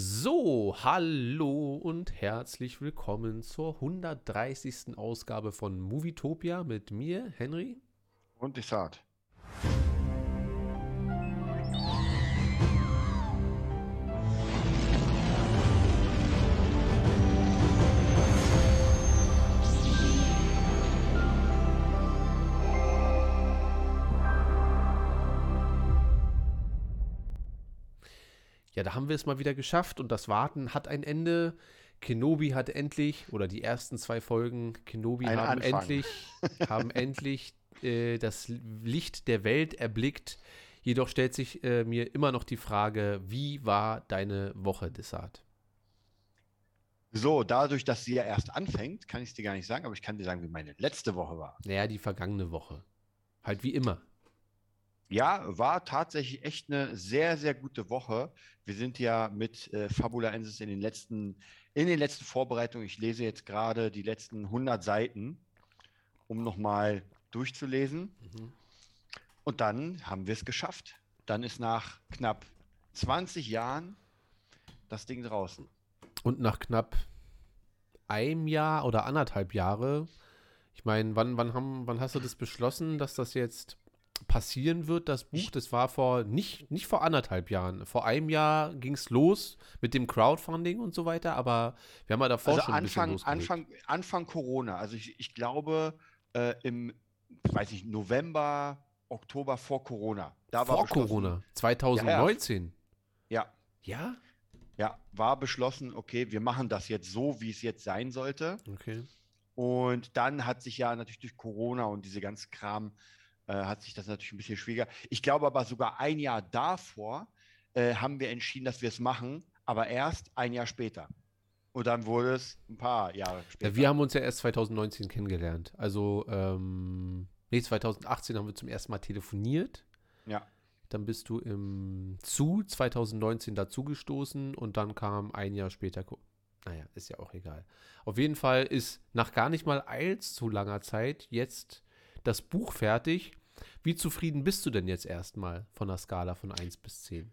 So, hallo und herzlich willkommen zur 130. Ausgabe von Movietopia mit mir, Henry. Und die Ja, da haben wir es mal wieder geschafft und das Warten hat ein Ende. Kenobi hat endlich, oder die ersten zwei Folgen Kenobi Ein haben Anfang. endlich, haben endlich äh, das Licht der Welt erblickt. Jedoch stellt sich äh, mir immer noch die Frage, wie war deine Woche, Desart? So, dadurch, dass sie ja erst anfängt, kann ich es dir gar nicht sagen, aber ich kann dir sagen, wie meine letzte Woche war. Naja, die vergangene Woche. Halt wie immer. Ja, war tatsächlich echt eine sehr, sehr gute Woche. Wir sind ja mit äh, Fabulaensis in den letzten, in den letzten Vorbereitungen. Ich lese jetzt gerade die letzten 100 Seiten, um nochmal durchzulesen. Mhm. Und dann haben wir es geschafft. Dann ist nach knapp 20 Jahren das Ding draußen. Und nach knapp einem Jahr oder anderthalb Jahre, ich meine, wann, wann, haben, wann hast du das beschlossen, dass das jetzt passieren wird, das Buch? Das war vor, nicht, nicht vor anderthalb Jahren. Vor einem Jahr ging es los mit dem Crowdfunding und so weiter, aber wir haben ja davor Also schon ein bisschen Anfang. Anfang, Anfang Corona. Also ich, ich glaube äh, im, weiß ich, November, Oktober vor Corona. Vor Corona, 2019. Ja, Ja? ja, war beschlossen, okay, wir machen das jetzt so, wie es jetzt sein sollte. Okay. Und dann hat sich ja natürlich durch Corona und diese ganze Kram, äh, hat sich das natürlich ein bisschen schwieriger. Ich glaube aber sogar ein Jahr davor äh, haben wir entschieden, dass wir es machen, aber erst ein Jahr später. Und dann wurde es ein paar Jahre später. Ja, wir haben uns ja erst 2019 kennengelernt. Also, ähm, nee, 2018 haben wir zum ersten Mal telefoniert. ja. Dann bist du im zu 2019 dazugestoßen und dann kam ein Jahr später. Naja, ist ja auch egal. Auf jeden Fall ist nach gar nicht mal allzu langer Zeit jetzt das Buch fertig. Wie zufrieden bist du denn jetzt erstmal von der Skala von 1 bis 10?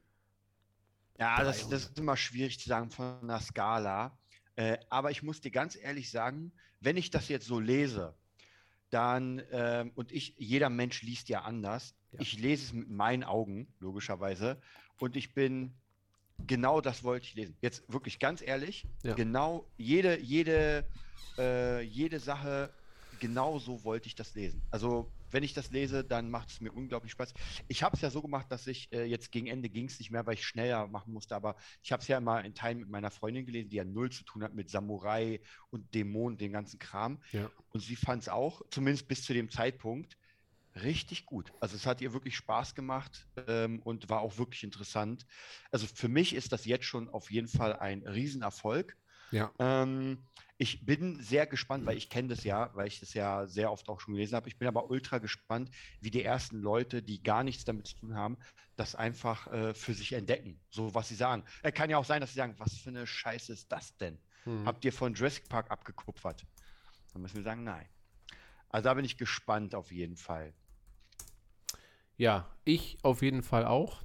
Ja, das, 300. das ist immer schwierig zu sagen von einer Skala. Äh, aber ich muss dir ganz ehrlich sagen, wenn ich das jetzt so lese, dann, ähm, und ich, jeder Mensch liest ja anders. Ja. Ich lese es mit meinen Augen, logischerweise. Und ich bin, genau das wollte ich lesen. Jetzt wirklich ganz ehrlich, Ja. genau jede, jede, äh, jede Sache, genau so wollte ich das lesen. Also, wenn ich das lese, dann macht es mir unglaublich Spaß. Ich habe es ja so gemacht, dass ich äh, jetzt gegen Ende ging es nicht mehr, weil ich schneller machen musste, aber ich habe es ja immer in Teilen mit meiner Freundin gelesen, die ja null zu tun hat mit Samurai und Dämonen, den ganzen Kram. Ja. Und sie fand es auch, zumindest bis zu dem Zeitpunkt, richtig gut. Also es hat ihr wirklich Spaß gemacht ähm, und war auch wirklich interessant. Also für mich ist das jetzt schon auf jeden Fall ein Riesenerfolg. Ja. Ähm, ich bin sehr gespannt, weil ich kenne das ja, weil ich das ja sehr oft auch schon gelesen habe. Ich bin aber ultra gespannt, wie die ersten Leute, die gar nichts damit zu tun haben, das einfach äh, für sich entdecken. So was sie sagen. Äh, kann ja auch sein, dass sie sagen, was für eine Scheiße ist das denn? Hm. Habt ihr von Jurassic Park abgekupfert? Dann müssen wir sagen, nein. Also da bin ich gespannt auf jeden Fall. Ja, ich auf jeden Fall auch.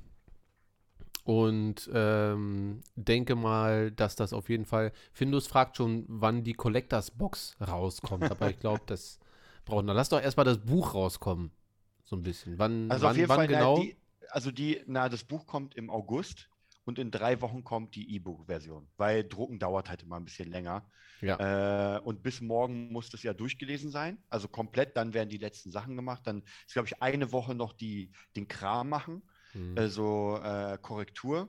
Und ähm, denke mal, dass das auf jeden Fall. Findus fragt schon, wann die Collectors Box rauskommt. Aber ich glaube, das braucht noch. Lass doch erstmal das Buch rauskommen. So ein bisschen. Wann, Also wann, auf jeden wann Fall, na, genau? die, also die, na, das Buch kommt im August und in drei Wochen kommt die E-Book-Version, weil Drucken dauert halt immer ein bisschen länger. ja. Äh, und bis morgen muss das ja durchgelesen sein, also komplett, dann werden die letzten Sachen gemacht. Dann ist, glaube ich, eine Woche noch die, den Kram machen, Hm. also äh, Korrektur,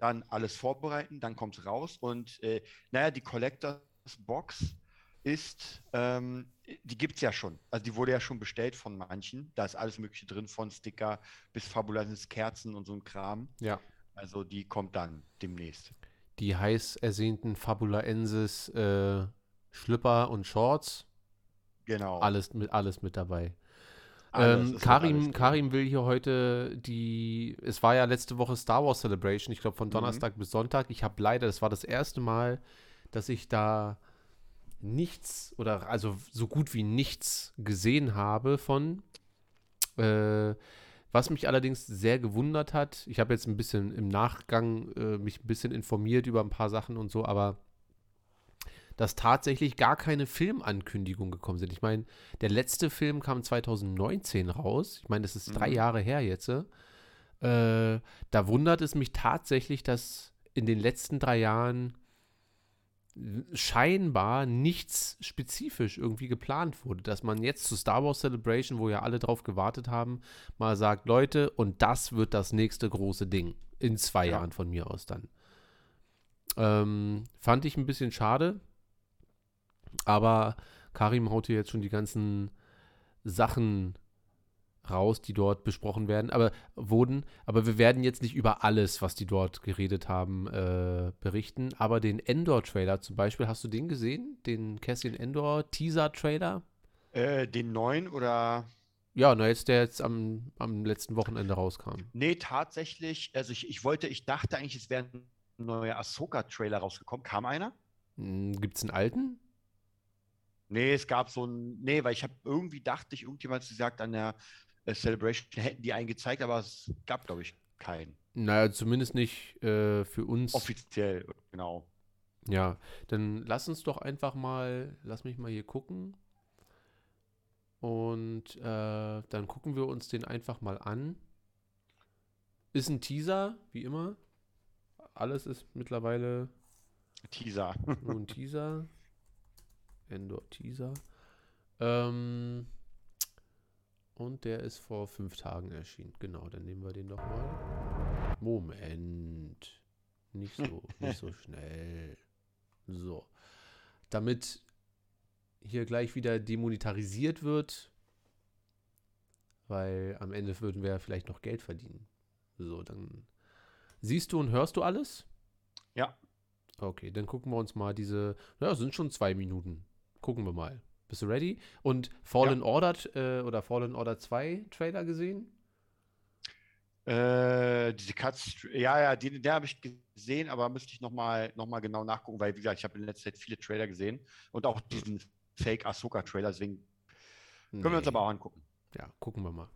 dann alles vorbereiten, dann kommt es raus. Und äh, naja, die Collectors Box ist, ähm, die gibt es ja schon. Also die wurde ja schon bestellt von manchen. Da ist alles Mögliche drin, von Sticker bis fabulantes Kerzen und so ein Kram. ja. Also die kommt dann demnächst. Die heiß ersehnten Fabulaensis äh, Schlüpper und Shorts. Genau. Alles mit, alles mit dabei. Ähm, Karim. Karim will hier heute die. Es war ja letzte Woche Star Wars Celebration, ich glaube von Mhm. Donnerstag bis Sonntag. Ich habe leider, das war das erste Mal, dass ich da nichts oder also so gut wie nichts gesehen habe von. Äh, Was mich allerdings sehr gewundert hat, ich habe jetzt ein bisschen im Nachgang äh, mich ein bisschen informiert über ein paar Sachen und so, aber dass tatsächlich gar keine Filmankündigungen gekommen sind. Ich meine, der letzte Film kam 2019 raus. Ich meine, das ist drei Mhm. Jahre her jetzt. Äh, da wundert es mich tatsächlich, dass in den letzten drei Jahren scheinbar nichts spezifisch irgendwie geplant wurde, dass man jetzt zu Star Wars Celebration, wo ja alle drauf gewartet haben, mal sagt, Leute, und das wird das nächste große Ding. In zwei Ja. Jahren von mir aus dann. Ähm, fand ich ein bisschen schade, aber Karim haut hier jetzt schon die ganzen Sachen raus, die dort besprochen werden, aber wurden, aber wir werden jetzt nicht über alles, was die dort geredet haben, äh, berichten. Aber den Endor-Trailer zum Beispiel, hast du den gesehen? Den Cassian Endor-Teaser-Trailer? Äh, den neuen oder. Ja, na jetzt der jetzt am, am letzten Wochenende rauskam. Nee, tatsächlich. Also ich, ich wollte, ich dachte eigentlich, es wäre ein neuer Ahsoka-Trailer rausgekommen. Kam einer? Gibt es einen alten? Nee, es gab so ein. Nee, weil ich habe irgendwie dachte ich, irgendjemand hat gesagt, an der äh, Celebration hätten die einen gezeigt, aber es gab, glaube ich, keinen. Naja, zumindest nicht äh, für uns. Offiziell, genau. Ja, dann lass uns doch einfach mal, lass mich mal hier gucken. Und äh, dann gucken wir uns den einfach mal an. Ist ein Teaser, wie immer. Alles ist mittlerweile Teaser. nur ein Teaser. Endor Teaser. Ähm, und der ist vor fünf Tagen erschienen. Genau, dann nehmen wir den doch mal. Moment. Nicht so, nicht so schnell. So. Damit hier gleich wieder demonetarisiert wird, weil am Ende würden wir ja vielleicht noch Geld verdienen. So, dann siehst du und hörst du alles? Ja. Okay, dann gucken wir uns mal diese, ja, sind schon zwei Minuten. Gucken wir mal. Bist du ready? Und Fallen Order äh, oder Fallen Order 2 Trailer gesehen? Äh, diese Cuts, ja, ja, die, der habe ich gesehen, aber müsste ich nochmal noch mal genau nachgucken, weil, wie gesagt, ich habe in letzter Zeit viele Trailer gesehen und auch diesen Fake Ahsoka-Trailer, deswegen können wir uns Nee. aber auch angucken. Ja, gucken wir mal.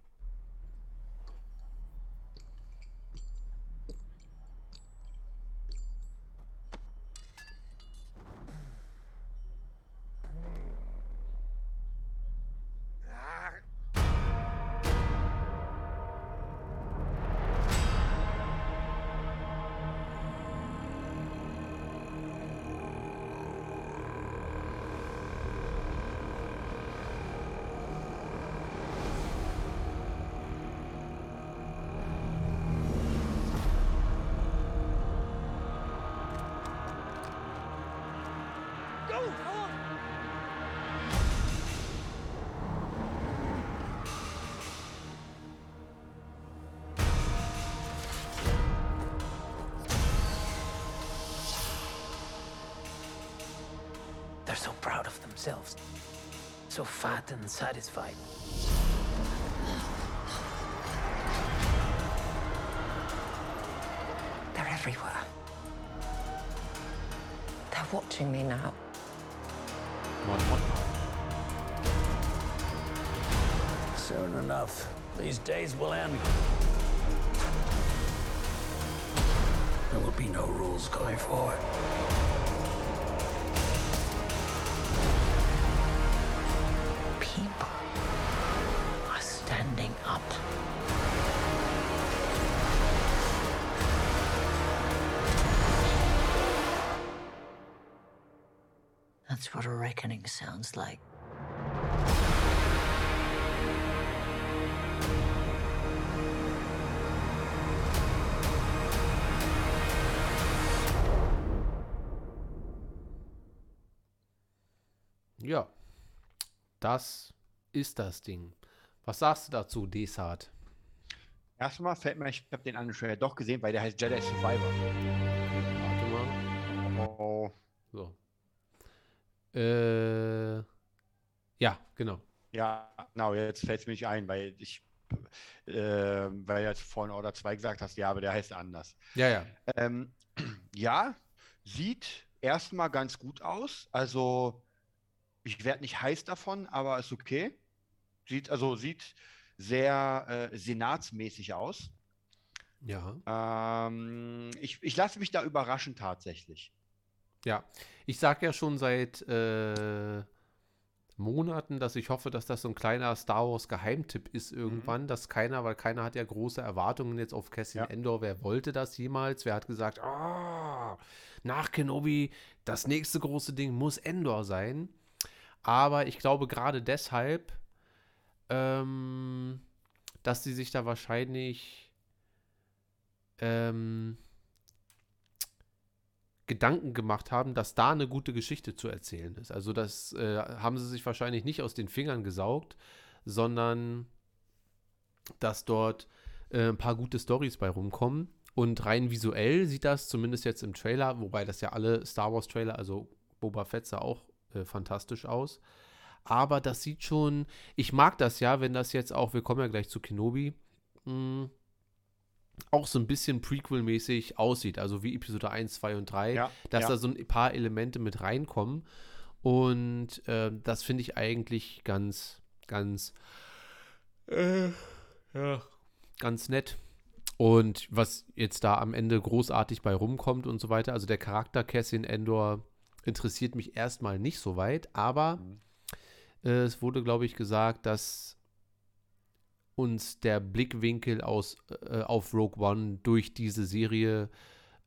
Rules going forward. People are standing up. That's what a reckoning sounds like. Das ist das Ding. Was sagst du dazu, Desart? Erstmal fällt mir, ich habe den anderen Trailer doch gesehen, weil der heißt Jedi Survivor. Warte mal. Oh, So. Äh, ja, genau. ja, genau, jetzt fällt es mir nicht ein, weil ich, äh, weil du jetzt vorhin Order 2 gesagt hast, ja, aber der heißt anders. Ja, ja. Ähm, ja, sieht erstmal ganz gut aus. Also, ich werde nicht heiß davon, aber ist okay. Sieht, also sieht, sehr äh, senatsmäßig aus. Ja. Ähm, ich, ich lasse mich da überraschen tatsächlich. Ja, ich sage ja schon seit äh, Monaten, dass ich hoffe, dass das so ein kleiner Star Wars Geheimtipp ist irgendwann, dass keiner, weil keiner hat ja große Erwartungen jetzt auf Cassian Ja. Endor. Wer wollte das jemals? Wer hat gesagt, ah, nach Kenobi, das nächste große Ding muss Endor sein. Aber ich glaube gerade deshalb, ähm, dass sie sich da wahrscheinlich ähm, Gedanken gemacht haben, dass da eine gute Geschichte zu erzählen ist. Also das äh, haben sie sich wahrscheinlich nicht aus den Fingern gesaugt, sondern dass dort äh, ein paar gute Stories bei rumkommen. Und rein visuell sieht das zumindest jetzt im Trailer, wobei das ja alle Star Wars Trailer, also Boba Fett sah auch äh, fantastisch aus. Aber das sieht schon, ich mag das ja, wenn das jetzt auch, wir kommen ja gleich zu Kenobi, mh, auch so ein bisschen Prequel-mäßig aussieht, also wie Episode 1, 2 und 3, Ja, dass ja. da so ein paar Elemente mit reinkommen. Und äh, das finde ich eigentlich ganz, ganz, äh, ja, ganz nett. Und was jetzt da am Ende großartig bei rumkommt und so weiter, also der Charakter Cassian Endor interessiert mich erstmal nicht so weit, aber äh, es wurde, glaube ich, gesagt, dass uns der Blickwinkel aus, äh, auf Rogue One durch diese Serie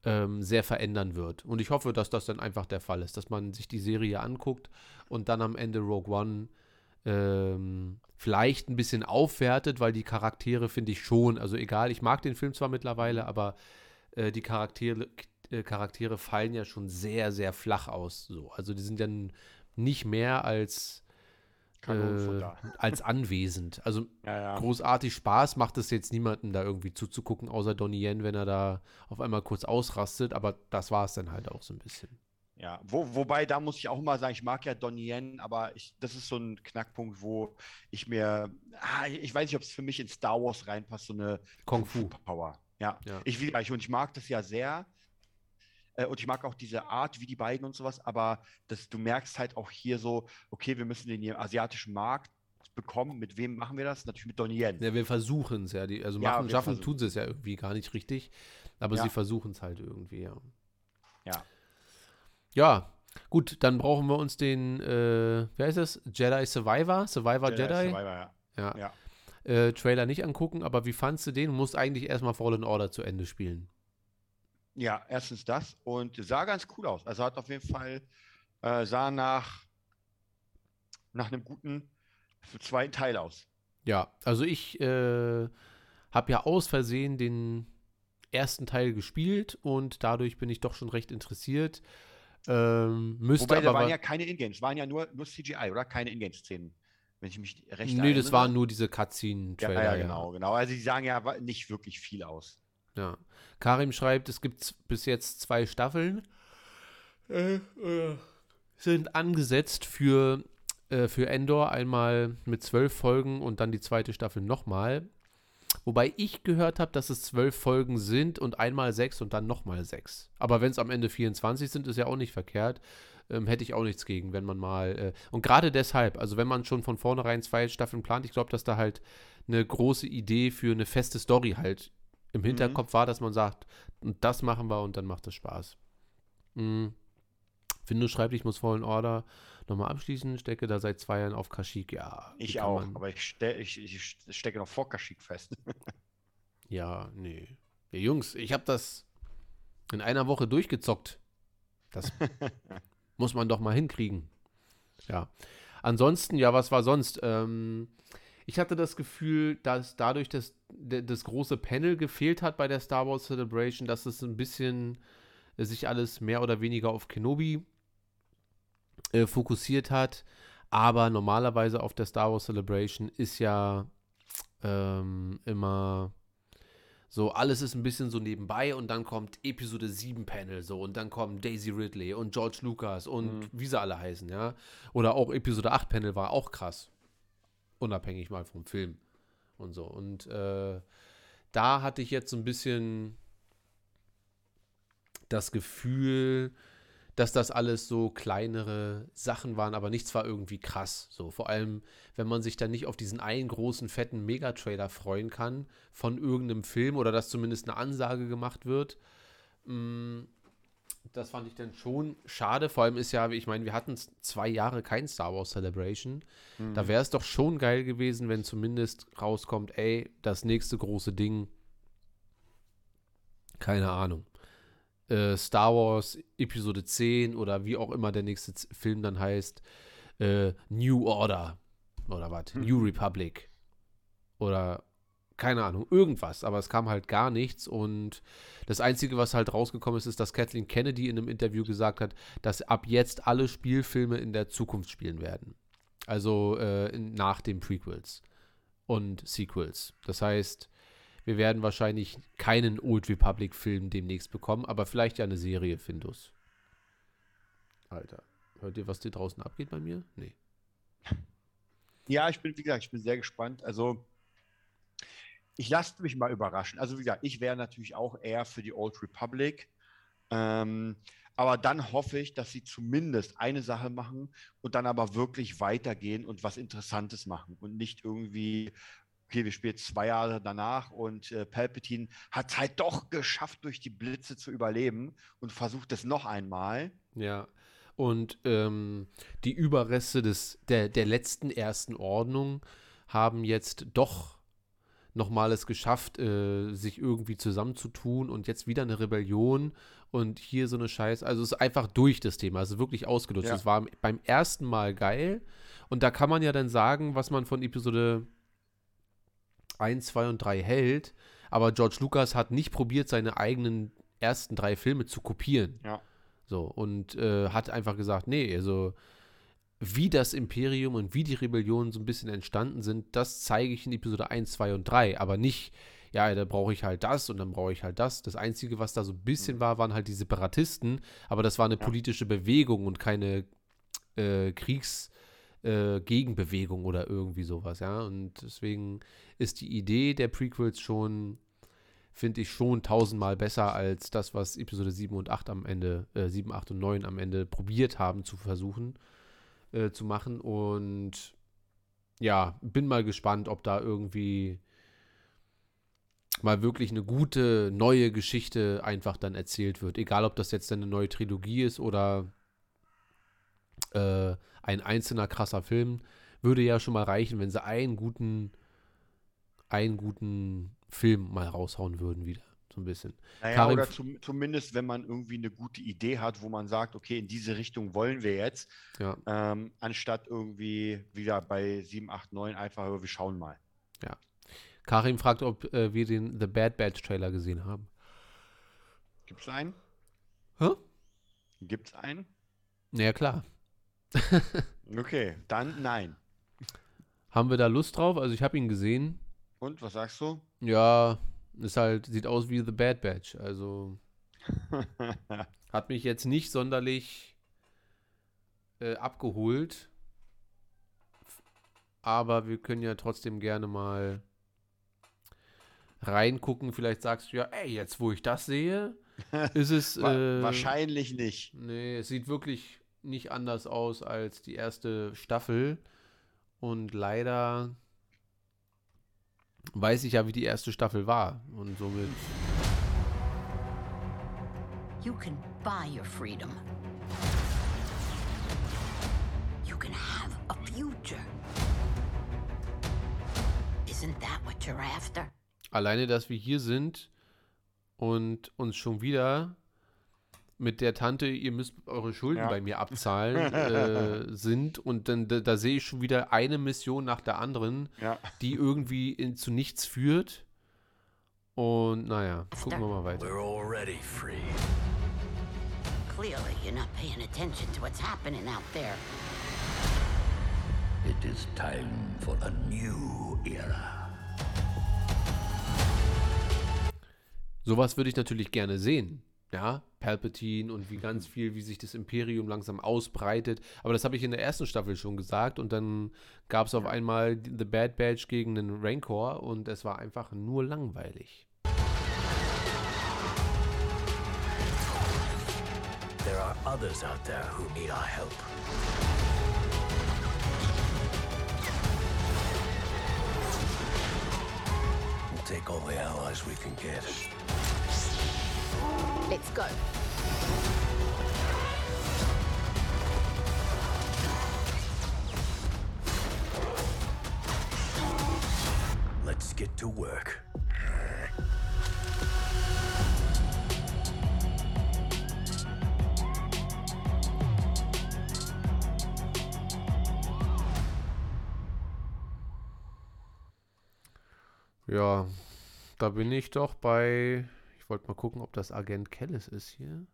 ähm, sehr verändern wird. Und ich hoffe, dass das dann einfach der Fall ist, dass man sich die Serie anguckt und dann am Ende Rogue One ähm, vielleicht ein bisschen aufwertet, weil die Charaktere finde ich schon, also egal, ich mag den Film zwar mittlerweile, aber äh, die Charaktere, Charaktere fallen ja schon sehr, sehr flach aus. So. Also die sind dann nicht mehr als, äh, als anwesend. Also Ja, ja. großartig Spaß macht es jetzt niemandem da irgendwie zuzugucken, außer Donnie Yen, wenn er da auf einmal kurz ausrastet, aber das war es dann halt auch so ein bisschen. Ja, wo, wobei, da muss ich auch mal sagen, ich mag ja Donnie Yen, aber ich, das ist so ein Knackpunkt, wo ich mir, ah, ich weiß nicht, ob es für mich in Star Wars reinpasst, so eine Kung Fu. Power. Ja, Ja. ich will gleich und ich mag das ja sehr. Äh, und ich mag auch diese Art, wie die beiden und sowas, aber das, du merkst halt auch hier so, okay, wir müssen den asiatischen Markt bekommen. Mit wem machen wir das? Natürlich mit Donnie Yen. Ja, wir versuchen es ja. Die, also Ja, machen, wir schaffen versuchen. tun sie es ja irgendwie gar nicht richtig, aber Ja. sie versuchen es halt irgendwie, ja. Ja. Ja, gut, dann brauchen wir uns den, äh, wer ist es? Jedi Survivor? Survivor Jedi? Survivor, ja. Ja. Ja. Äh, Trailer nicht angucken, aber wie fandst du den? Du musst eigentlich erstmal Fallen Order zu Ende spielen. Ja, erstens das und sah ganz cool aus. Also hat auf jeden Fall, äh, sah nach, nach einem guten zweiten Teil aus. Ja, also ich äh, habe ja aus Versehen den ersten Teil gespielt und dadurch bin ich doch schon recht interessiert. Ähm, müsste Wobei, da aber. waren ja keine Ingames, waren ja nur, nur CGI, oder? Keine Ingame-Szenen, wenn ich mich recht nee, erinnere. das waren nur diese ja, Cutscene-Trailer. ja, genau, genau. Also die sagen ja nicht wirklich viel aus. Ja. Karim schreibt, es gibt bis jetzt zwei Staffeln. Äh, äh, sind angesetzt für, äh, für Endor einmal mit zwölf Folgen und dann die zweite Staffel nochmal. Wobei ich gehört habe, dass es zwölf Folgen sind und einmal sechs und dann nochmal sechs. Aber wenn es am Ende 24 sind, ist ja auch nicht verkehrt. Ähm, hätte ich auch nichts gegen, wenn man mal. Äh, und gerade deshalb, also wenn man schon von vornherein zwei Staffeln plant, ich glaube, dass da halt eine große Idee für eine feste Story halt im Hinterkopf war, dass man sagt, das machen wir und dann macht es Spaß. Mhm. Findu schreibt, ich muss Fallen Order nochmal abschließen, stecke da seit zwei Jahren auf Kashyyyk. Ja, Ich auch, man- aber ich, ste ich, ich stecke noch vor Kashyyyk fest. Ja, nee. Ja, Jungs, ich habe das in einer Woche durchgezockt. Das muss man doch mal hinkriegen. Ja. Ansonsten, ja, was war sonst? Ähm, ich hatte das Gefühl, dass dadurch, dass das große Panel gefehlt hat bei der Star Wars Celebration, dass es ein bisschen äh, sich alles mehr oder weniger auf Kenobi äh, fokussiert hat. Aber normalerweise auf der Star Wars Celebration ist ja ähm, immer so, alles ist ein bisschen so nebenbei und dann kommt Episode 7 Panel so und dann kommen Daisy Ridley und George Lucas und wie sie alle heißen, ja. Oder auch Episode 8 Panel war auch krass. Unabhängig mal vom Film und so. Und äh, da hatte ich jetzt so ein bisschen das Gefühl, dass das alles so kleinere Sachen waren, aber nichts war irgendwie krass. So, vor allem, wenn man sich dann nicht auf diesen einen großen, fetten Megatrailer freuen kann von irgendeinem Film oder dass zumindest eine Ansage gemacht wird. Mm, das fand ich dann schon schade. Vor allem ist ja, ich meine, wir hatten zwei Jahre kein Star Wars Celebration. Mhm. Da wäre es doch schon geil gewesen, wenn zumindest rauskommt, ey, das nächste große Ding. Keine Ahnung. Äh, Star Wars Episode 10 oder wie auch immer der nächste Z Film dann heißt. Äh, New Order oder was? Mhm. New Republic. Oder keine Ahnung, irgendwas, aber es kam halt gar nichts und das Einzige, was halt rausgekommen ist, ist, dass Kathleen Kennedy in einem Interview gesagt hat, dass ab jetzt alle Spielfilme in der Zukunft spielen werden. Also äh, in, nach den Prequels und Sequels. Das heißt, wir werden wahrscheinlich keinen Old Republic-Film demnächst bekommen, aber vielleicht ja eine Serie, Findus. Alter, hört ihr, was hier draußen abgeht bei mir? Nee. Ja, ich bin, wie gesagt, ich bin sehr gespannt. Also, ich lasse mich mal überraschen. Also, wie gesagt, ich wäre natürlich auch eher für die Old Republic. Ähm, aber dann hoffe ich, dass sie zumindest eine Sache machen und dann aber wirklich weitergehen und was Interessantes machen und nicht irgendwie, okay, wir spielen zwei Jahre danach und äh, Palpatine hat es halt doch geschafft, durch die Blitze zu überleben und versucht es noch einmal. Ja. Und ähm, die Überreste des, der, der letzten ersten Ordnung haben jetzt doch nochmal es geschafft, äh, sich irgendwie zusammenzutun und jetzt wieder eine Rebellion und hier so eine Scheiße. Also es ist einfach durch das Thema, also wirklich ausgenutzt. Ja. Es war beim ersten Mal geil und da kann man ja dann sagen, was man von Episode 1, 2 und 3 hält, aber George Lucas hat nicht probiert, seine eigenen ersten drei Filme zu kopieren. Ja. So, und äh, hat einfach gesagt, nee, also wie das Imperium und wie die Rebellion so ein bisschen entstanden sind, das zeige ich in Episode 1, 2 und 3, aber nicht, ja, da brauche ich halt das und dann brauche ich halt das. Das Einzige, was da so ein bisschen war, waren halt die Separatisten, aber das war eine Ja. politische Bewegung und keine äh, Kriegs- äh, Gegenbewegung oder irgendwie sowas, ja. Und deswegen ist die Idee der Prequels schon, finde ich, schon tausendmal besser als das, was Episode 7 und 8 am Ende, äh, 7, 8 und 9 am Ende probiert haben zu versuchen äh, zu machen. Und ja, bin mal gespannt, ob da irgendwie mal wirklich eine gute neue Geschichte einfach dann erzählt wird. Egal, ob das jetzt eine neue Trilogie ist oder äh, ein einzelner krasser Film, würde ja schon mal reichen, wenn sie einen guten, einen guten Film mal raushauen würden wieder. So ein bisschen. Naja, Karin- oder zum, zumindest, wenn man irgendwie eine gute Idee hat, wo man sagt, okay, in diese Richtung wollen wir jetzt, Ja. ähm, anstatt irgendwie wieder bei 7, 8, 9 einfach, wir schauen mal. Karim fragt, ob äh, wir den The Bad Batch Trailer gesehen haben. Gibt es einen? Hä? Gibt es einen? Naja, klar. Okay, dann nein. Haben wir da Lust drauf? Also ich habe ihn gesehen. Und was sagst du? Ja, ist halt, sieht aus wie The Bad Batch. Also hat mich jetzt nicht sonderlich äh, abgeholt. Aber wir können ja trotzdem gerne mal reingucken. Vielleicht sagst du ja, ey, jetzt wo ich das sehe, ist es. Äh, wahrscheinlich nicht. Nee, es sieht wirklich nicht anders aus als die erste Staffel. Und leider weiß ich ja, wie die erste Staffel war. Und somit. You can buy your freedom. You can have a future. Isn't that what you're after? Alleine, dass wir hier sind und uns schon wieder mit der Tante, ihr müsst eure Schulden Ja. bei mir abzahlen, äh, sind. Und dann da, da sehe ich schon wieder eine Mission nach der anderen, Ja. die irgendwie in, zu nichts führt. Und naja, gucken wir mal weiter. We're already free. Clearly, you're not paying attention to what's happening out there. It is time for a new era. Sowas würde ich natürlich gerne sehen. Ja, Palpatine und wie ganz viel, wie sich das Imperium langsam ausbreitet. Aber das habe ich in der ersten Staffel schon gesagt. Und dann gab es auf einmal The Bad Batch gegen den Rancor und es war einfach nur langweilig. There are others out there who need our help. We'll take all the allies we can get. Let's go. Let's get to work. Ja, da bin ich doch bei. Ich wollte mal gucken, ob das Agent Kellis ist hier.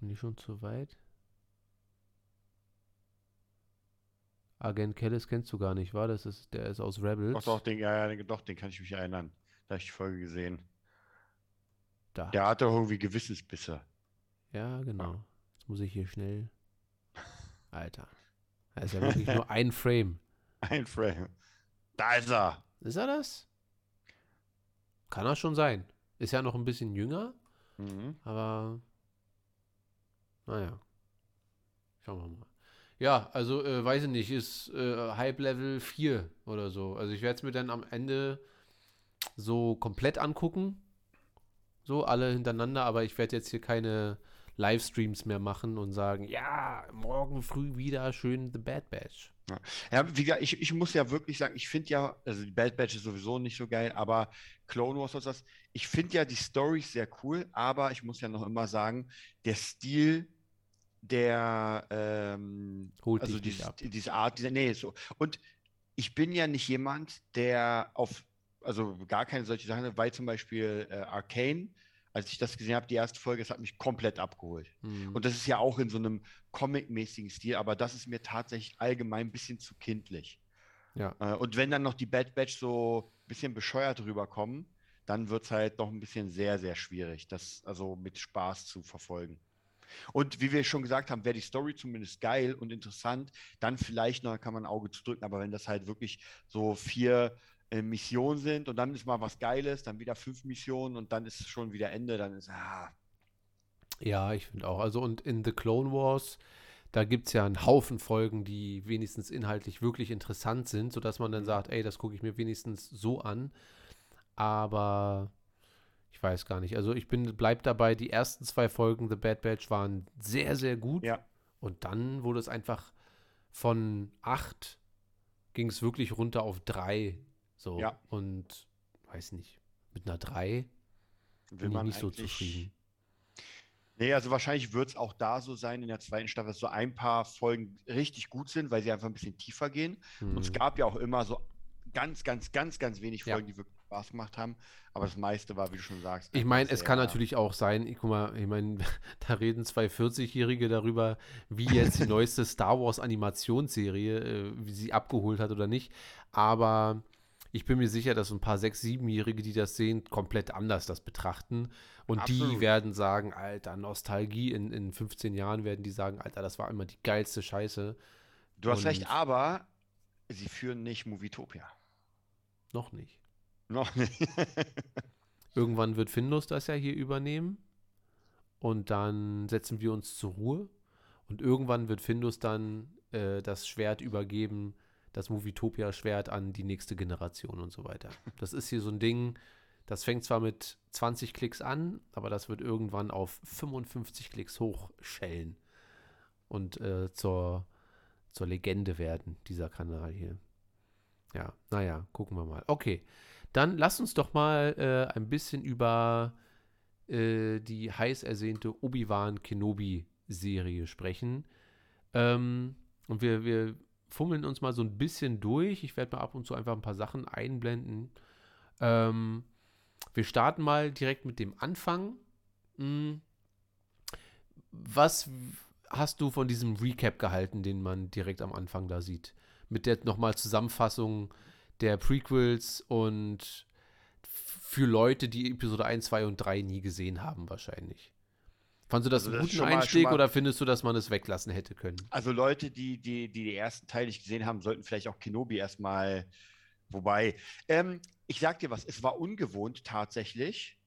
Bin ich schon zu weit? Agent Kellis kennst du gar nicht, war? Das ist, der ist aus Rebels. Doch, doch, den, ja, ja, doch, den kann ich mich erinnern. Da habe ich die Folge gesehen. Da. Der hatte irgendwie Gewissensbisse. Ja, genau. Jetzt muss ich hier schnell. Alter. Da ist ja wirklich nur ein Frame. Ein Frame. Da ist er. Ist er das? Kann er schon sein. Ist ja noch ein bisschen jünger, Mhm. aber naja. Schauen wir mal. Ja, also äh, weiß ich nicht, ist äh, Hype Level 4 oder so. Also ich werde es mir dann am Ende so komplett angucken. So, alle hintereinander, aber ich werde jetzt hier keine Livestreams mehr machen und sagen, ja, morgen früh wieder schön The Bad Batch. Ja, wie gesagt, ich, ich muss ja wirklich sagen, ich finde ja, also die Bad Batch ist sowieso nicht so geil, aber Clone Wars und das, ich finde ja die Storys sehr cool, aber ich muss ja noch immer sagen, der Stil der, ähm, Holt also ab. diese Art, diese, nee, so. Und ich bin ja nicht jemand, der auf, also gar keine solche Sachen, weil zum Beispiel äh, Arcane, als ich das gesehen habe, die erste Folge, das hat mich komplett abgeholt. Hm. Und das ist ja auch in so einem Comic-mäßigen Stil, aber das ist mir tatsächlich allgemein ein bisschen zu kindlich. Ja. Äh, und wenn dann noch die Bad Batch so ein bisschen bescheuert rüberkommen, dann wird es halt noch ein bisschen sehr, sehr schwierig, das also mit Spaß zu verfolgen. Und wie wir schon gesagt haben, wäre die Story zumindest geil und interessant, dann vielleicht noch kann man ein Auge zu drücken, aber wenn das halt wirklich so vier äh, Missionen sind und dann ist mal was Geiles, dann wieder fünf Missionen und dann ist schon wieder Ende, dann ist, ah, Ja, ich finde auch. Also und in The Clone Wars, da gibt es ja einen Haufen Folgen, die wenigstens inhaltlich wirklich interessant sind, sodass man dann sagt, ey, das gucke ich mir wenigstens so an. Aber ich weiß gar nicht. Also ich bin, bleib dabei, die ersten zwei Folgen The Bad Batch waren sehr, sehr gut. ja. Und dann wurde es einfach von acht ging es wirklich runter auf drei. So. Ja. Und weiß nicht, mit einer drei Will bin ich man nicht so zufrieden. Nee, also wahrscheinlich wird es auch da so sein in der zweiten Staffel, dass so ein paar Folgen richtig gut sind, weil sie einfach ein bisschen tiefer gehen. Und es Hm. gab ja auch immer so ganz, ganz, ganz, ganz wenig Ja. Folgen, die wirklich Spaß gemacht haben. Aber das meiste war, wie du schon sagst. Ich meine, es kann sehr- natürlich auch sein, ich guck mal, ich meine, da reden zwei 40-Jährige darüber, wie jetzt die neueste Star Wars Animationsserie, äh, wie sie abgeholt hat oder nicht. Aber ich bin mir sicher, dass ein paar 6-, 7-Jährige, die das sehen, komplett anders das betrachten. Und die Absolut. werden sagen, Alter, Nostalgie, in, in 15 Jahren werden die sagen, Alter, das war immer die geilste Scheiße. Du hast recht, und- aber sie führen nicht Movietopia. Noch nicht. Noch nicht. Irgendwann wird Findus das ja hier übernehmen und dann setzen wir uns zur Ruhe und irgendwann wird Findus dann äh, das Schwert übergeben, das Movietopia-Schwert an die nächste Generation und so weiter. Das ist hier so ein Ding, das fängt zwar mit 20 Klicks an, aber das wird irgendwann auf 55 Klicks hochschellen und äh, zur, zur Legende werden, dieser Kanal hier. Ja, naja, gucken wir mal. Okay, dann lass uns doch mal äh, ein bisschen über äh, die heiß ersehnte Obi-Wan Kenobi-Serie sprechen. Ähm, und wir, wir fummeln uns mal so ein bisschen durch. Ich werde mal ab und zu einfach ein paar Sachen einblenden. Ähm, wir starten mal direkt mit dem Anfang. Hm. Was hast du von diesem Recap gehalten, den man direkt am Anfang da sieht? Mit der nochmal Zusammenfassung der Prequels und für Leute, die Episode 1, 2 und 3 nie gesehen haben, wahrscheinlich. Fandest du das Also einen das guten mal- schon Einstieg mal- oder findest du, dass man es weglassen hätte können? Also Leute, die die, die die ersten Teile nicht gesehen haben, sollten vielleicht auch Kenobi erstmal. Wobei, ähm, ich sag dir was, es war ungewohnt tatsächlich.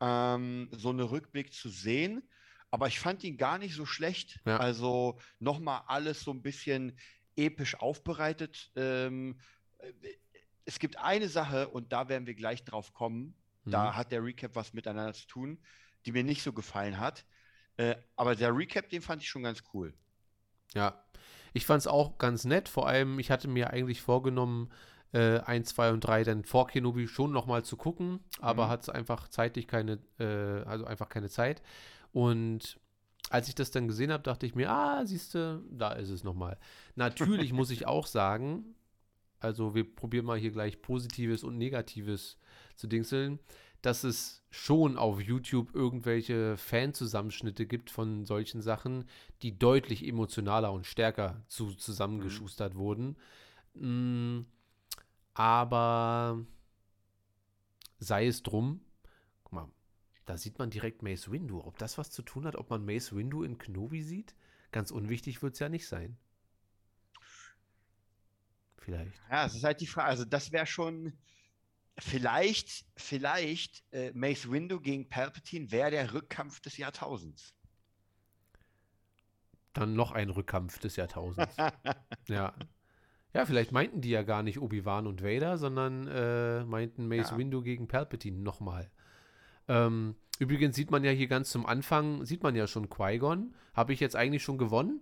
ähm, so einen Rückblick zu sehen. Aber ich fand ihn gar nicht so schlecht. Ja. Also nochmal alles so ein bisschen episch aufbereitet. Ähm, äh, es gibt eine Sache, und da werden wir gleich drauf kommen. Da Mhm. hat der Recap was miteinander zu tun, die mir nicht so gefallen hat. Äh, aber der Recap, den fand ich schon ganz cool. Ja, ich fand es auch ganz nett. Vor allem, ich hatte mir eigentlich vorgenommen, äh, 1, 2 und 3 dann vor Kenobi schon nochmal zu gucken, aber Mhm. hat es einfach zeitlich keine, äh, also einfach keine Zeit. Und als ich das dann gesehen habe, dachte ich mir, ah, siehst du, da ist es nochmal. Natürlich muss ich auch sagen, also wir probieren mal hier gleich Positives und Negatives zu dingseln, dass es schon auf YouTube irgendwelche Fanzusammenschnitte gibt von solchen Sachen, die deutlich emotionaler und stärker zu, zusammengeschustert wurden. Mm, aber sei es drum, guck mal, da sieht man direkt Mace Windu. Ob das was zu tun hat, ob man Mace Windu in Kenobi sieht? Ganz unwichtig wird es ja nicht sein. Vielleicht. Ja, es ist halt die Frage. Also, das wäre schon vielleicht, vielleicht äh, Mace Windu gegen Palpatine wäre der Rückkampf des Jahrtausends. Dann noch ein Rückkampf des Jahrtausends. ja. Ja, vielleicht meinten die ja gar nicht Obi-Wan und Vader, sondern äh, meinten Mace Ja. Windu gegen Palpatine nochmal. Ähm, übrigens sieht man ja hier ganz zum Anfang, sieht man ja schon Qui-Gon. Habe ich jetzt eigentlich schon gewonnen?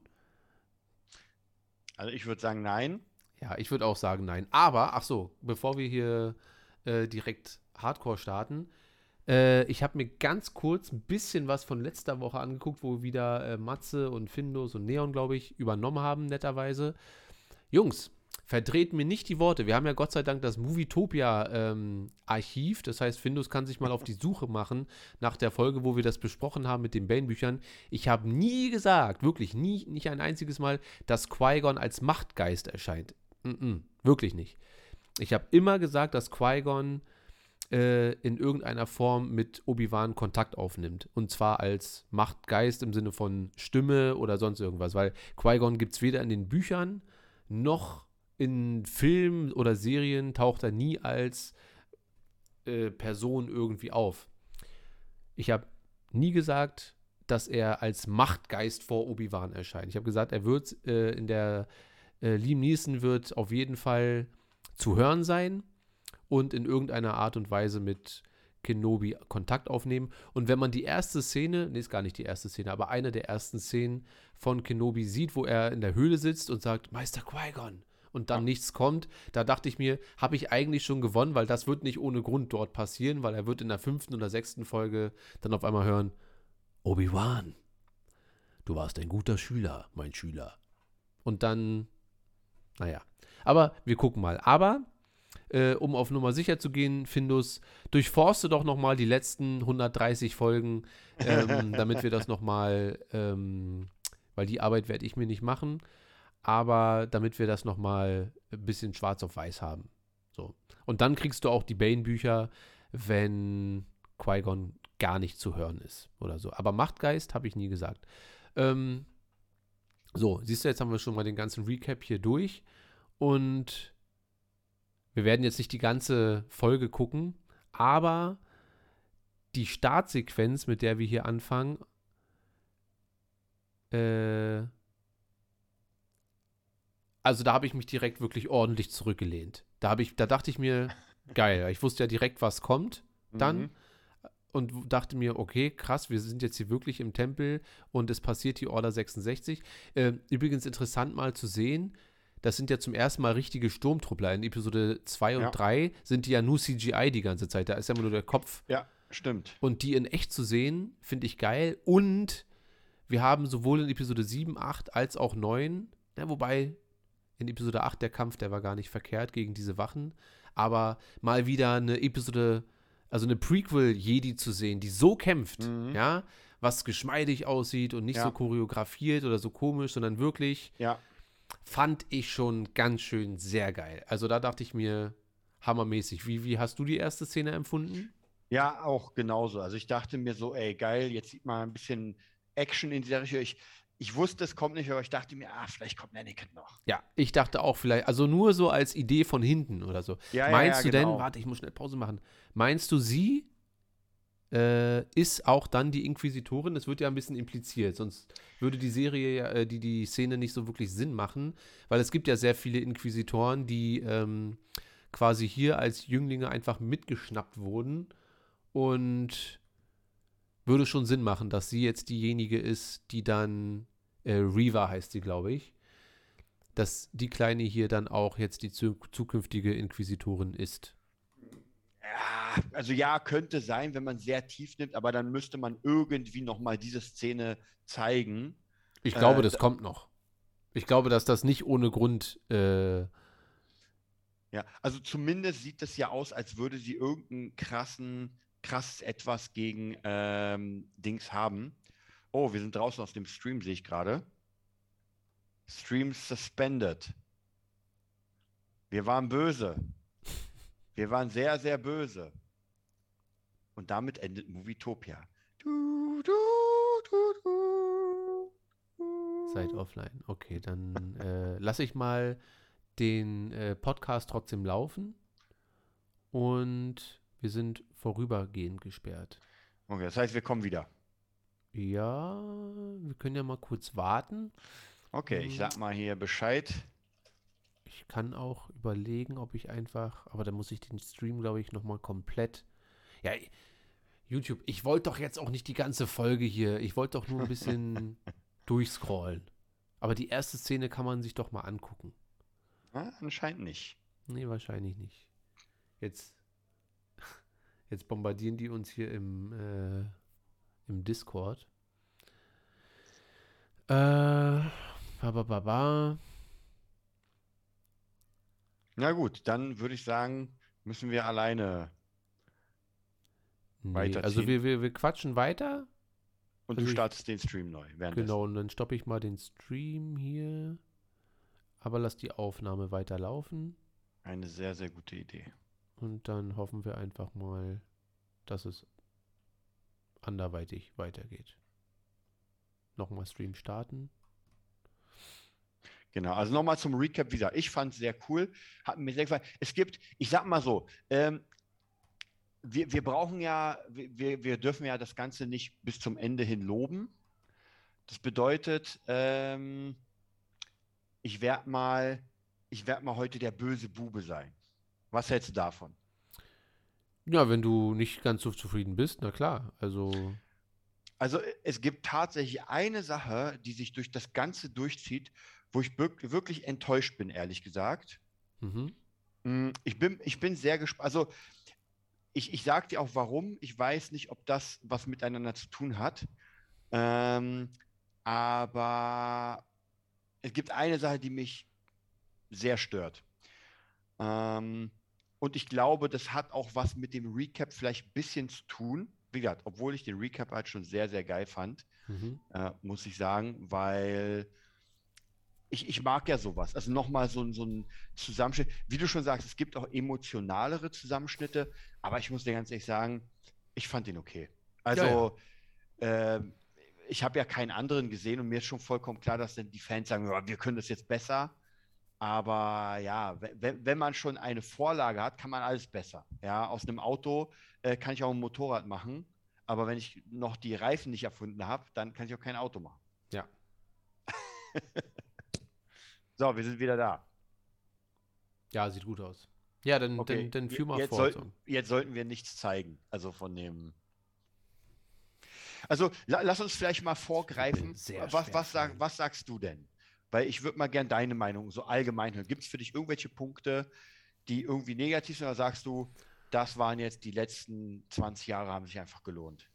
Also, ich würde sagen, nein. Ja, ich würde auch sagen nein. Aber, ach so, bevor wir hier äh, direkt Hardcore starten, äh, ich habe mir ganz kurz ein bisschen was von letzter Woche angeguckt, wo wieder äh, Matze und Findus und Neon, glaube ich, übernommen haben, netterweise. Jungs, verdreht mir nicht die Worte. Wir haben ja Gott sei Dank das Movietopia-Archiv. das heißt, Findus kann sich mal auf die Suche machen nach der Folge, wo wir das besprochen haben mit den Bane-Büchern. Ich habe nie gesagt, wirklich nie, nicht ein einziges Mal, dass Qui-Gon als Machtgeist erscheint. Mm-mm, wirklich nicht. Ich habe immer gesagt, dass Qui-Gon äh, in irgendeiner Form mit Obi-Wan Kontakt aufnimmt. Und zwar als Machtgeist im Sinne von Stimme oder sonst irgendwas. Weil Qui-Gon gibt es weder in den Büchern noch in Filmen oder Serien taucht er nie als äh, Person irgendwie auf. Ich habe nie gesagt, dass er als Machtgeist vor Obi-Wan erscheint. Ich habe gesagt, er wird äh, in der äh, Liam Neeson wird auf jeden Fall zu hören sein und in irgendeiner Art und Weise mit Kenobi Kontakt aufnehmen. Und wenn man die erste Szene, nee, ist gar nicht die erste Szene, aber eine der ersten Szenen von Kenobi sieht, wo er in der Höhle sitzt und sagt, Meister Qui-Gon, und dann nichts kommt, da dachte ich mir, habe ich eigentlich schon gewonnen, weil das wird nicht ohne Grund dort passieren, weil er wird in der fünften oder sechsten Folge dann auf einmal hören, Obi-Wan, du warst ein guter Schüler, mein Schüler. Und dann, naja, aber wir gucken mal. Aber äh, um auf Nummer sicher zu gehen, Findus, durchforste doch noch mal die letzten 130 Folgen, ähm, damit wir das noch mal, ähm, weil die Arbeit werde ich mir nicht machen, aber damit wir das noch mal ein bisschen schwarz auf weiß haben. So. Und dann kriegst du auch die Bane-Bücher, wenn Qui-Gon gar nicht zu hören ist oder so. Aber Machtgeist habe ich nie gesagt. Ähm, so, siehst du, jetzt haben wir schon mal den ganzen Recap hier durch und wir werden jetzt nicht die ganze Folge gucken, aber die Startsequenz, mit der wir hier anfangen, äh, also da habe ich mich direkt wirklich ordentlich zurückgelehnt. Da habe ich, da dachte ich mir, geil, ich wusste ja direkt, was kommt dann Mhm. und dachte mir, okay, krass, wir sind jetzt hier wirklich im Tempel und es passiert die Order 66. Äh, übrigens interessant mal zu sehen, das sind ja zum ersten Mal richtige Sturmtruppler. In Episode 2 und Ja. 3 sind die ja nur CGI die ganze Zeit. Da ist ja immer nur der Kopf. Ja, stimmt. Und die in echt zu sehen, finde ich geil. Und wir haben sowohl in Episode 7, 8 als auch 9, ja, wobei in Episode 8 der Kampf, der war gar nicht verkehrt gegen diese Wachen, aber mal wieder eine Episode, also eine Prequel-Jedi zu sehen, die so kämpft, Mhm. ja, was geschmeidig aussieht und nicht Ja. so choreografiert oder so komisch, sondern wirklich Ja. Fand ich schon ganz schön sehr geil. Also da dachte ich mir, hammermäßig. Wie, wie hast du die erste Szene empfunden? Ja, auch genauso. Also ich dachte mir so, ey, geil, jetzt sieht man ein bisschen Action in dieser Richtung. Ich, ich wusste, es kommt nicht, aber ich dachte mir, ah, vielleicht kommt Anakin noch. Ja, ich dachte auch vielleicht, also nur so als Idee von hinten oder so. Ja, ja, Meinst ja, du genau. denn, warte, ich muss schnell Pause machen. Meinst du, sie äh, ist auch dann die Inquisitorin. Das wird ja ein bisschen impliziert, sonst würde die Serie, äh, die, die Szene nicht so wirklich Sinn machen, weil es gibt ja sehr viele Inquisitoren, die ähm, quasi hier als Jünglinge einfach mitgeschnappt wurden und würde schon Sinn machen, dass sie jetzt diejenige ist, die dann, äh, Reva heißt sie, glaube ich, dass die Kleine hier dann auch jetzt die zu zukünftige Inquisitorin ist. Ja, also ja, könnte sein, wenn man sehr tief nimmt, aber dann müsste man irgendwie nochmal diese Szene zeigen. Ich glaube, Äh, das da- kommt noch. Ich glaube, dass das nicht ohne Grund. Äh, Ja, also zumindest sieht es ja aus, als würde sie irgendeinen krassen, krasses etwas gegen ähm, Dings haben. Oh, wir sind draußen aus dem Stream, sehe ich gerade. Stream suspended. Wir waren böse. Wir waren sehr, sehr böse. Und damit endet Movietopia. Du, du, du, seid offline. Okay, dann äh, lasse ich mal den äh, Podcast trotzdem laufen. Und wir sind vorübergehend gesperrt. Okay, das heißt, wir kommen wieder. Ja, wir können ja mal kurz warten. Okay, ich sag mal hier Bescheid. Ich kann auch überlegen, ob ich einfach, aber dann muss ich den Stream, glaube ich, nochmal komplett. Ja, YouTube, ich wollte doch jetzt auch nicht die ganze Folge hier. Ich wollte doch nur ein bisschen durchscrollen. Aber die erste Szene kann man sich doch mal angucken. Ah, anscheinend nicht. Nee, wahrscheinlich nicht. Jetzt, jetzt bombardieren die uns hier im, äh, im Discord. Äh, ba, ba, ba, ba. Na gut, dann würde ich sagen, müssen wir alleine. Nee, Weiterziehen. also wir, wir, wir quatschen weiter. Und Also du startest den Stream neu. Genau, und dann stoppe ich mal den Stream hier. Aber lass die Aufnahme weiterlaufen. Eine sehr, sehr gute Idee. Und dann hoffen wir einfach mal, dass es anderweitig weitergeht. Nochmal Stream starten. Genau, also nochmal zum Recap, wie gesagt, ich fand es sehr cool, hat mir sehr gefallen. Es gibt, ich sag mal so, ähm, wir, wir brauchen ja, wir, wir dürfen ja das Ganze nicht bis zum Ende hin loben. Das bedeutet, ähm, ich werde mal, ich werde mal heute der böse Bube sein. Was hältst du davon? Ja, wenn du nicht ganz so zufrieden bist, na klar. Also, Also es gibt tatsächlich eine Sache, die sich durch das Ganze durchzieht, wo ich wirk- wirklich enttäuscht bin, ehrlich gesagt. mhm. Mm, Ich bin, ich bin sehr gespannt. Also, ich, ich sage dir auch warum. Ich weiß nicht, ob das was miteinander zu tun hat. Ähm, aber es gibt eine Sache, die mich sehr stört. Ähm, und ich glaube, das hat auch was mit dem Recap vielleicht ein bisschen zu tun. Wie gesagt, obwohl ich den Recap halt schon sehr, sehr geil fand Mhm. äh, muss ich sagen, weil ich, ich mag ja sowas. Also nochmal so, ein- so ein Zusammenschnitt. Wie du schon sagst, es gibt auch emotionalere Zusammenschnitte, aber ich muss dir ganz ehrlich sagen, ich fand den okay. Also, ähm, ich habe ja keinen anderen gesehen und mir ist schon vollkommen klar, dass dann die Fans sagen, ja, wir können das jetzt besser. Aber ja, we- wenn, wenn man schon eine Vorlage hat, kann man alles besser. Ja, aus einem Auto äh, kann ich auch ein Motorrad machen. Aber wenn ich noch die Reifen nicht erfunden habe, dann kann ich auch kein Auto machen. Ja. So, wir sind wieder da. Ja, sieht gut aus. Ja, dann, Okay, dann, dann führ mal jetzt, vor. sollten, jetzt sollten wir nichts zeigen. Also von dem. Also la, lass uns vielleicht mal vorgreifen. sehr Was, was, sag, was sagst du denn? Weil ich würde mal gern deine Meinung so allgemein hören. Gibt es für dich irgendwelche Punkte, die irgendwie negativ sind, oder sagst du, das waren jetzt die letzten 20 Jahre, haben sich einfach gelohnt?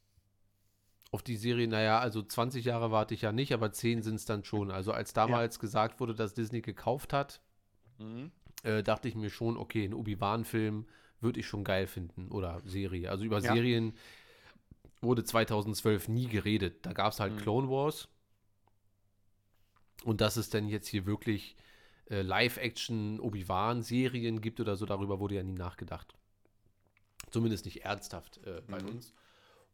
Auf die Serie, naja, also 20 Jahre warte ich ja nicht, aber 10 sind es dann schon. Also als damals gesagt wurde, dass Disney gekauft hat, Mhm. äh, dachte ich mir schon, okay, ein Obi-Wan-Film würde ich schon geil finden oder Serie. Also über Ja. Serien wurde 2012 nie geredet. Da gab es halt Mhm. Clone Wars. Und dass es denn jetzt hier wirklich äh, Live-Action Obi-Wan-Serien gibt oder so, darüber wurde ja nie nachgedacht. Zumindest nicht ernsthaft äh, bei Mhm. uns.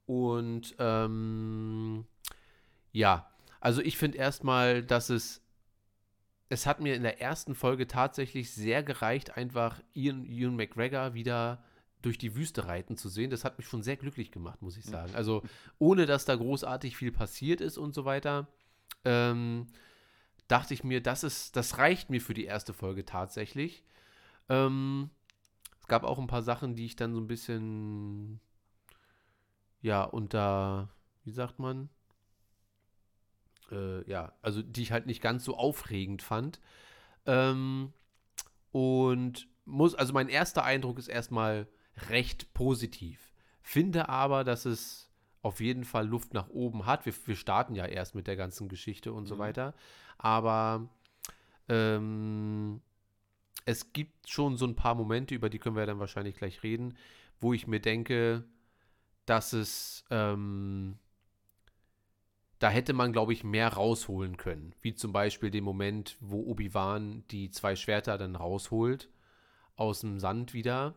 Und ähm, ja, also ich finde erstmal, dass es es hat mir in der ersten Folge tatsächlich sehr gereicht, einfach Ian, Ian McGregor wieder durch die Wüste reiten zu sehen, das hat mich schon sehr glücklich gemacht, muss ich sagen. Also ohne dass da großartig viel passiert ist und so weiter, ähm, dachte ich mir, das ist, das reicht mir für die erste Folge tatsächlich. Ähm, es gab auch ein paar Sachen, die ich dann so ein bisschen, ja, unter, wie sagt man? Äh, ja, also die ich halt nicht ganz so aufregend fand. Ähm, und muss, also mein erster Eindruck ist erstmal recht positiv. Finde aber, dass es auf jeden Fall Luft nach oben hat. Wir, wir starten ja erst mit der ganzen Geschichte und so Mhm. weiter. Aber ähm, es gibt schon so ein paar Momente, über die können wir dann wahrscheinlich gleich reden, wo ich mir denke, dass es, ähm, da hätte man, glaube ich, mehr rausholen können. Wie zum Beispiel den Moment, wo Obi-Wan die zwei Schwerter dann rausholt aus dem Sand wieder.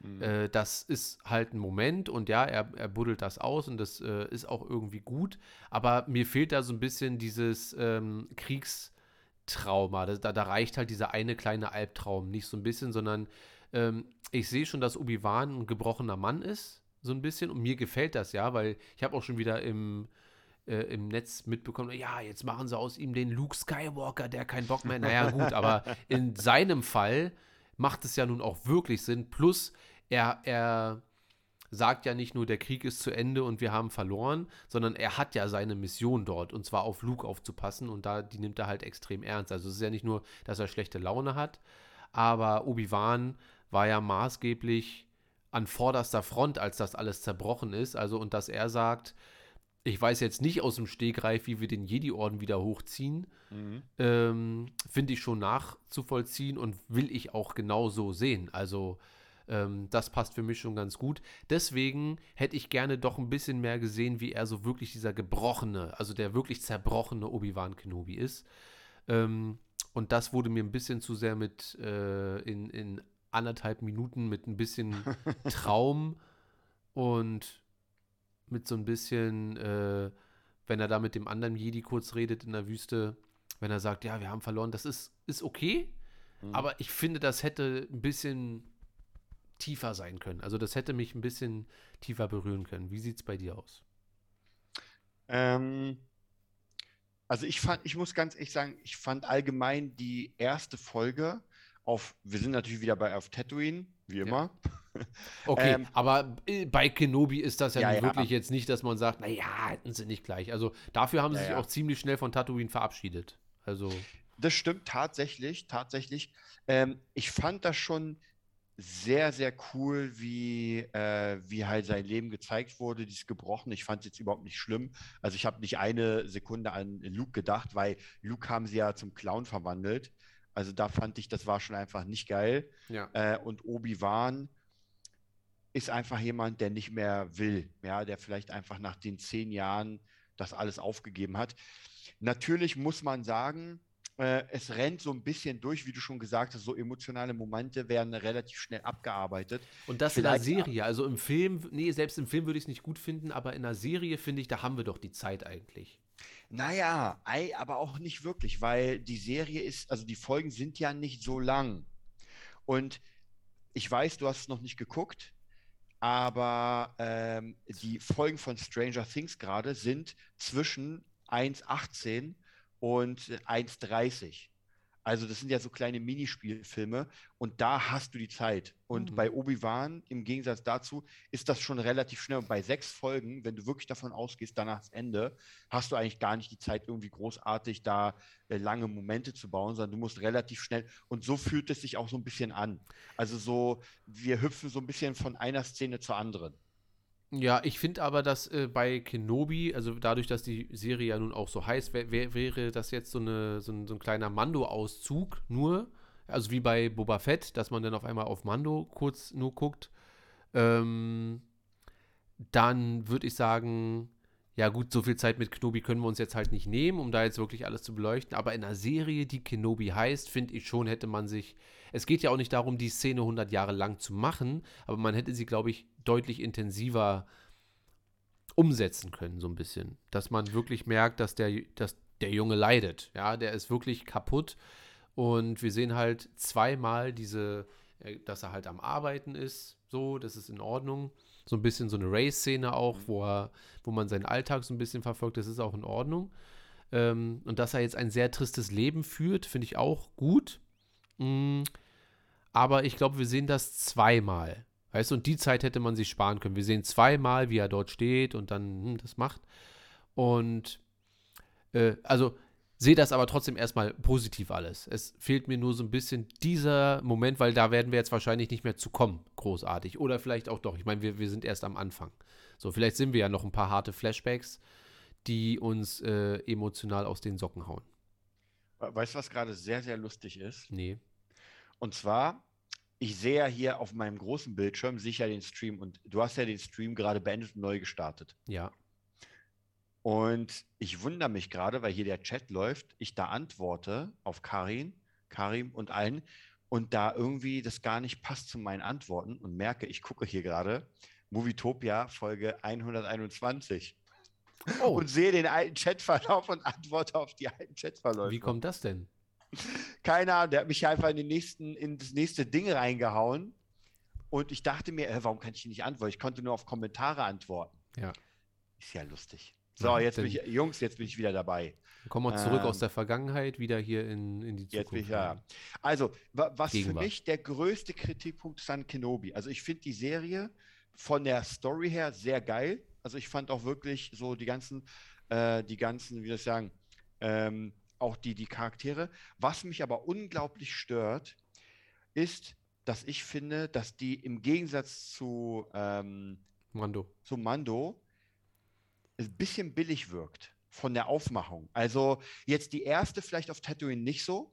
Mhm. Äh, das ist halt ein Moment und ja, er, er buddelt das aus und das äh, ist auch irgendwie gut. Aber mir fehlt da so ein bisschen dieses ähm, Kriegstrauma. Da, da, da reicht halt dieser eine kleine Albtraum nicht so ein bisschen, sondern ähm, ich sehe schon, dass Obi-Wan ein gebrochener Mann ist, so ein bisschen. Und mir gefällt das ja, weil ich habe auch schon wieder im, äh, im Netz mitbekommen, ja, jetzt machen sie aus ihm den Luke Skywalker, der keinen Bock mehr. Naja, gut, aber in seinem Fall macht es ja nun auch wirklich Sinn. Plus, er, er sagt ja nicht nur, der Krieg ist zu Ende und wir haben verloren, sondern er hat ja seine Mission dort und zwar auf Luke aufzupassen und da, die nimmt er halt extrem ernst. Also es ist ja nicht nur, dass er schlechte Laune hat, aber Obi-Wan war ja maßgeblich an vorderster Front, als das alles zerbrochen ist. Also und dass er sagt, ich weiß jetzt nicht aus dem Stegreif, wie wir den Jedi-Orden wieder hochziehen, Mhm. ähm, finde ich schon nachzuvollziehen und will ich auch genau so sehen. Also ähm, das passt für mich schon ganz gut. Deswegen hätte ich gerne doch ein bisschen mehr gesehen, wie er so wirklich dieser gebrochene, also der wirklich zerbrochene Obi-Wan Kenobi ist. Ähm, und das wurde mir ein bisschen zu sehr mit äh, in, in anderthalb Minuten mit ein bisschen Traum und mit so ein bisschen, äh, wenn er da mit dem anderen Jedi kurz redet in der Wüste, wenn er sagt, ja, wir haben verloren, das ist, ist okay, Mhm. aber ich finde, das hätte ein bisschen tiefer sein können. Also das hätte mich ein bisschen tiefer berühren können. Wie sieht es bei dir aus? Ähm, also ich fand, ich muss ganz ehrlich sagen, ich fand allgemein die erste Folge auf, wir sind natürlich wieder bei auf Tatooine, wie immer. Okay, Ähm, aber äh, bei Kenobi ist das ja, Ja, ja. wirklich jetzt nicht, dass man sagt, naja, hätten sie nicht gleich. Also dafür haben sie Ja, sich ja. auch ziemlich schnell von Tatooine verabschiedet. Also, Das stimmt tatsächlich, tatsächlich. Ähm, ich fand das schon sehr, sehr cool, wie, äh, wie halt sein Leben gezeigt wurde, dieses Gebrochene. Ich fand es jetzt überhaupt nicht schlimm. Also ich habe nicht eine Sekunde an Luke gedacht, weil Luke haben sie ja zum Clown verwandelt. Also da fand ich, das war schon einfach nicht geil. ja. Äh, und Obi-Wan ist einfach jemand, der nicht mehr will, ja, der vielleicht einfach nach den zehn Jahren das alles aufgegeben hat. Natürlich muss man sagen, äh, es rennt so ein bisschen durch, wie du schon gesagt hast, so emotionale Momente werden relativ schnell abgearbeitet. Und das in der Vielleicht- Serie. Also im Film, nee, selbst im Film würde ich es nicht gut finden, aber in der Serie finde ich, da haben wir doch die Zeit eigentlich. Naja, aber auch nicht wirklich, weil die Serie ist, also die Folgen sind ja nicht so lang. Und ich weiß, du hast es noch nicht geguckt, aber ähm, die Folgen von Stranger Things gerade sind zwischen 1,18 und 1,30. Also das sind ja so kleine Minispielfilme und da hast du die Zeit. Und Mhm. bei Obi-Wan, im Gegensatz dazu, ist das schon relativ schnell. Und bei sechs Folgen, wenn du wirklich davon ausgehst, danach das Ende, hast du eigentlich gar nicht die Zeit, irgendwie großartig da äh, lange Momente zu bauen, sondern du musst relativ schnell. Und so fühlt es sich auch so ein bisschen an. Also so, wir hüpfen so ein bisschen von einer Szene zur anderen. Ja, ich finde aber, dass äh, bei Kenobi, also dadurch, dass die Serie ja nun auch so heißt, wär, wär, wäre das jetzt so, eine, so, ein, so ein kleiner Mando-Auszug nur, also wie bei Boba Fett, dass man dann auf einmal auf Mando kurz nur guckt, ähm, dann würde ich sagen, ja gut, so viel Zeit mit Kenobi können wir uns jetzt halt nicht nehmen, um da jetzt wirklich alles zu beleuchten, aber in einer Serie, die Kenobi heißt, finde ich schon, hätte man sich, es geht ja auch nicht darum, die Szene 100 Jahre lang zu machen, aber man hätte sie, glaube ich, deutlich intensiver umsetzen können, so ein bisschen. Dass man wirklich merkt, dass der, dass der Junge leidet. Ja, der ist wirklich kaputt. Und wir sehen halt zweimal diese äh, dass er halt am Arbeiten ist, so, das ist in Ordnung. So ein bisschen so eine Race-Szene auch, wo, er, wo man seinen Alltag so ein bisschen verfolgt, das ist auch in Ordnung. Ähm, und dass er jetzt ein sehr tristes Leben führt, finde ich auch gut. Mm, aber ich glaube, wir sehen das zweimal. Weißt du, und die Zeit hätte man sich sparen können. Wir sehen zweimal, wie er dort steht und dann hm, das macht. Und äh, also sehe das aber trotzdem erstmal positiv alles. Es fehlt mir nur so ein bisschen dieser Moment, weil da werden wir jetzt wahrscheinlich nicht mehr zu kommen, großartig. Oder vielleicht auch doch. Ich meine, wir, wir sind erst am Anfang. So, vielleicht sind wir ja noch ein paar harte Flashbacks, die uns äh, emotional aus den Socken hauen. Weißt du, was gerade sehr, sehr lustig ist? Nee. Und zwar, ich sehe ja hier auf meinem großen Bildschirm sicher den Stream und du hast ja den Stream gerade beendet und neu gestartet. Ja. Und ich wundere mich gerade, weil hier der Chat läuft, ich da antworte auf Karin, Karim und allen und da irgendwie das gar nicht passt zu meinen Antworten und merke, ich gucke hier gerade Movietopia Folge 121 Oh, und sehe den alten Chatverlauf und antworte auf die alten Chatverläufe. wie kommt das denn? Keine Ahnung, der hat mich einfach in, den nächsten, in das nächste Ding reingehauen. Und ich dachte mir, äh, warum kann ich nicht antworten? Ich konnte nur auf Kommentare antworten. Ja. Ist ja lustig. So, jetzt bin ich, Jungs, jetzt bin ich wieder dabei. Kommen wir zurück aus Ähm, der Vergangenheit wieder hier in, in die Zukunft. Jetzt bin ich ja. Also, wa was für Gegenwart. mich der größte Kritikpunkt ist an Kenobi. Also, ich finde die Serie von der Story her sehr geil. Also, ich fand auch wirklich so die ganzen, äh, die ganzen, wie soll ich sagen, ähm, auch die, die Charaktere. Was mich aber unglaublich stört, ist, dass ich finde, dass die im Gegensatz zu, ähm, Mando. zu Mando ein bisschen billig wirkt von der Aufmachung. Also jetzt die erste vielleicht auf Tatooine nicht so,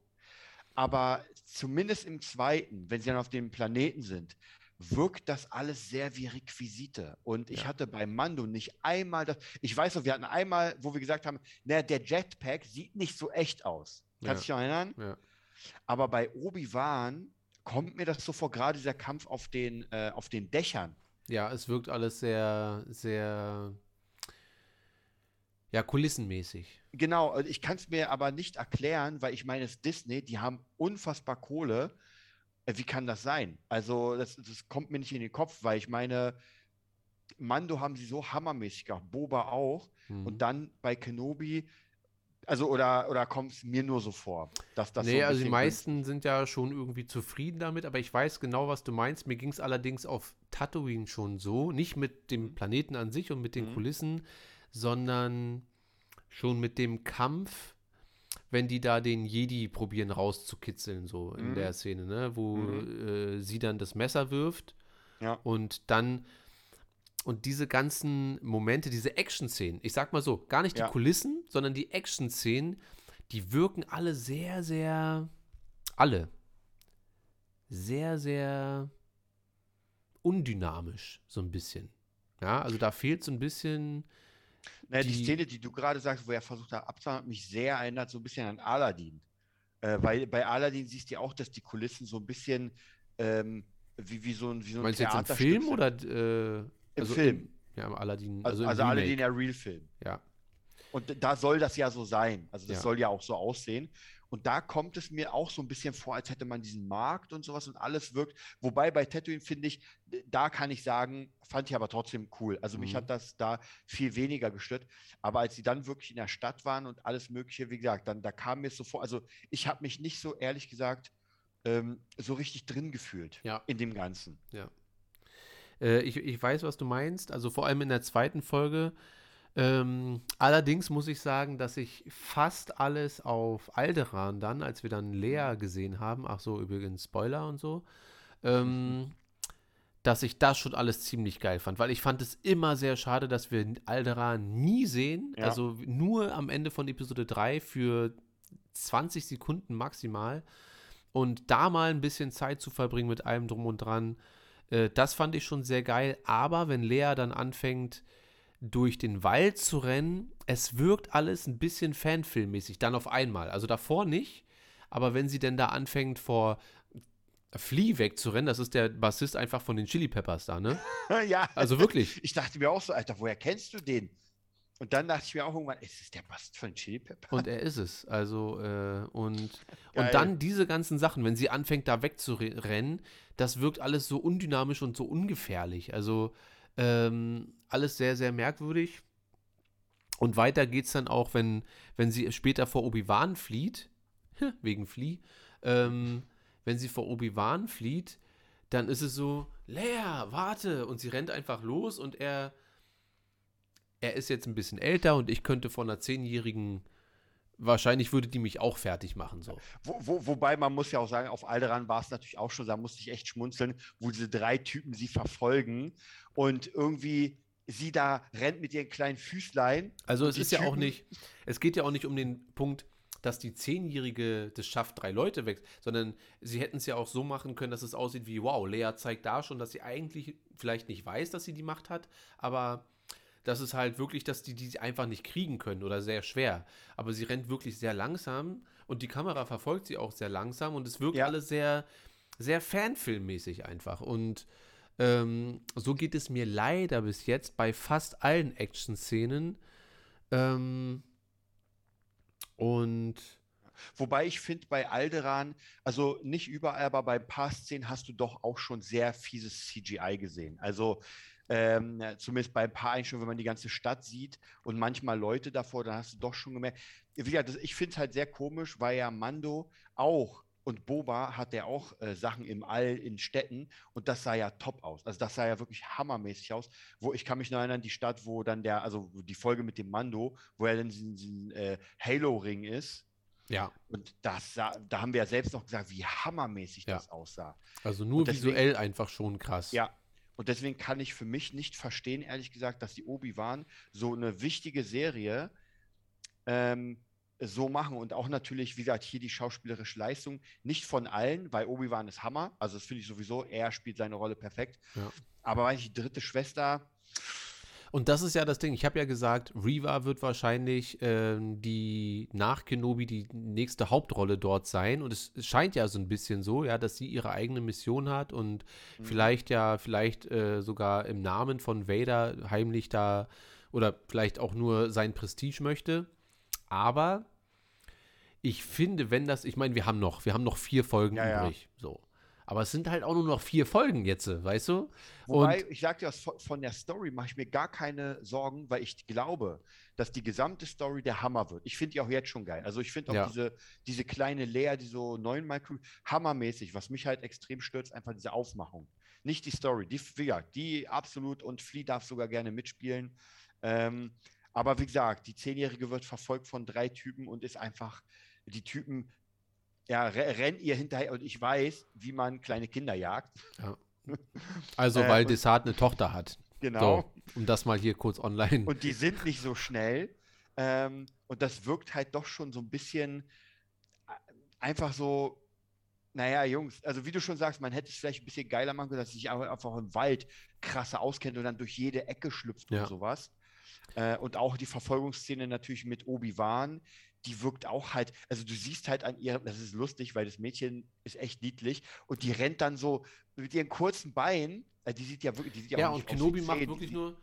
aber zumindest im zweiten, wenn sie dann auf dem Planeten sind, wirkt das alles sehr wie Requisite. Und ich Ja. hatte bei Mando nicht einmal das. Ich weiß noch, wir hatten einmal, wo wir gesagt haben, naja, der Jetpack sieht nicht so echt aus. Kannst du Ja. dich noch erinnern? Ja. Aber bei Obi-Wan kommt mir das so vor, gerade dieser Kampf auf den, äh, auf den Dächern. ja, es wirkt alles sehr, sehr, ja, kulissenmäßig. Genau, ich kann es mir aber nicht erklären, weil ich meine, es ist Disney, die haben unfassbar Kohle. Äh, Wie kann das sein? Also, das, das kommt mir nicht in den Kopf, weil ich meine, Mando haben sie so hammermäßig gemacht, Boba auch. Mhm. Und dann bei Kenobi, also, oder, oder kommt es mir nur so vor, dass das so nee, ein also die meisten sind ja schon irgendwie zufrieden damit, aber ich weiß genau, was du meinst. Mir ging es allerdings auf Tatooine schon so, nicht mit dem Planeten an sich und mit den Mhm. Kulissen, sondern schon mit dem Kampf, wenn die da den Jedi probieren rauszukitzeln, so in Mhm. der Szene, ne, wo Mhm. äh, sie dann das Messer wirft Ja. und dann und diese ganzen Momente, diese Action-Szenen, ich sag mal so, gar nicht die Ja. Kulissen, sondern die Action-Szenen, die wirken alle sehr, sehr, alle, sehr, sehr undynamisch, so ein bisschen. Ja, also da fehlt so ein bisschen, Naja, die, die- Szene, die du gerade sagst, wo er versucht hat abzuhauen, hat mich sehr erinnert, so ein bisschen an Aladdin. Äh, weil bei Aladdin siehst du ja auch, dass die Kulissen so ein bisschen ähm, wie, wie so ein, wie so ein meinst du jetzt im Film sind. oder äh, Im also Film. ja, im Aladdin, Also, also, im also Aladdin der Real-Film. Ja, Und da soll das ja so sein. Also das Ja. soll ja auch so aussehen. Und da kommt es mir auch so ein bisschen vor, als hätte man diesen Markt und sowas und alles wirkt. Wobei bei Tatooine finde ich, da kann ich sagen, fand ich aber trotzdem cool. Also mich Mhm. hat das da viel weniger gestört. Aber als sie dann wirklich in der Stadt waren und alles Mögliche, wie gesagt, dann da kam mir so vor, also ich habe mich nicht so ehrlich gesagt ähm, so richtig drin gefühlt Ja. in dem Ganzen. Äh, ich, ich weiß, was du meinst. Also vor allem in der zweiten Folge. Ähm, allerdings muss ich sagen, dass ich fast alles auf Alderan dann, als wir dann Lea gesehen haben, ach so, übrigens Spoiler und so, ähm, dass ich das schon alles ziemlich geil fand, weil ich fand es immer sehr schade, dass wir Alderan nie sehen, Ja. also nur am Ende von Episode 3 für 20 Sekunden maximal. Und da mal ein bisschen Zeit zu verbringen mit allem drum und dran, äh, das fand ich schon sehr geil. Aber wenn Lea dann anfängt, durch den Wald zu rennen, es wirkt alles ein bisschen Fanfilmmäßig, dann auf einmal. Also davor nicht, aber wenn sie denn da anfängt, vor Flea wegzurennen, das ist der Bassist einfach von den Chili Peppers da, ne? ja, Also wirklich. ich dachte mir auch so, Alter, woher kennst du den? Und dann dachte ich mir auch irgendwann, ist es der Bast von Chili Pepper? Und er ist es. Also, äh, und, Geil. und dann diese ganzen Sachen, wenn sie anfängt, da wegzurennen, das wirkt alles so undynamisch und so ungefährlich. Also, ähm, alles sehr, sehr merkwürdig. Und weiter geht's dann auch, wenn, wenn sie später vor Obi-Wan flieht, wegen Flieh, ähm, wenn sie vor Obi-Wan flieht, dann ist es so, Lea, warte! Und sie rennt einfach los und er, er ist jetzt ein bisschen älter und ich könnte von einer Zehnjährigen, wahrscheinlich würde die mich auch fertig machen, so. Wo, wo, wobei man muss ja auch sagen, auf Alderan war es natürlich auch schon, da musste ich echt schmunzeln, wo diese drei Typen sie verfolgen und irgendwie sie da rennt mit ihren kleinen Füßlein. Also es ist ja auch Typen- nicht, es geht ja auch nicht um den Punkt, dass die Zehnjährige das schafft, drei Leute weg, sondern sie hätten es ja auch so machen können, dass es aussieht wie, wow, Lea zeigt da schon, dass sie eigentlich vielleicht nicht weiß, dass sie die Macht hat, aber das ist halt wirklich, dass die die einfach nicht kriegen können oder sehr schwer. Aber sie rennt wirklich sehr langsam und die Kamera verfolgt sie auch sehr langsam und es wirkt Ja. alles sehr, sehr Fanfilmmäßig einfach. Und ähm, so geht es mir leider bis jetzt bei fast allen Action-Szenen. Ähm, und Wobei ich finde, bei Alderan, also nicht überall, aber bei ein paar Szenen hast du doch auch schon sehr fieses CGI gesehen. Also ähm, zumindest bei ein paar Einstellungen, wenn man die ganze Stadt sieht und manchmal Leute davor, dann hast du doch schon gemerkt. Wie gesagt, das, ich finde es halt sehr komisch, weil ja Mando auch und Boba hat ja auch äh, Sachen im All in Städten und das sah ja top aus. Also das sah ja wirklich hammermäßig aus. Wo ich kann mich noch erinnern, die Stadt, wo dann der, also die Folge mit dem Mando, wo er dann diesen, diesen äh, Halo-Ring ist. ja, Und das sah, da haben wir ja selbst noch gesagt, wie hammermäßig Ja. das aussah. also nur deswegen- visuell einfach schon krass. Ja. Und deswegen kann ich für mich nicht verstehen, ehrlich gesagt, dass die Obi-Wan so eine wichtige Serie ähm, so machen. Und auch natürlich, wie gesagt, hier die schauspielerische Leistung. Nicht von allen, weil Obi-Wan ist Hammer. Also das finde ich sowieso, er spielt seine Rolle perfekt. Ja. Aber weiß ich, die dritte Schwester, Und das ist ja das Ding. Ich habe ja gesagt, Reva wird wahrscheinlich ähm, die nach Kenobi die nächste Hauptrolle dort sein. Und es, es scheint ja so ein bisschen so, ja, dass sie ihre eigene Mission hat und Mhm. vielleicht ja, vielleicht äh, sogar im Namen von Vader heimlich da oder vielleicht auch nur sein Prestige möchte. Aber ich finde, wenn das, ich meine, wir haben noch, wir haben noch vier Folgen Ja, ja. übrig. So. Aber es sind halt auch nur noch vier Folgen jetzt, weißt du? Wobei, ich sag dir, von- der Story mache ich mir gar keine Sorgen, weil ich glaube, dass die gesamte Story der Hammer wird. Ich finde die auch jetzt schon geil. Also ich finde auch Ja. diese, diese kleine Lea, die so neunmal crew, hammermäßig. Was mich halt extrem stört, ist einfach diese Aufmachung. Nicht die Story. Die, gesagt, die absolut und Flea darf sogar gerne mitspielen. Ähm, aber wie gesagt, die Zehnjährige wird verfolgt von drei Typen und ist einfach, die Typen ja, re rennen ihr hinterher und ich weiß, wie man kleine Kinder jagt. Also, Äh, weil Desart eine Tochter hat. Genau. So, um das mal hier kurz online. Und die sind nicht so schnell. Ähm, und das wirkt halt doch schon so ein bisschen äh, einfach so, naja, Jungs, also wie du schon sagst, man hätte es vielleicht ein bisschen geiler machen können, dass sich einfach einfach im Wald krasser auskennt und dann durch jede Ecke schlüpft Ja. und sowas. Äh, und auch die Verfolgungsszene natürlich mit Obi-Wan, die wirkt auch halt, also du siehst halt an ihr, das ist lustig, weil das Mädchen ist echt niedlich und die rennt dann so mit ihren kurzen Beinen, äh, die sieht ja wirklich, die sieht ja, ja, auch und Kenobi macht die wirklich sieht- nur.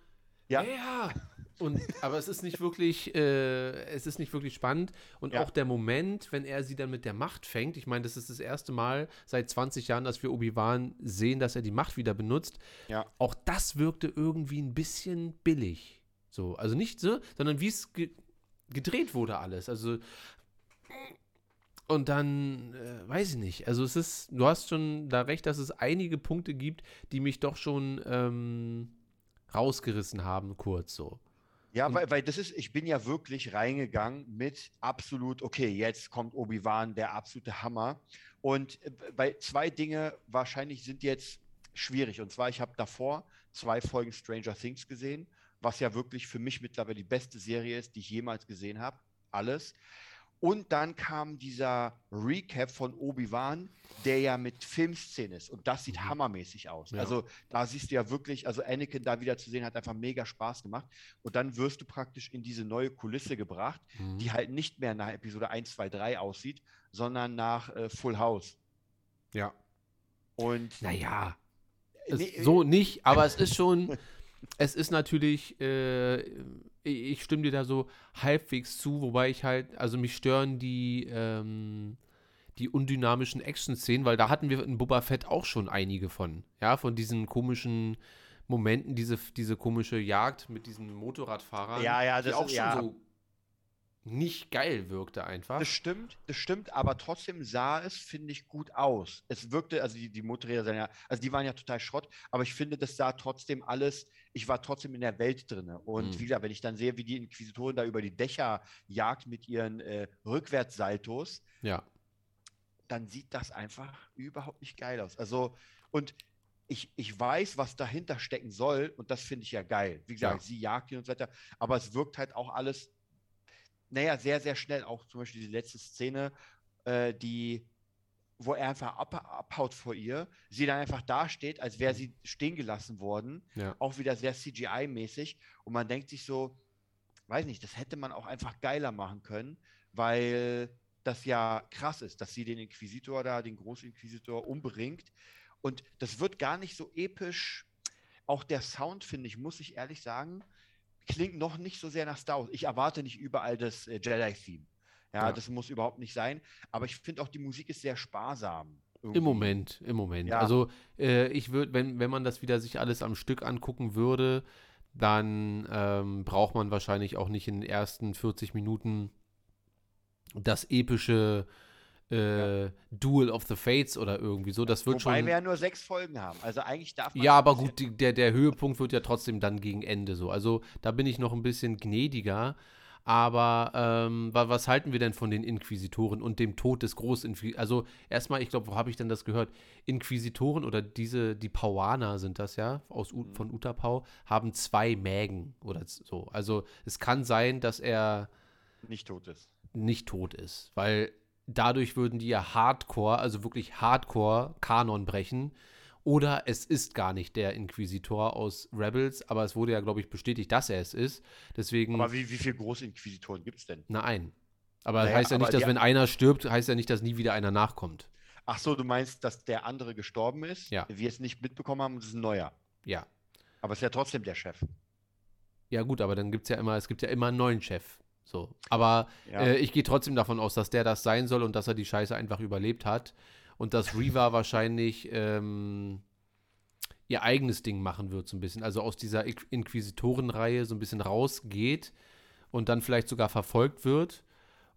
Ja. ja. Und, aber es ist nicht wirklich, äh, es ist nicht wirklich spannend. Und Ja. auch der Moment, wenn er sie dann mit der Macht fängt, ich meine, das ist das erste Mal seit 20 Jahren, dass wir Obi-Wan sehen, dass er die Macht wieder benutzt. Ja. Auch das wirkte irgendwie ein bisschen billig. So, also nicht so, sondern wie es ge gedreht wurde alles. Also und dann, äh, weiß ich nicht. Also es ist, du hast schon da recht, dass es einige Punkte gibt, die mich doch schon ähm, rausgerissen haben, kurz so. Ja, Und- weil, weil das ist, ich bin ja wirklich reingegangen mit absolut, okay, jetzt kommt Obi-Wan, der absolute Hammer. Und äh, bei zwei Dinge wahrscheinlich sind jetzt schwierig. Und zwar, ich habe davor zwei Folgen Stranger Things gesehen, was ja wirklich für mich mittlerweile die beste Serie ist, die ich jemals gesehen habe. Alles. Und dann kam dieser Recap von Obi-Wan, der ja mit Filmszenen ist. Und das sieht Mhm. hammermäßig aus. Ja. Also da siehst du ja wirklich, also Anakin da wieder zu sehen, hat einfach mega Spaß gemacht. Und dann wirst du praktisch in diese neue Kulisse gebracht, Mhm. die halt nicht mehr nach Episode 1, 2, 3 aussieht, sondern nach äh, Full House. Ja. Und Naja, Nee, so nicht, aber es ist schon, es ist natürlich, äh, ich, stimme dir da so halbwegs zu, wobei ich halt, also mich stören die, ähm, die undynamischen Action-Szenen, weil da hatten wir in Boba Fett auch schon einige von. Ja, von diesen komischen Momenten, diese, diese komische Jagd mit diesen Motorradfahrern, Ja, ja, die das auch ist- schon ja. so nicht geil wirkte einfach. Das stimmt, das stimmt, aber trotzdem sah es, finde ich, gut aus. Es wirkte, also die, die Motorräder sind ja, also die waren ja total Schrott, aber ich finde, das sah trotzdem alles, ich war trotzdem in der Welt drin. Und Mhm. wie gesagt, wenn ich dann sehe, wie die Inquisitorin da über die Dächer jagt mit ihren äh, Rückwärtssaltos, Ja. dann sieht das einfach überhaupt nicht geil aus. Also, und ich, ich weiß, was dahinter stecken soll, und das finde ich ja geil. Wie gesagt, Ja. sie jagt ihn und so weiter, aber es wirkt halt auch alles, naja, sehr, sehr schnell. Auch zum Beispiel die letzte Szene, äh, die, wo er einfach ab, abhaut vor ihr, sie dann einfach dasteht, als wäre sie stehen gelassen worden, Ja. auch wieder sehr CGI-mäßig. Und man denkt sich so, weiß nicht, das hätte man auch einfach geiler machen können, weil das ja krass ist, dass sie den Inquisitor da, den Großinquisitor umbringt. Und das wird gar nicht so episch. Auch der Sound, finde ich, muss ich ehrlich sagen, klingt noch nicht so sehr nach Star Wars. Ich erwarte nicht überall das äh, Jedi-Theme. Ja, Ja. das muss überhaupt nicht sein. Aber ich finde auch, die Musik ist sehr sparsam. Im irgendwie. Moment, im Moment. Ja. Also äh, ich würde, wenn, wenn man das wieder sich alles am Stück angucken würde, dann ähm, braucht man wahrscheinlich auch nicht in den ersten 40 Minuten das epische äh, Duel of the Fates oder irgendwie so. Das wird Wobei schon. wir ja nur sechs Folgen haben. Also eigentlich darf man. Ja, aber gut, die, der, der Höhepunkt wird ja trotzdem dann gegen Ende so. Also da bin ich noch ein bisschen gnädiger. Aber ähm, wa- was halten wir denn von den Inquisitoren und dem Tod des Großinquisitors? Also erstmal, ich glaube, wo habe ich denn das gehört? Inquisitoren oder diese, die Pauaner sind das ja, aus, U- von Utapau, haben zwei Mägen oder so. Also es kann sein, dass er nicht tot ist. nicht tot ist, weil dadurch würden die ja Hardcore, also wirklich Hardcore Kanon brechen. Oder es ist gar nicht der Inquisitor aus Rebels, aber es wurde ja, glaube ich, bestätigt, dass er es ist. Deswegen, Aber wie, wie viele Großinquisitoren gibt es denn? na ein. Aber Naja, heißt ja nicht, dass wenn einer stirbt, heißt ja nicht, dass nie wieder einer nachkommt. Ach so, du meinst, dass der andere gestorben ist? Ja. Wir es nicht mitbekommen haben es ist ein neuer. Ja. Aber es ist ja trotzdem der Chef. Ja, gut, aber dann gibt es ja immer, es gibt ja immer einen neuen Chef. So. Aber Ja. äh, ich gehe trotzdem davon aus, dass der das sein soll und dass er die Scheiße einfach überlebt hat. Und dass Reva wahrscheinlich ähm, ihr eigenes Ding machen wird, so ein bisschen. Also aus dieser Inquisitorenreihe so ein bisschen rausgeht und dann vielleicht sogar verfolgt wird.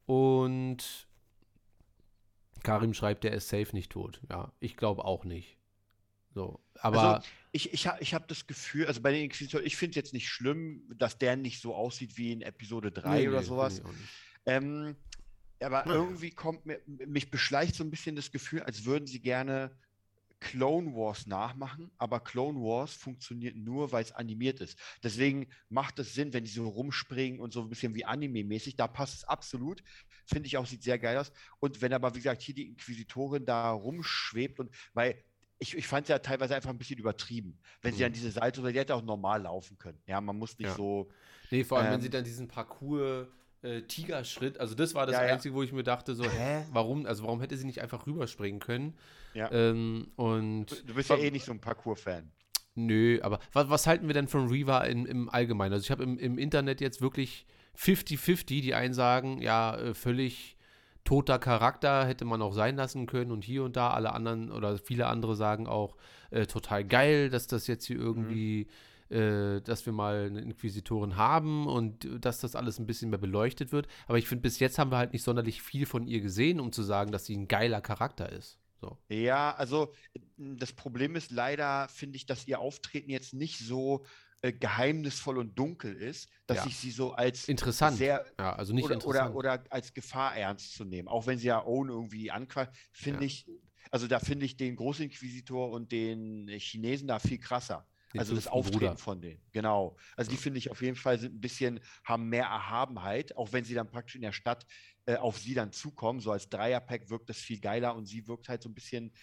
Und Karim schreibt, der ist safe nicht tot. Ja, ich glaube auch nicht. So, aber also, ich, ich, ich habe das Gefühl, also bei den Inquisitoren, ich finde es jetzt nicht schlimm, dass der nicht so aussieht wie in Episode 3 nee, oder nee, sowas. nicht. Ähm, aber irgendwie kommt mir, mich beschleicht so ein bisschen das Gefühl, als würden sie gerne Clone Wars nachmachen, aber Clone Wars funktioniert nur, weil es animiert ist. Deswegen macht es Sinn, wenn die so rumspringen und so ein bisschen wie Anime-mäßig, da passt es absolut. Finde ich auch, sieht sehr geil aus. Und wenn aber, wie gesagt, hier die Inquisitorin da rumschwebt und weil ich, ich fand es ja teilweise einfach ein bisschen übertrieben. Wenn sie Mhm. an diese Seite oder die hätte auch normal laufen können. Ja, man muss nicht Ja. so. Nee, vor allem, wenn Ähm, sie dann diesen Parcours äh, Tigerschritt, also das war das Ja, ja. Einzige, wo ich mir dachte, so, hä, warum, also warum hätte sie nicht einfach rüberspringen können? Ja. Ähm, und Du bist ja eh nicht so ein Parcours-Fan. nö, aber was, was halten wir denn von Reva in, im Allgemeinen? Also ich habe im, im Internet jetzt wirklich 50-50, die einen sagen, ja, äh, völlig toter Charakter hätte man auch sein lassen können und hier und da, alle anderen oder viele andere sagen auch, äh, total geil, dass das jetzt hier irgendwie, äh, dass wir mal eine Inquisitorin haben und äh, dass das alles ein bisschen mehr beleuchtet wird. Aber ich finde, bis jetzt haben wir halt nicht sonderlich viel von ihr gesehen, um zu sagen, dass sie ein geiler Charakter ist. So. Ja, also m, das Problem ist leider, finde ich, dass ihr Auftreten jetzt nicht so äh, geheimnisvoll und dunkel ist, dass Ja. ich sie so als Interessant. sehr ja, also nicht oder, interessant. oder, oder als Gefahr ernst zu nehmen. Auch wenn sie ja Owen irgendwie anquatscht, finde Ja. ich, also da finde ich den Großinquisitor und den Chinesen da viel krasser. Den also das Auftreten Bruder. von denen, genau. Also die finde ich auf jeden Fall sind ein bisschen, haben mehr Erhabenheit, auch wenn sie dann praktisch in der Stadt äh, auf sie dann zukommen. So als Dreierpack wirkt das viel geiler und sie wirkt halt so ein bisschen,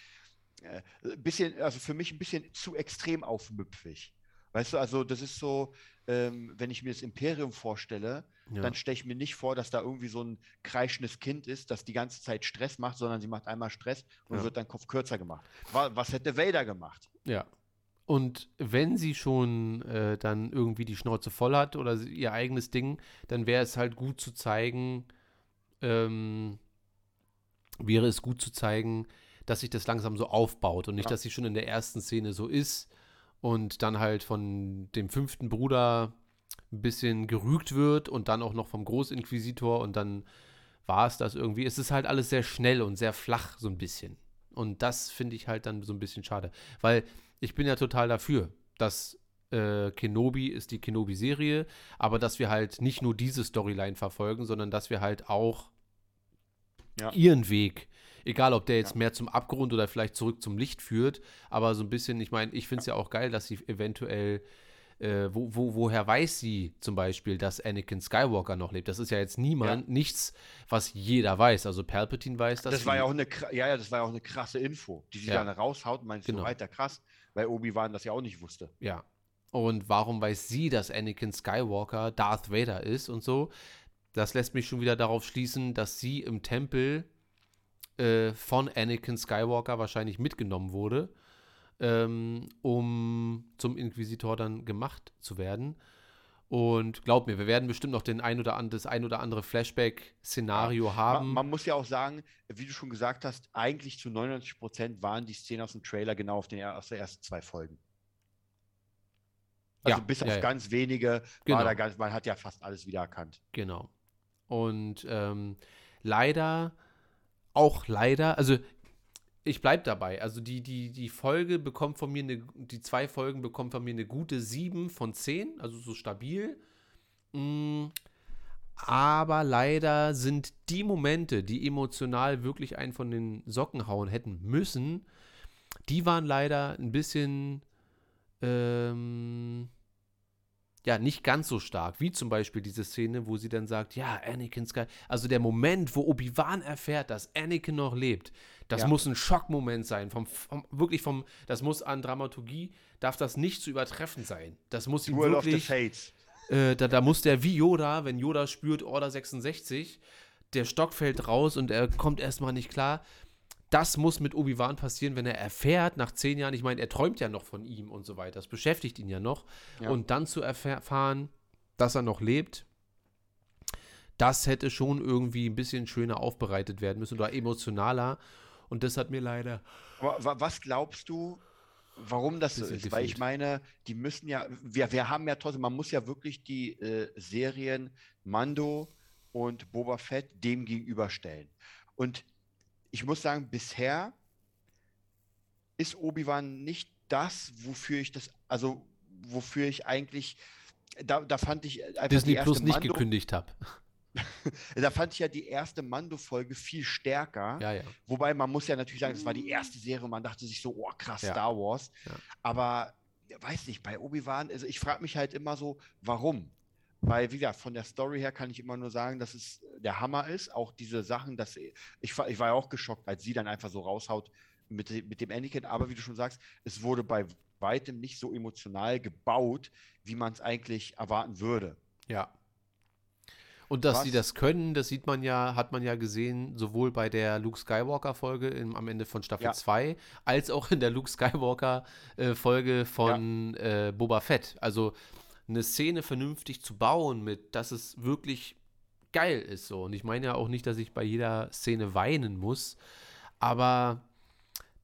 äh, ein bisschen, also für mich ein bisschen zu extrem aufmüpfig. Weißt du, also das ist so, ähm, wenn ich mir das Imperium vorstelle, ja. dann stelle ich mir nicht vor, dass da irgendwie so ein kreischendes Kind ist, das die ganze Zeit Stress macht, sondern sie macht einmal Stress und Ja. wird dann Kopf kürzer gemacht. Wa- Was hätte Vader gemacht? ja. Und wenn sie schon äh, dann irgendwie die Schnauze voll hat oder sie- ihr eigenes Ding, dann wäre es halt gut zu zeigen, ähm, wäre es gut zu zeigen, dass sich das langsam so aufbaut und nicht, Ja. dass sie schon in der ersten Szene so ist und dann halt von dem fünften Bruder ein bisschen gerügt wird und dann auch noch vom Großinquisitor und dann war es das irgendwie. Es ist halt alles sehr schnell und sehr flach so ein bisschen. Und das finde ich halt dann so ein bisschen schade. Weil ich bin ja total dafür, dass äh, Kenobi ist die Kenobi-Serie, aber dass wir halt nicht nur diese Storyline verfolgen, sondern dass wir halt auch Ja. ihren Weg, egal ob der jetzt Ja. mehr zum Abgrund oder vielleicht zurück zum Licht führt, aber so ein bisschen, ich meine, ich finde es ja auch geil, dass sie eventuell äh, wo, wo, woher weiß sie zum Beispiel, dass Anakin Skywalker noch lebt? Das ist ja jetzt niemand, nichts, was jeder weiß. Also Palpatine weiß das. Das war ja auch eine, ja, ja, das war ja auch eine krasse Info, die sie Ja. dann raushaut meinst Genau. so weiter krass, weil Obi-Wan das ja auch nicht wusste. Ja. Und warum weiß sie, dass Anakin Skywalker Darth Vader ist und so? Das lässt mich schon wieder darauf schließen, dass sie im Tempel äh, von Anakin Skywalker wahrscheinlich mitgenommen wurde, ähm, um zum Inquisitor dann gemacht zu werden. Und glaub mir, wir werden bestimmt noch den ein oder an, das ein oder andere Flashback-Szenario Man, haben. man muss ja auch sagen, wie du schon gesagt hast, eigentlich zu 99 Prozent waren die Szenen aus dem Trailer genau auf den, aus den ersten zwei Folgen. Also Ja, bis auf ja, ja. ganz wenige Genau. war da ganz, man hat ja fast alles wieder erkannt. Genau. Und ähm, leider, auch leider, also ich bleib dabei. Also die, die, die Folge bekommt von mir eine, die zwei Folgen bekommen von mir eine gute 7 von 10, also so stabil. Mm, aber leider sind die Momente, die emotional wirklich einen von den Socken hauen hätten müssen, die waren leider ein bisschen ähm, ja, nicht ganz so stark, wie zum Beispiel diese Szene, wo sie dann sagt, ja, Anakin Sky, also der Moment, wo Obi-Wan erfährt, dass Anakin noch lebt, das Ja. muss ein Schockmoment sein, vom, vom, wirklich vom, das muss an Dramaturgie, darf das nicht zu übertreffen sein. Das muss ihm Duel of the wirklich, äh, da, da muss der wie Yoda, wenn Yoda spürt Order 66, der Stock fällt raus und er kommt erstmal nicht klar. Das muss mit Obi-Wan passieren, wenn er erfährt, nach zehn Jahren, ich meine, er träumt ja noch von ihm und so weiter, das beschäftigt ihn ja noch. Ja. Und dann zu erfahren, dass er noch lebt, das hätte schon irgendwie ein bisschen schöner aufbereitet werden müssen oder emotionaler. Und das hat mir leider. Aber wa- was glaubst du, warum das so ist? Weil ich gefehlt. meine, die müssen ja, wir, wir haben ja trotzdem, man muss ja wirklich die äh, Serien Mando und Boba Fett dem gegenüberstellen. Und ich muss sagen, bisher ist Obi-Wan nicht das, wofür ich das, also wofür ich eigentlich, da, da fand ich einfach Disney die erste Plus nicht Mando, gekündigt habe. da fand ich ja die erste Mando-Folge viel stärker. Ja, ja. Wobei man muss ja natürlich sagen, das war die erste Serie und man dachte sich so, oh krass, Ja. Star Wars. Aber weiß nicht, bei Obi-Wan, also ich frage mich halt immer so, warum? Weil, wie gesagt, von der Story her kann ich immer nur sagen, dass es der Hammer ist. Auch diese Sachen, dass ich, war- ich war ja auch geschockt, als sie dann einfach so raushaut mit, mit dem Anakin. Aber wie du schon sagst, es wurde bei weitem nicht so emotional gebaut, wie man es eigentlich erwarten würde. Ja. Und dass Was? sie das können, das sieht man ja, hat man ja gesehen, sowohl bei der Luke Skywalker-Folge am Ende von Staffel Ja. 2, als auch in der Luke Skywalker-Folge von äh, Boba Fett. Also eine Szene vernünftig zu bauen, mit, dass es wirklich geil ist so. Und ich meine ja auch nicht, dass ich bei jeder Szene weinen muss, aber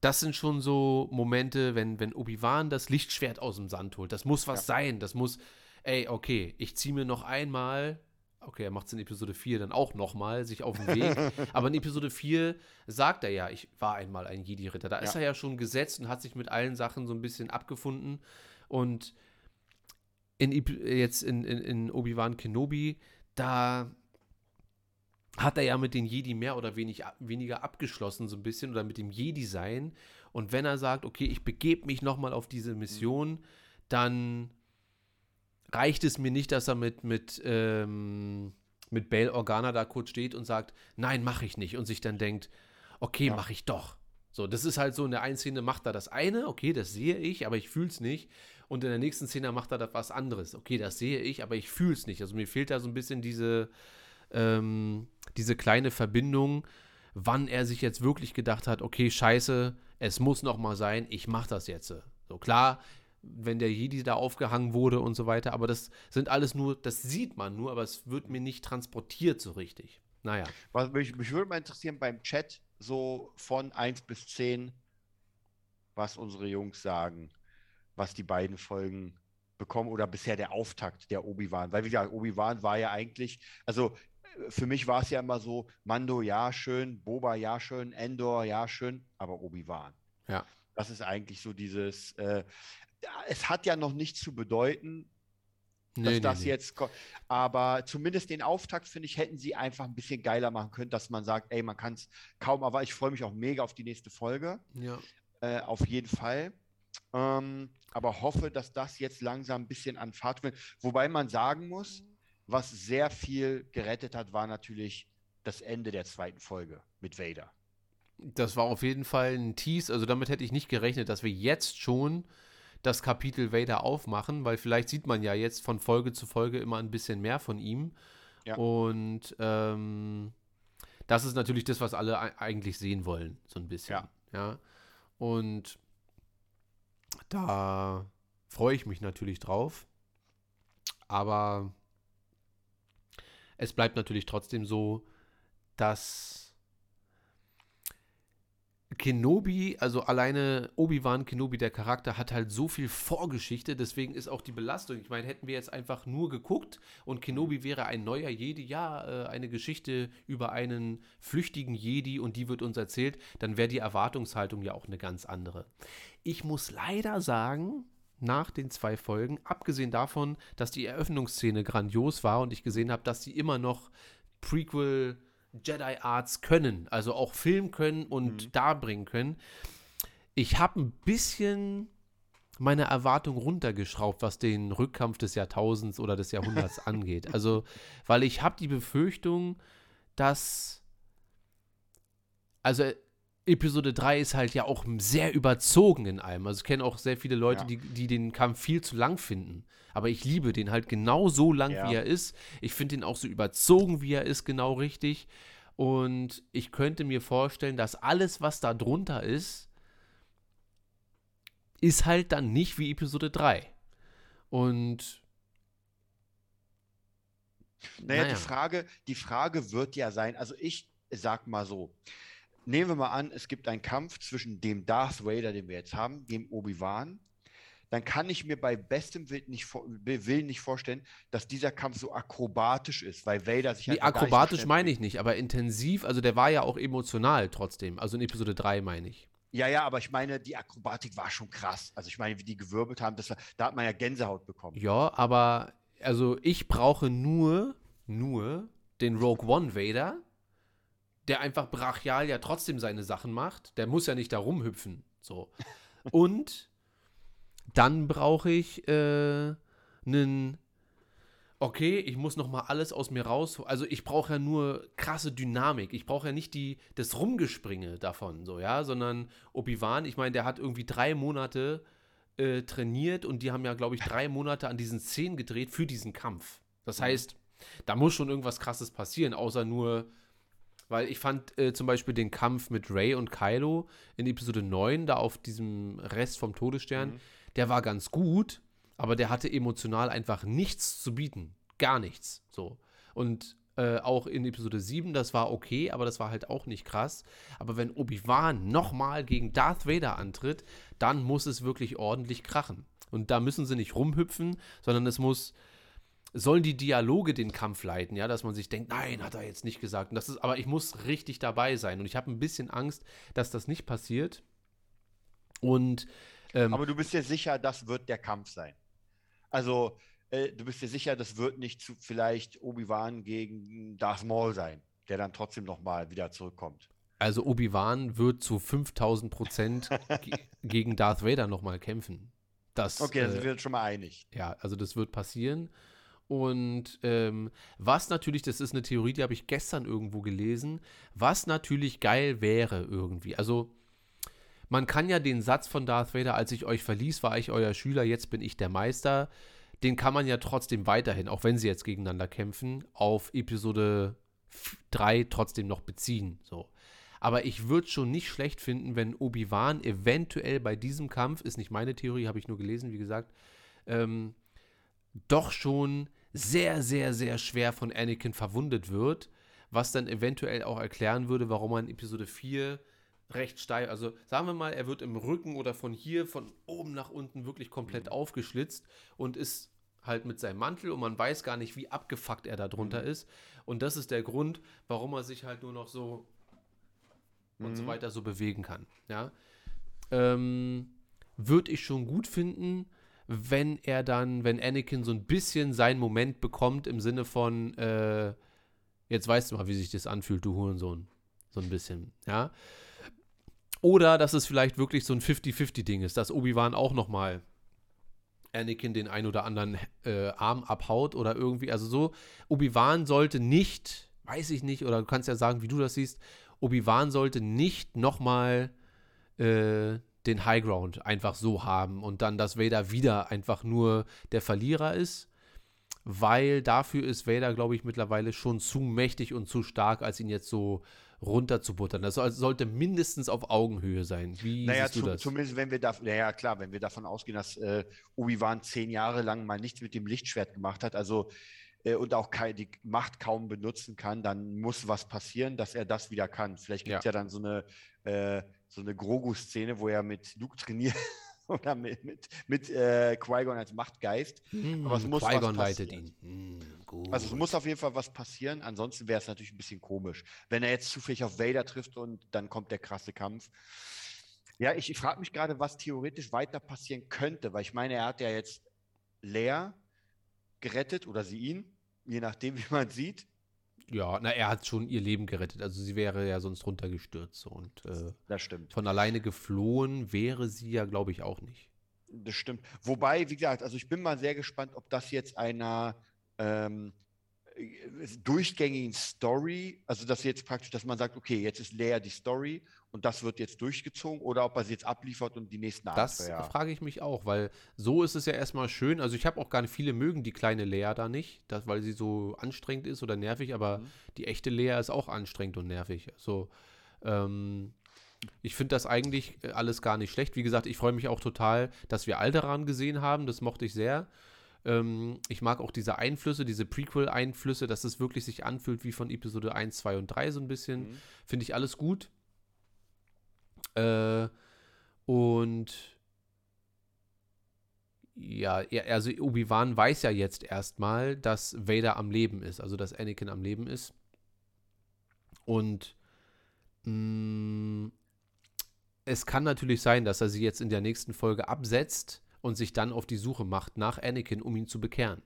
das sind schon so Momente, wenn, wenn Obi-Wan das Lichtschwert aus dem Sand holt. Das muss was sein. Das muss, ey, okay, ich ziehe mir noch einmal, okay, er macht es in Episode 4 dann auch nochmal, sich auf den Weg. aber in Episode 4 sagt er ja, ich war einmal ein Jedi-Ritter. Da ist Ja. er ja schon gesetzt und hat sich mit allen Sachen so ein bisschen abgefunden. Und in, jetzt in, in, in Obi-Wan Kenobi, da hat er ja mit den Jedi mehr oder wenig, weniger abgeschlossen, so ein bisschen, oder mit dem Jedi-Sein. Und wenn er sagt, okay, ich begebe mich nochmal auf diese Mission, dann reicht es mir nicht, dass er mit, mit, ähm, mit Bail Organa da kurz steht und sagt, nein, mache ich nicht. Und sich dann denkt, okay, Ja. mache ich doch. So, das ist halt so, in der einen Szene macht er das eine, okay, das sehe ich, aber ich fühle es nicht. Und in der nächsten Szene macht er das was anderes. Okay, das sehe ich, aber ich fühle es nicht. Also mir fehlt da so ein bisschen diese, ähm, diese kleine Verbindung, wann er sich jetzt wirklich gedacht hat, okay, scheiße, es muss noch mal sein, ich mache das jetzt. So klar, wenn der Jedi da aufgehangen wurde und so weiter. Aber das sind alles nur, das sieht man nur, aber es wird mir nicht transportiert so richtig. Naja. Was, mich, mich würde mal interessieren beim Chat, so von 1 bis 10, was unsere Jungs sagen, was die beiden Folgen bekommen oder bisher der Auftakt der Obi-Wan. Weil, wie gesagt, Obi-Wan war ja eigentlich, also äh, für mich war es ja immer so, Mando, ja, schön, Boba, ja, schön, Endor, ja, schön, aber Obi-Wan. Ja. Das ist eigentlich so dieses, äh, es hat ja noch nichts zu bedeuten, dass Nee, das nee, nee. jetzt kommt. Aber zumindest den Auftakt, finde ich, hätten sie einfach ein bisschen geiler machen können, dass man sagt, ey, man kann es kaum, aber ich freue mich auch mega auf die nächste Folge. Ja. Äh, auf jeden Fall. Ähm, aber hoffe, dass das jetzt langsam ein bisschen an Fahrt wird. Wobei man sagen muss, was sehr viel gerettet hat, war natürlich das Ende der zweiten Folge mit Vader. Das war auf jeden Fall ein Tease. Also damit hätte ich nicht gerechnet, dass wir jetzt schon das Kapitel Vader aufmachen, weil vielleicht sieht man ja jetzt von Folge zu Folge immer ein bisschen mehr von ihm. Ja. Und ähm, das ist natürlich das, was alle ei- eigentlich sehen wollen, so ein bisschen. Ja. ja. Und da freue ich mich natürlich drauf. Aber es bleibt natürlich trotzdem so, dass Kenobi, also alleine Obi-Wan Kenobi, der Charakter, hat halt so viel Vorgeschichte, deswegen ist auch die Belastung. Ich meine, hätten wir jetzt einfach nur geguckt und Kenobi wäre ein neuer Jedi, ja, äh, eine Geschichte über einen flüchtigen Jedi und die wird uns erzählt, dann wäre die Erwartungshaltung ja auch eine ganz andere. Ich muss leider sagen, nach den zwei Folgen, abgesehen davon, dass die Eröffnungsszene grandios war und ich gesehen habe, dass sie immer noch Prequel Jedi Arts können, also auch filmen können und darbringen können. Ich habe ein bisschen meine Erwartung runtergeschraubt, was den Rückkampf des Jahrtausends oder des Jahrhunderts angeht. Also, weil ich habe die Befürchtung, dass also Episode 3 ist halt ja auch sehr überzogen in allem. Also ich kenne auch sehr viele Leute, Ja. die, die den Kampf viel zu lang finden. Aber ich liebe den halt genau so lang, Ja. wie er ist. Ich finde ihn auch so überzogen, wie er ist, genau richtig. Und ich könnte mir vorstellen, dass alles, was da drunter ist, ist halt dann nicht wie Episode 3. Und Naja, Naja. Die, Frage, die Frage wird ja sein, also ich sag mal so, nehmen wir mal an, es gibt einen Kampf zwischen dem Darth Vader, den wir jetzt haben, dem Obi-Wan, dann kann ich mir bei bestem Willen nicht, Willen nicht vorstellen, dass dieser Kampf so akrobatisch ist, weil Vader sich nee, halt so akrobatisch schnell meine ich nicht, aber intensiv, also der war ja auch emotional trotzdem. Also in Episode 3 meine ich. Ja, ja, aber ich meine, die Akrobatik war schon krass. Also ich meine, wie die gewirbelt haben, das war, da hat man ja Gänsehaut bekommen. Ja, aber also ich brauche nur, nur den Rogue One Vader, der einfach brachial ja trotzdem seine Sachen macht. Der muss ja nicht da rumhüpfen. So. Und dann brauche ich äh, einen. Okay, ich muss noch mal alles aus mir raus. Also ich brauche ja nur krasse Dynamik. Ich brauche ja nicht die das Rumgespringe davon, so ja, sondern Obi-Wan. Ich meine, der hat irgendwie drei Monate äh, trainiert und die haben ja, glaube ich, drei Monate an diesen Szenen gedreht für diesen Kampf. Das heißt, da muss schon irgendwas Krasses passieren, außer nur, weil ich fand äh, zum Beispiel den Kampf mit Ray und Kylo in Episode 9, da auf diesem Rest vom Todesstern, der war ganz gut, aber der hatte emotional einfach nichts zu bieten. Gar nichts. So. Und äh, auch in Episode 7, das war okay, aber das war halt auch nicht krass. Aber wenn Obi-Wan nochmal gegen Darth Vader antritt, dann muss es wirklich ordentlich krachen. Und da müssen sie nicht rumhüpfen, sondern es muss, sollen die Dialoge den Kampf leiten, ja, dass man sich denkt, nein, hat er jetzt nicht gesagt. Und das ist, aber ich muss richtig dabei sein. Und ich habe ein bisschen Angst, dass das nicht passiert. Und ähm, Aber du bist dir sicher, das wird der Kampf sein. Also, äh, du bist dir sicher, das wird nicht zu vielleicht Obi-Wan gegen Darth Maul sein, der dann trotzdem nochmal wieder zurückkommt. Also Obi-Wan wird zu 5000 Prozent ge gegen Darth Vader nochmal kämpfen. Das, Okay, da sind äh, wir uns schon mal einig. ja, also das wird passieren. Und ähm, was natürlich, das ist eine Theorie, die habe ich gestern irgendwo gelesen, was natürlich geil wäre irgendwie. Also man kann ja den Satz von Darth Vader, als ich euch verließ, war ich euer Schüler, jetzt bin ich der Meister, den kann man ja trotzdem weiterhin, auch wenn sie jetzt gegeneinander kämpfen, auf Episode 3 trotzdem noch beziehen. So. Aber ich würde schon nicht schlecht finden, wenn Obi-Wan eventuell bei diesem Kampf, ist nicht meine Theorie, habe ich nur gelesen, wie gesagt, ähm, doch schon sehr, sehr, sehr schwer von Anakin verwundet wird, was dann eventuell auch erklären würde, warum man in Episode 4 recht steil, also sagen wir mal, er wird im Rücken oder von hier, von oben nach unten wirklich komplett aufgeschlitzt und ist halt mit seinem Mantel und man weiß gar nicht, wie abgefuckt er da drunter ist. Und das ist der Grund, warum er sich halt nur noch so und so weiter so bewegen kann. Ja. Ähm, Würde ich schon gut finden, wenn er dann, wenn Anakin so ein bisschen seinen Moment bekommt im Sinne von, äh, jetzt weißt du mal, wie sich das anfühlt, du Hurensohn. So ein bisschen, ja. Oder dass es vielleicht wirklich so ein 50-50-Ding ist, dass Obi-Wan auch noch mal Anakin den ein oder anderen äh, Arm abhaut oder irgendwie, also so, Obi-Wan sollte nicht, weiß ich nicht, oder du kannst ja sagen, wie du das siehst, Obi-Wan sollte nicht nochmal äh, den High Ground einfach so haben und dann, dass Vader wieder einfach nur der Verlierer ist, weil dafür ist Vader, glaube ich, mittlerweile schon zu mächtig und zu stark, als ihn jetzt so runterzubuttern. Das soll- sollte mindestens auf Augenhöhe sein. Wie Naja, siehst du zu, das? zumindest wenn wir da, naja klar, wenn wir davon ausgehen, dass äh, Obi-Wan zehn Jahre lang mal nichts mit dem Lichtschwert gemacht hat, also äh, und auch die Macht kaum benutzen kann, dann muss was passieren, dass er das wieder kann. Vielleicht gibt es Ja. ja. dann so eine, äh, so eine Grogu-Szene, wo er mit Luke trainiert oder mit, mit, mit äh, Qui-Gon als Machtgeist. Hm, aber es muss was Qui-Gon leitet passieren. ihn. Hm, gut. Also es muss auf jeden Fall was passieren, ansonsten wäre es natürlich ein bisschen komisch. Wenn er jetzt zufällig auf Vader trifft und dann kommt der krasse Kampf. Ja, ich, ich frage mich gerade, was theoretisch weiter passieren könnte, weil ich meine, er hat ja jetzt Leia gerettet oder sie ihn, je nachdem, wie man sieht. Ja, na, er hat schon ihr Leben gerettet. Also sie wäre ja sonst runtergestürzt. Und äh, Das stimmt. von alleine geflohen wäre sie ja, glaube ich, auch nicht. Das stimmt. Wobei, wie gesagt, also ich bin mal sehr gespannt, ob das jetzt einer ähm, äh, durchgängigen Story, also dass jetzt praktisch, dass man sagt, okay, jetzt ist Leia die Story und das wird jetzt durchgezogen oder ob er sie jetzt abliefert und die nächsten Das Abenteuer. frage ich mich auch, weil so ist es ja erstmal schön. Also ich habe auch gar nicht viele mögen die kleine Lea da nicht, das, weil sie so anstrengend ist oder nervig, aber Mhm. die echte Lea ist auch anstrengend und nervig. So, ähm, ich finde das eigentlich äh, alles gar nicht schlecht. Wie gesagt, ich freue mich auch total, dass wir Alderan gesehen haben. Das mochte ich sehr. Ähm, ich mag auch diese Einflüsse, diese Prequel-Einflüsse, dass es wirklich sich anfühlt wie von Episode 1, 2 und 3 so ein bisschen. Mhm. Finde ich alles gut. Äh, und ja, also Obi-Wan weiß ja jetzt erstmal, dass Vader am Leben ist, also dass Anakin am Leben ist. Und mh, es kann natürlich sein, dass er sie jetzt in der nächsten Folge absetzt und sich dann auf die Suche macht nach Anakin, um ihn zu bekehren.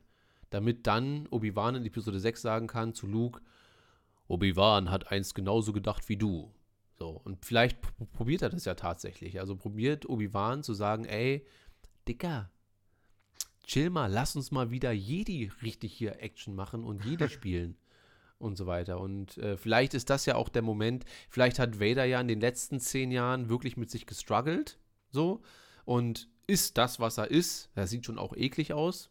Damit dann Obi-Wan in Episode 6 sagen kann zu Luke, Obi-Wan hat einst genauso gedacht wie du. So, und vielleicht pr- probiert er das ja tatsächlich. Also probiert Obi-Wan zu sagen, ey, Dicker, chill mal, lass uns mal wieder Jedi richtig hier Action machen und Jedi spielen und so weiter. Und äh, vielleicht ist das ja auch der Moment, vielleicht hat Vader ja in den letzten zehn Jahren wirklich mit sich gestruggelt, so, und ist das, was er ist. Er sieht schon auch eklig aus,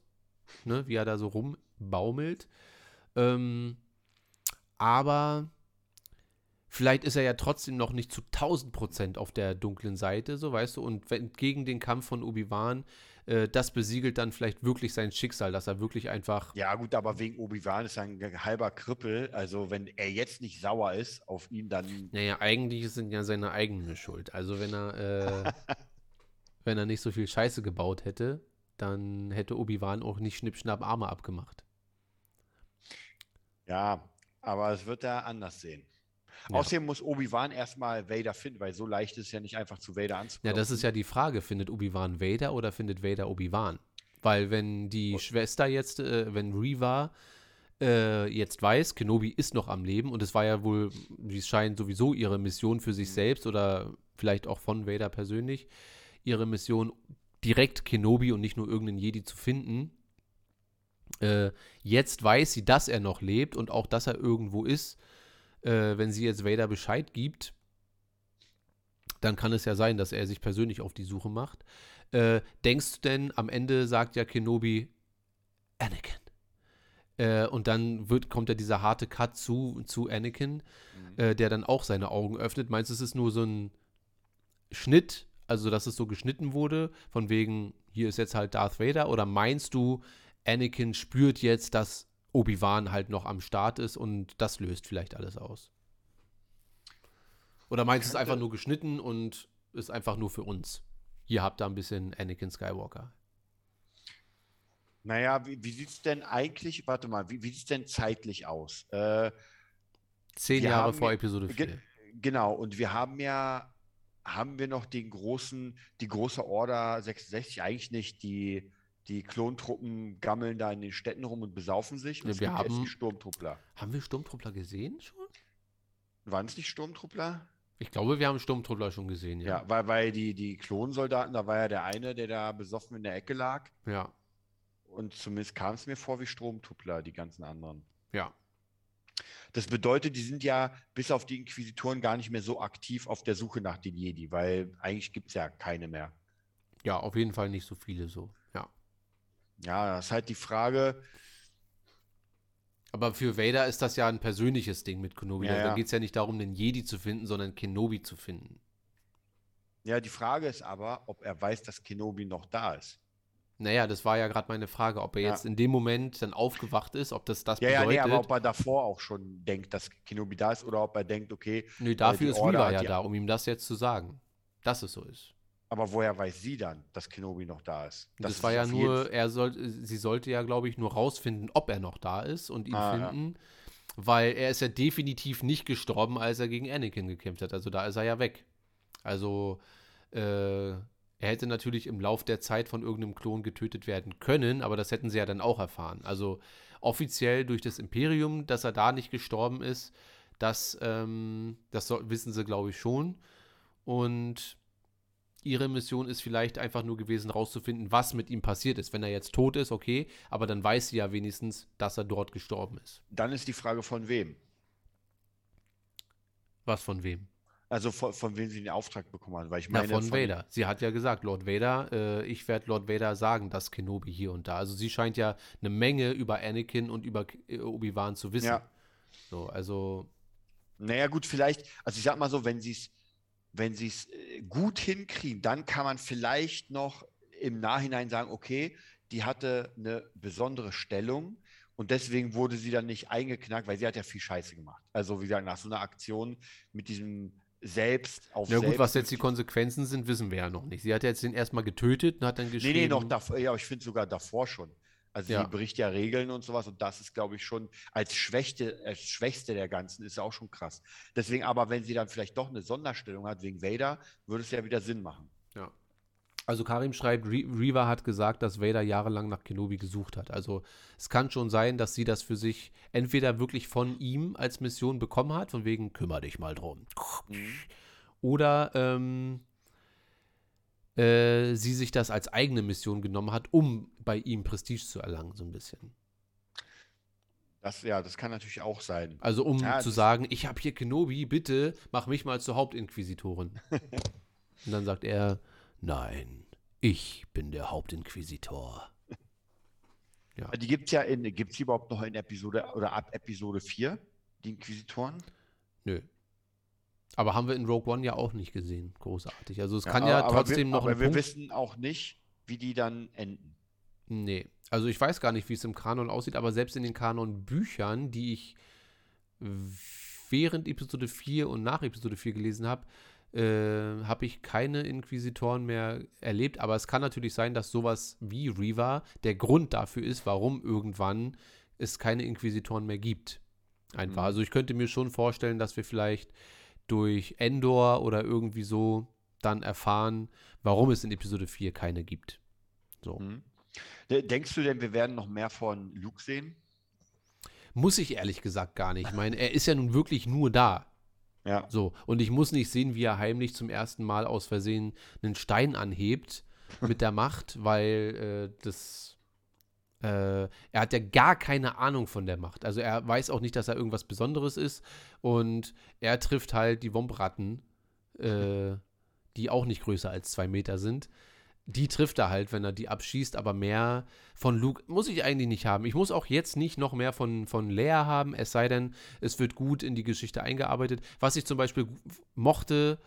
ne, wie er da so rumbaumelt. Ähm, aber vielleicht ist er ja trotzdem noch nicht zu 1000 Prozent auf der dunklen Seite, so weißt du, und wenn, gegen den Kampf von Obi-Wan, äh, das besiegelt dann vielleicht wirklich sein Schicksal, dass er wirklich einfach Ja, gut, aber wegen Obi-Wan ist er ein halber Krüppel. Also, wenn er jetzt nicht sauer ist auf ihn, dann. Naja, eigentlich ist es ja seine eigene Schuld. Also wenn er, äh, wenn er nicht so viel Scheiße gebaut hätte, dann hätte Obi-Wan auch nicht Schnippschnapp Arme abgemacht. Ja, aber es wird er anders sehen. Ja. Außerdem muss Obi-Wan erstmal Vader finden, weil so leicht ist es ja nicht einfach zu Vader Ja, anzukommen. das ist ja die Frage, findet Obi-Wan Vader oder findet Vader Obi-Wan? Weil wenn die Schwester jetzt, äh, wenn Reva äh, jetzt weiß, Kenobi ist noch am Leben und es war ja wohl, wie es scheint, sowieso ihre Mission für sich selbst oder vielleicht auch von Vader persönlich, ihre Mission direkt Kenobi und nicht nur irgendeinen Jedi zu finden. Äh, jetzt weiß sie, dass er noch lebt und auch, dass er irgendwo ist. Äh, wenn sie jetzt Vader Bescheid gibt, dann kann es ja sein, dass er sich persönlich auf die Suche macht. Äh, denkst du denn, am Ende sagt ja Kenobi, Anakin, Äh, und dann wird, kommt ja dieser harte Cut zu, zu Anakin, äh, der dann auch seine Augen öffnet. Meinst du, es ist nur so ein Schnitt, also dass es so geschnitten wurde, von wegen, hier ist jetzt halt Darth Vader? Oder meinst du, Anakin spürt jetzt, dass Obi-Wan halt noch am Start ist und das löst vielleicht alles aus? Oder meinst du, es ist einfach nur geschnitten und ist einfach nur für uns? Hier habt ihr ein bisschen Anakin Skywalker. Naja, wie, wie sieht es denn eigentlich, warte mal, wie, wie sieht es denn zeitlich aus? Äh, Zehn Jahre haben vor Episode 4. Ge genau, und wir haben ja, haben wir noch den großen, die große Order 66, eigentlich nicht, die, die Klontruppen gammeln da in den Städten rum und besaufen sich. Und Ja, es wir haben- die Sturmtruppler. Haben wir Sturmtruppler gesehen schon? Waren es nicht Sturmtruppler? Ich glaube, wir haben Sturmtruppler schon gesehen, Ja, ja. weil, weil die, die Klonsoldaten, da war ja der eine, der da besoffen in der Ecke lag. Ja, Und zumindest kam es mir vor wie Sturmtruppler, die ganzen anderen. ja. Das bedeutet, die sind ja bis auf die Inquisitoren gar nicht mehr so aktiv auf der Suche nach den Jedi, weil eigentlich gibt es ja keine mehr. Ja, auf jeden Fall nicht so viele so. Ja. Das ist halt die Frage, Aber für Vader ist das ja ein persönliches Ding mit Kenobi. Ja, da ja. geht es ja nicht darum, den Jedi zu finden, sondern Kenobi zu finden. ja, die Frage ist aber, ob er weiß, dass Kenobi noch da ist. Naja, das war ja gerade meine Frage, ob er Ja. jetzt in dem Moment dann aufgewacht ist, ob das das Ja, ja, nee, bedeutet. aber ob er davor auch schon denkt, dass Kenobi da ist oder ob er denkt, okay, Nö, dafür die ist Order hat ja da, um ihm das jetzt zu sagen. Dass es so ist. Aber woher weiß sie dann, dass Kenobi noch da ist? Das, ist war ja nur, er soll, sie sollte ja, glaube ich, nur rausfinden, ob er noch da ist und ihn Ah, ja. finden, weil er ist ja definitiv nicht gestorben, als er gegen Anakin gekämpft hat. Also da ist er ja weg. Also äh, er hätte natürlich im Lauf der Zeit von irgendeinem Klon getötet werden können, aber das hätten sie ja dann auch erfahren. Also offiziell durch das Imperium, dass er da nicht gestorben ist, das, ähm, das soll, wissen sie, glaube ich, schon. Und ihre Mission ist vielleicht einfach nur gewesen, rauszufinden, was mit ihm passiert ist. Wenn er jetzt tot ist, okay, aber dann weiß sie ja wenigstens, dass er dort gestorben ist. Dann ist die Frage von wem? Was von wem? Also von, von wem sie den Auftrag bekommen hat. Weil ich Na, meine, von Vader. Sie hat ja gesagt, Lord Vader, äh, ich werde Lord Vader sagen, dass Kenobi hier und da. Also sie scheint ja eine Menge über Anakin und über äh, Obi-Wan zu wissen. Ja. So, also, Naja, gut, vielleicht, also ich sag mal so, wenn sie es wenn sie es äh, gut hinkriegen, dann kann man vielleicht noch im Nachhinein sagen, okay, die hatte eine besondere Stellung und deswegen wurde sie dann nicht eingeknackt, weil sie hat ja viel Scheiße gemacht. Also wie gesagt, nach so einer Aktion mit diesem selbst auf na gut, selbst was jetzt die Konsequenzen sind, wissen wir ja noch nicht. Sie hat jetzt den erstmal getötet und hat dann Nee, geschrieben. nee, noch davor, ja, ich finde sogar davor schon. Also Ja. sie bricht ja Regeln und sowas und das ist, glaube ich, schon als Schwächte, als Schwächste der Ganzen ist ja auch schon krass. Deswegen aber, wenn sie dann vielleicht doch eine Sonderstellung hat wegen Vader, würde es ja wieder Sinn machen. Ja. Also Karim schreibt, Re Reva hat gesagt, dass Vader jahrelang nach Kenobi gesucht hat. Also es kann schon sein, dass sie das für sich entweder wirklich von ihm als Mission bekommen hat, von wegen, kümmere dich mal drum. Oder ähm, äh, sie sich das als eigene Mission genommen hat, um bei ihm Prestige zu erlangen, so ein bisschen. Das, ja, das kann natürlich auch sein. Also um Ja, zu sagen, ich habe hier Kenobi, bitte mach mich mal zur Hauptinquisitorin. Und dann sagt er, nein, ich bin der Hauptinquisitor. Die gibt es ja in, gibt es überhaupt noch in Episode oder ab Episode 4, die Inquisitoren? Nö. Aber haben wir in Rogue One ja auch nicht gesehen. Großartig. Also es kann ja aber trotzdem wir, noch Aber wir Punkt. wissen auch nicht, wie die dann enden. Nee. Also ich weiß gar nicht, wie es im Kanon aussieht, aber selbst in den Kanon-Büchern, die ich während Episode 4 und nach Episode 4 gelesen habe, äh, habe ich keine Inquisitoren mehr erlebt. Aber es kann natürlich sein, dass sowas wie Reva der Grund dafür ist, warum irgendwann es keine Inquisitoren mehr gibt. Einfach. Mhm. Also ich könnte mir schon vorstellen, dass wir vielleicht durch Endor oder irgendwie so dann erfahren, warum es in Episode 4 keine gibt. So. Hm. De- Denkst du denn, wir werden noch mehr von Luke sehen? Muss ich ehrlich gesagt gar nicht. Ich meine, er ist ja nun wirklich nur da. Ja. So. Und ich muss nicht sehen, wie er heimlich zum ersten Mal aus Versehen einen Stein anhebt mit der Macht, weil äh, das. Äh, er hat ja gar keine Ahnung von der Macht. Also er weiß auch nicht, dass er irgendwas Besonderes ist. Und er trifft halt die Wombratten, äh, die auch nicht größer als zwei Meter sind. die trifft er halt, wenn er die abschießt, aber mehr von Luke muss ich eigentlich nicht haben. Ich muss auch jetzt nicht noch mehr von, von Lea haben, es sei denn, es wird gut in die Geschichte eingearbeitet. Was ich zum Beispiel mochte,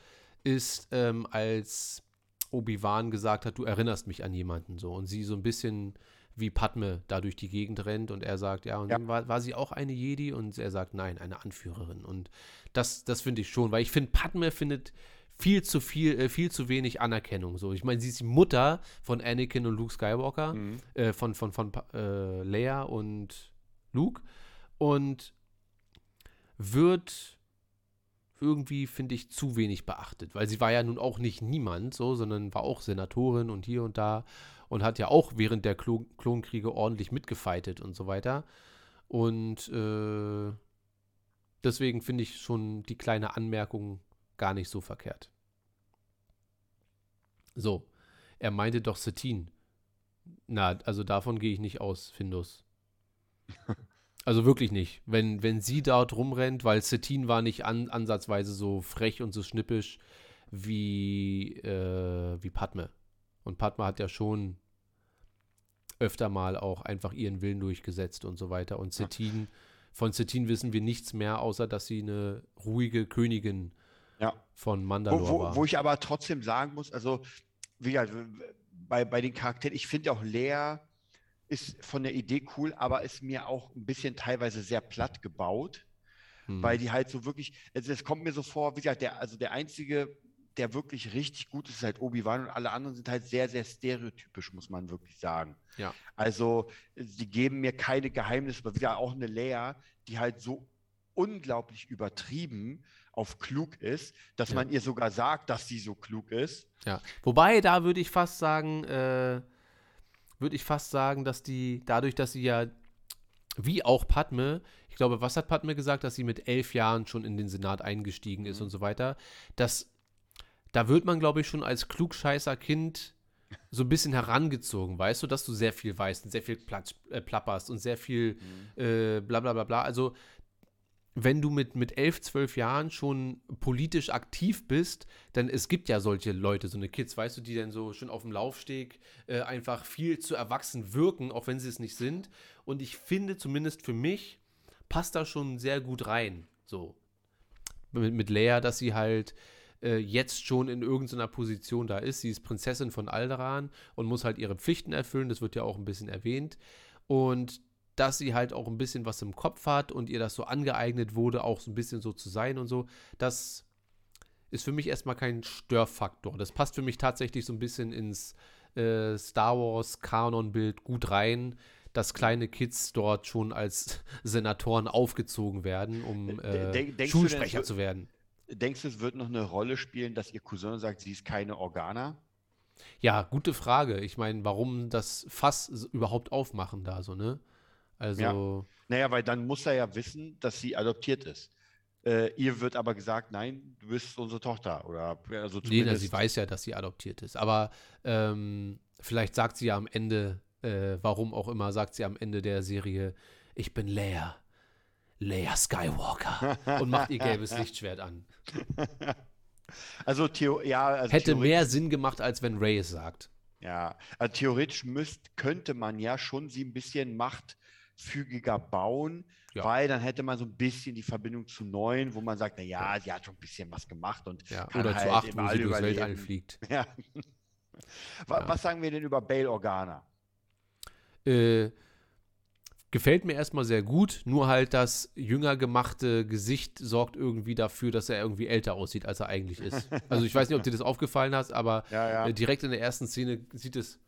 ist, ähm, als Obi-Wan gesagt hat, du erinnerst mich an jemanden so und sie so ein bisschen wie Padme da durch die Gegend rennt und er sagt, ja, und Ja. dann war, war sie auch eine Jedi und er sagt, nein, eine Anführerin. Und das, das finde ich schon, weil ich finde, Padme findet viel zu viel, äh, viel zu wenig Anerkennung. So, ich meine, sie ist die Mutter von Anakin und Luke Skywalker, Mhm. äh, von, von, von äh, Leia und Luke und wird irgendwie, finde ich, zu wenig beachtet, weil sie war ja nun auch nicht niemand, so, sondern war auch Senatorin und hier und da und hat ja auch während der Klo Klonkriege ordentlich mitgefeitet und so weiter. Und äh, deswegen finde ich schon die kleine Anmerkung gar nicht so verkehrt. So, er meinte doch Satine. Na, also davon gehe ich nicht aus, Findus. Also wirklich nicht. Wenn, wenn sie dort rumrennt, weil Satine war nicht an, ansatzweise so frech und so schnippisch wie, äh, wie Padme. Und Padme hat ja schon öfter mal auch einfach ihren Willen durchgesetzt und so weiter. Und Satine, von Satine wissen wir nichts mehr, außer dass sie eine ruhige Königin Ja. von Wo, Mandalore wo, war. wo ich aber trotzdem sagen muss, also, wie gesagt, bei, bei den Charakteren, ich finde auch Lea ist von der Idee cool, aber ist mir auch ein bisschen teilweise sehr platt gebaut, Hm. weil die halt so wirklich, also es kommt mir so vor, wie gesagt, der, also der einzige, der wirklich richtig gut ist, ist halt Obi-Wan und alle anderen sind halt sehr, sehr stereotypisch, muss man wirklich sagen. Ja. Also, sie geben mir keine Geheimnisse, aber wieder auch eine Lea, die halt so unglaublich übertrieben auf klug ist, dass Ja. man ihr sogar sagt, dass sie so klug ist. Ja, wobei da würde ich fast sagen, äh, würde ich fast sagen, dass die, dadurch, dass sie ja, wie auch Padme, ich glaube, was hat Padme gesagt, dass sie mit elf Jahren schon in den Senat eingestiegen ist und so weiter, dass da wird man, glaube ich, schon als klugscheißer Kind so ein bisschen herangezogen, weißt du, dass du sehr viel weißt und sehr viel Platsch, äh, plapperst und sehr viel äh, bla bla bla bla. Also wenn du mit, mit elf, zwölf Jahren schon politisch aktiv bist, dann es gibt ja solche Leute, so eine Kids, weißt du, die dann so schon auf dem Laufsteg äh, einfach viel zu erwachsen wirken, auch wenn sie es nicht sind. Und ich finde, zumindest für mich, passt da schon sehr gut rein. So. Mit, mit Lea, dass sie halt äh, jetzt schon in irgendeiner Position da ist. Sie ist Prinzessin von Alderaan und muss halt ihre Pflichten erfüllen. Das wird ja auch ein bisschen erwähnt. Und dass sie halt auch ein bisschen was im Kopf hat und ihr das so angeeignet wurde, auch so ein bisschen so zu sein und so, das ist für mich erstmal kein Störfaktor. Das passt für mich tatsächlich so ein bisschen ins äh, Star Wars Kanonbild gut rein, dass kleine Kids dort schon als Senatoren aufgezogen werden, um Äh, äh, denk- denn, Schulsprecher wird- zu werden. Denkst du, es wird noch eine Rolle spielen, dass ihr Cousin sagt, sie ist keine Organa? Ja, gute Frage. Ich meine, warum das Fass überhaupt aufmachen da so, ne? Also, Naja, weil dann muss er ja wissen, dass sie adoptiert ist. Äh, ihr wird aber gesagt, nein, du bist unsere Tochter. Oder also nee, na, zumindest, sie weiß ja, dass sie adoptiert ist. Aber ähm, vielleicht sagt sie ja am Ende, äh, warum auch immer, sagt sie am Ende der Serie, ich bin Leia. Leia Skywalker. und macht ihr gelbes Lichtschwert an. Also, Theo, ja, also Hätte mehr Sinn gemacht, als wenn Ray es sagt. Ja, also theoretisch müsst, könnte man ja schon sie ein bisschen machtfügiger bauen, Ja. weil dann hätte man so ein bisschen die Verbindung zu neun, wo man sagt, na ja, sie hat schon ein bisschen was gemacht und Ja, kann oder halt zu acht, wo sie durchs. Weltall fliegt. Ja. Was sagen wir denn über Bail Organa? Äh, gefällt mir erstmal sehr gut, nur halt das jünger gemachte Gesicht sorgt irgendwie dafür, dass er irgendwie älter aussieht, als er eigentlich ist. Also ich weiß nicht, ob dir das aufgefallen hast, aber Ja, ja. äh, direkt in der ersten Szene sieht es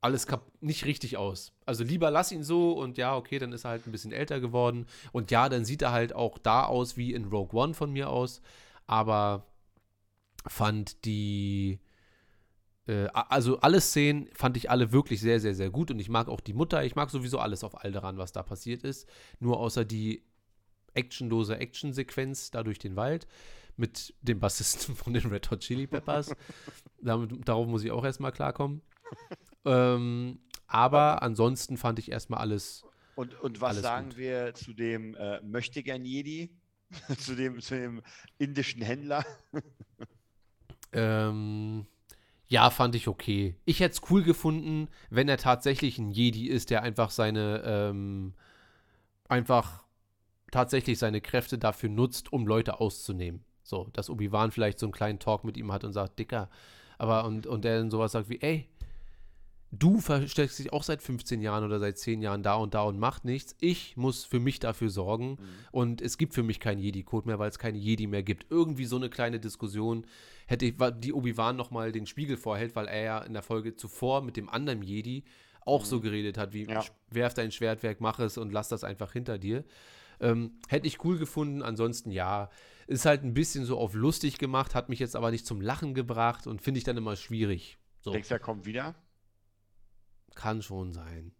alles nicht richtig aus. Also lieber lass ihn so und ja, okay, dann ist er halt ein bisschen älter geworden. Und ja, dann sieht er halt auch da aus wie in Rogue One von mir aus. Aber fand die, äh, also alle Szenen fand ich alle wirklich sehr, sehr, sehr gut. Und ich mag auch die Mutter. Ich mag sowieso alles auf Alderan, was da passiert ist. Nur außer die actionlose Actionsequenz da durch den Wald mit dem Bassisten von den Red Hot Chili Peppers. Damit, darauf muss ich auch erstmal klarkommen. ähm, aber ansonsten fand ich erstmal alles. Und, und was Alles sagen gut. wir zu dem äh, Möchtegern Jedi? zu, dem, zu dem indischen Händler? Ähm, Ja, fand ich okay. Ich hätte es cool gefunden, wenn er tatsächlich ein Jedi ist, der einfach seine, ähm, einfach tatsächlich seine Kräfte dafür nutzt, um Leute auszunehmen. So, dass Obi-Wan vielleicht so einen kleinen Talk mit ihm hat und sagt, Dicker, aber und, und der dann sowas sagt wie, ey, du versteckst dich auch seit 15 Jahren oder seit 10 Jahren da und da und macht nichts. Ich muss für mich dafür sorgen und es gibt für mich keinen Jedi-Code mehr, weil es keine Jedi mehr gibt. Irgendwie so eine kleine Diskussion hätte ich, die Obi-Wan nochmal den Spiegel vorhält, weil er ja in der Folge zuvor mit dem anderen Jedi auch so geredet hat, wie Ja. "Sch- werf dein Schwertwerk, mach es und lass das einfach hinter dir. Ähm, hätte ich cool gefunden, ansonsten ja. Ist halt ein bisschen so auf lustig gemacht, hat mich jetzt aber nicht zum Lachen gebracht und finde ich dann immer schwierig. So. Denkst du, er kommt wieder? Kann schon sein.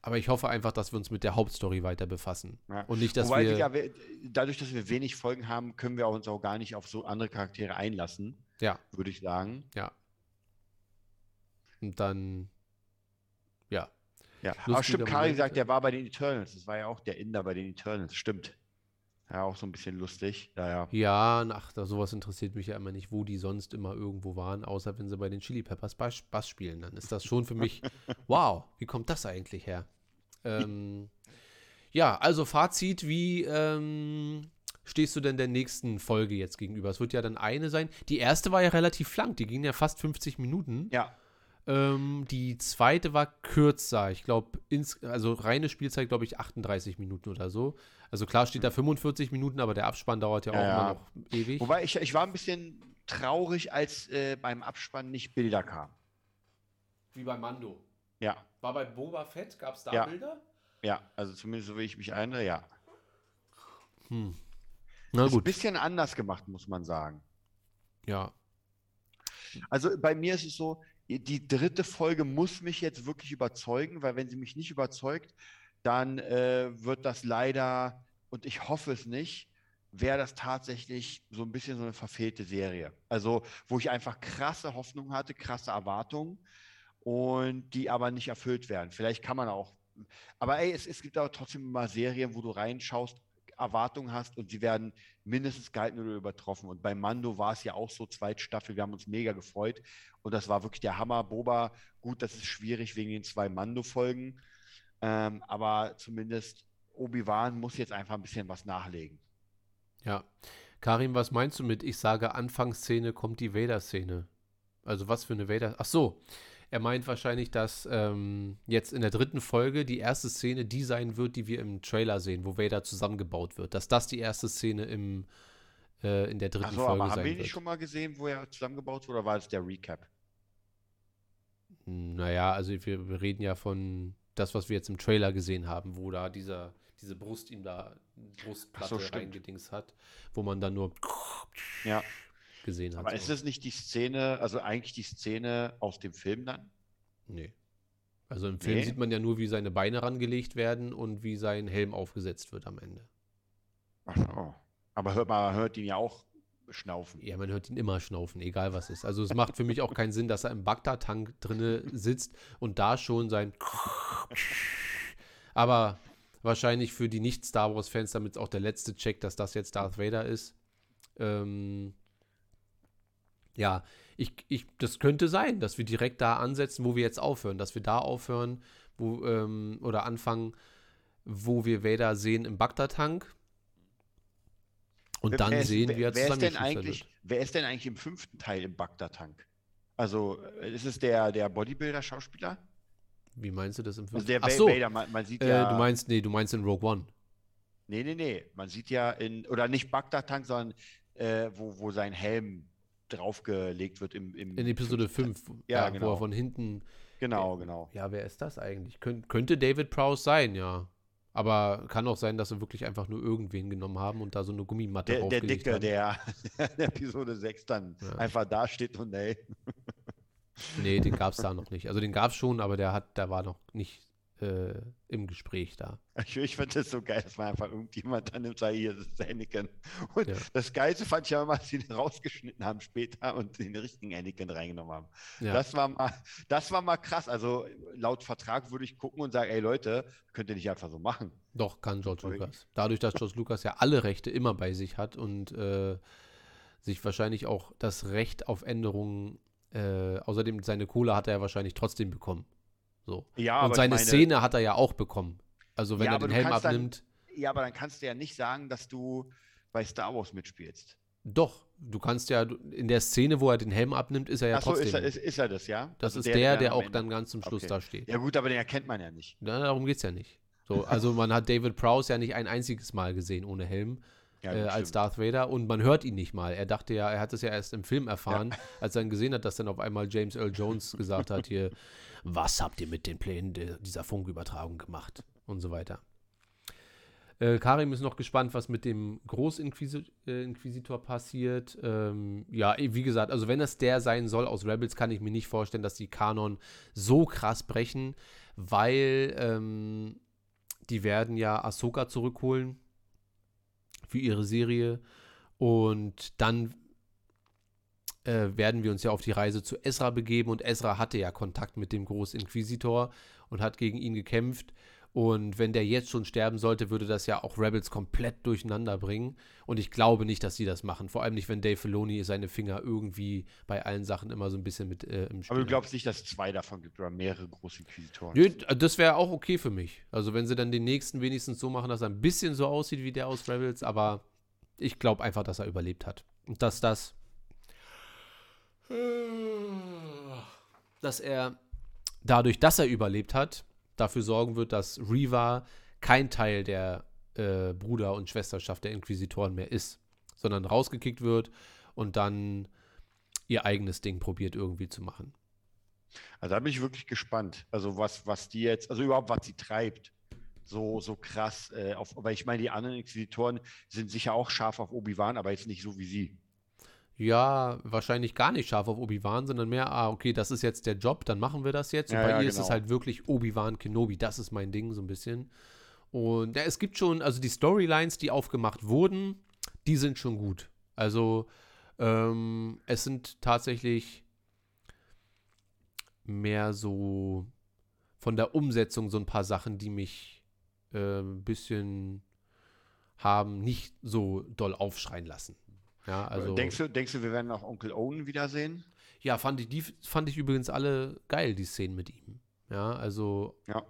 Aber ich hoffe einfach, dass wir uns mit der Hauptstory weiter befassen. Ja. Und nicht, dass Wobei, wir. Digga, wir, dadurch, dass wir wenig Folgen haben, können wir uns auch gar nicht auf so andere Charaktere einlassen, ja, würde ich sagen. ja. Und dann. Ja. Ja, aber stimmt, Karin sagt, ja. der war bei den Eternals. Das war ja auch der Inder bei den Eternals. Stimmt. Ja, auch so ein bisschen lustig. Ja, ja. Ja, ach, sowas interessiert mich ja immer nicht, wo die sonst immer irgendwo waren, außer wenn sie bei den Chili Peppers Bass, Bass spielen. Dann ist das schon für mich, wow, wie kommt das eigentlich her? Ähm, ja, also Fazit, wie ähm, stehst du denn der nächsten Folge jetzt gegenüber? Es wird ja dann eine sein. Die erste war ja relativ lang, die ging ja fast 50 Minuten. Ja, Ähm, die zweite war kürzer. Ich glaube, also reine Spielzeit, glaube ich, 38 Minuten oder so. Also klar steht da 45 Minuten, aber der Abspann dauert ja auch Ja, immer noch ewig. wobei ich, ich war ein bisschen traurig, als äh, beim Abspann nicht Bilder kamen. Wie bei Mando. Ja, War bei Boba Fett, gab es da Ja. Bilder? ja, also zumindest so wie ich mich erinnere, ja. Na Ist ein gut. bisschen anders gemacht, muss man sagen. Ja. Also bei mir ist es so, die dritte Folge muss mich jetzt wirklich überzeugen, weil wenn sie mich nicht überzeugt, dann äh, wird das leider, und ich hoffe es nicht, wäre das tatsächlich so ein bisschen so eine verfehlte Serie. Also wo ich einfach krasse Hoffnung hatte, krasse Erwartungen und die aber nicht erfüllt werden. Vielleicht kann man auch, aber ey, es, es gibt aber trotzdem immer Serien, wo du reinschaust, Erwartungen hast und sie werden mindestens gehalten oder übertroffen. Und bei Mando war es ja auch so, zweite Staffel, wir haben uns mega gefreut und das war wirklich der Hammer. Boba, gut, das ist schwierig wegen den zwei Mando-Folgen, ähm, aber zumindest Obi-Wan muss jetzt einfach ein bisschen was nachlegen. Ja. Karim, was meinst du mit, ich sage Anfangsszene kommt die Vader-Szene? Also was für eine Vader... Ach so. Er meint wahrscheinlich, dass ähm, jetzt in der dritten Folge die erste Szene die sein wird, die wir im Trailer sehen, wo Vader zusammengebaut wird. Dass das die erste Szene im, äh, in der dritten Achso, Folge aber haben sein wir wird. nicht schon mal gesehen, wo er zusammengebaut wurde, oder war das der Recap? Naja, also wir, wir reden ja von das, was wir jetzt im Trailer gesehen haben, wo da dieser, diese Brust ihm da Brustplatte stimmt. reingedings hat, wo man dann nur Ja. Gesehen hat. Aber ist das nicht die Szene, also eigentlich die Szene aus dem Film dann? Nee. Also im Film Nee? sieht man ja nur, wie seine Beine rangelegt werden und wie sein Helm aufgesetzt wird am Ende. Ach so. Aber hört, man hört ihn ja auch schnaufen. Ja, man hört ihn immer schnaufen, egal was ist. Also es macht für mich auch keinen Sinn, dass er im Bagdad-Tank drinne sitzt und da schon sein Aber wahrscheinlich für die Nicht-Star Wars-Fans, damit auch der letzte Check, dass das jetzt Darth Vader ist. Ähm, ja, ich, ich, das könnte sein, dass wir direkt da ansetzen, wo wir jetzt aufhören, dass wir da aufhören, wo, ähm, oder anfangen, wo wir Vader sehen im Bagdad-Tank. Und Wer- dann wer ist- sehen, wer, wie er wer ist denn eigentlich. Wer ist denn eigentlich im fünften Teil im Bagdad-Tank? Also, äh, ist es der, der Bodybuilder-Schauspieler? Wie meinst du das im Also fünften? der Ach so, Vader, man, man sieht äh, ja. du meinst, nee, du meinst in Rogue One. Nee, nee, nee. Man sieht ja in, oder nicht Bagdad-Tank, sondern äh, wo, wo sein Helm draufgelegt wird im, im In Episode 5, Ja, ja, wo genau. er von hinten. Genau, genau. Ja, wer ist das eigentlich? Kön könnte David Prowse sein, ja. Aber kann auch sein, dass sie wirklich einfach nur irgendwen genommen haben und da so eine Gummimatte Der, der Dicke, haben. der in Episode 6 dann Ja. einfach da steht und ey. Nee, den gab es da noch nicht. Also den gab es schon, aber der hat, der war noch nicht äh, im Gespräch da. Ich, ich finde das so geil, dass man einfach irgendjemand dann nimmt, sagt, hier, das ist Anakin. Und Ja. das Geilste fand ich ja immer, als sie den rausgeschnitten haben später und den richtigen Anakin reingenommen haben. Ja, Das, war mal, das war mal krass. Also laut Vertrag würde ich gucken und sagen, ey Leute, könnt ihr nicht einfach so machen. doch, kann George Sorry. Lucas. Dadurch, dass George Lucas ja alle Rechte immer bei sich hat und äh, sich wahrscheinlich auch das Recht auf Änderungen Äh, außerdem, seine Kohle hat er ja wahrscheinlich trotzdem bekommen. So. Ja, Und seine meine- Szene hat er ja auch bekommen. Also wenn Ja, er den Helm kannst dann- abnimmt. Ja, aber dann kannst du ja nicht sagen, dass du bei Star Wars mitspielst. Doch, du kannst ja, in der Szene, wo er den Helm abnimmt, ist er ja Achso, trotzdem. ist er, ist, ist er das, ja? das Also ist der, der, am auch dann ganz zum Schluss Okay. da steht. Ja gut, aber den erkennt man ja nicht. Na, darum geht es ja nicht. So, also man hat David Prowse ja nicht ein einziges Mal gesehen ohne Helm Ja, äh, als. Darth Vader und man hört ihn nicht mal. Er dachte ja, er hat es ja erst im Film erfahren, als er dann gesehen hat, dass dann auf einmal James Earl Jones gesagt hat hier, was habt ihr mit den Plänen de- dieser Funkübertragung gemacht und so weiter. Äh, Karim ist noch gespannt, was mit dem Großinquisitor äh, passiert. Ähm, ja, eh, wie gesagt, also wenn es der sein soll aus Rebels, kann ich mir nicht vorstellen, dass die Kanon so krass brechen, weil ähm, die werden ja Ahsoka zurückholen für ihre Serie und dann äh, werden wir uns ja auf die Reise zu Ezra begeben und Ezra hatte ja Kontakt mit dem Großinquisitor und hat gegen ihn gekämpft. Und wenn der jetzt schon sterben sollte, würde das ja auch Rebels komplett durcheinander bringen. Und ich glaube nicht, dass sie das machen. Vor allem nicht, wenn Dave Filoni seine Finger irgendwie bei allen Sachen immer so ein bisschen mit äh, im Spiel Aber du glaubst nicht, dass es zwei davon gibt oder mehrere große Inquisitoren? Nö, das wäre auch okay für mich. Also wenn sie dann den nächsten wenigstens so machen, dass er ein bisschen so aussieht wie der aus Rebels, aber ich glaube einfach, dass er überlebt hat. Und dass das. Dass er dadurch, dass er überlebt hat, dafür sorgen wird, dass Reva kein Teil der äh, Bruder- und Schwesterschaft der Inquisitoren mehr ist, sondern rausgekickt wird und dann ihr eigenes Ding probiert irgendwie zu machen. Also da bin ich wirklich gespannt. Also was, was die jetzt, also überhaupt was sie treibt. So, so krass. Äh, auf, weil ich meine, die anderen Inquisitoren sind sicher auch scharf auf Obi-Wan, aber jetzt nicht so wie sie. Ja, wahrscheinlich gar nicht scharf auf Obi-Wan, sondern mehr, ah, okay, das ist jetzt der Job, dann machen wir das jetzt. Und Ja, bei ja, ihr ist es genau. halt wirklich Obi-Wan Kenobi, das ist mein Ding so ein bisschen. Und ja, es gibt schon, also die Storylines, die aufgemacht wurden, die sind schon gut. Also ähm, es sind tatsächlich mehr so von der Umsetzung so ein paar Sachen, die mich äh, ein bisschen haben nicht so doll aufschreien lassen. Ja, also denkst, du, denkst du, wir werden auch Onkel Owen wiedersehen? ja, fand ich, die fand ich übrigens alle geil, die Szenen mit ihm. Ja, also, Ja.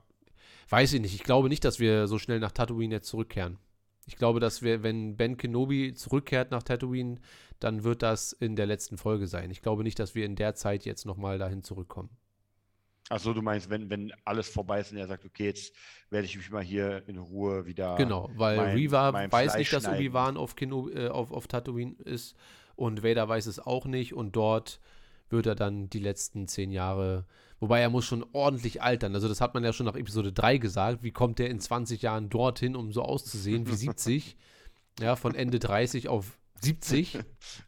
weiß ich nicht. Ich glaube nicht, dass wir so schnell nach Tatooine jetzt zurückkehren. Ich glaube, dass wir, wenn Ben Kenobi zurückkehrt nach Tatooine, dann wird das in der letzten Folge sein. Ich glaube nicht, dass wir in der Zeit jetzt nochmal dahin zurückkommen. Achso, du meinst, wenn, wenn alles vorbei ist und er sagt, okay, jetzt werde ich mich mal hier in Ruhe wieder. Genau, weil mein- Reva mein weiß Fleisch nicht, dass. Obi-Wan auf, äh, auf, auf Tatooine ist und Vader weiß es auch nicht und dort wird er dann die letzten zehn Jahre, wobei er muss schon ordentlich altern, also das hat man ja schon nach Episode 3 gesagt, wie kommt der in 20 Jahren dorthin, um so auszusehen wie 70, ja, von Ende 30 auf 70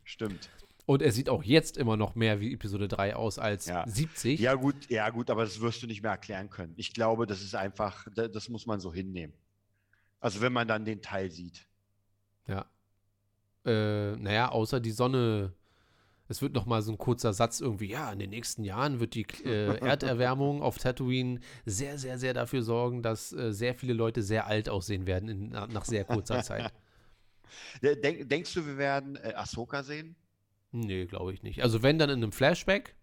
Stimmt. Und er sieht auch jetzt immer noch mehr wie Episode 3 aus als Ja. 70. Ja, gut, ja, gut, aber das wirst du nicht mehr erklären können. Ich glaube, das ist einfach, da- das muss man so hinnehmen. Also, wenn man dann den Teil sieht. Ja. Äh, naja, außer die Sonne. Es wird noch mal so ein kurzer Satz irgendwie, ja, in den nächsten Jahren wird die äh, Erderwärmung auf Tatooine sehr, sehr, sehr dafür sorgen, dass äh, sehr viele Leute sehr alt aussehen werden in, nach, sehr kurzer Zeit. De- Denk, denkst du, wir werden äh, Ahsoka sehen? Nee, glaube ich nicht. Also wenn dann in einem Flashback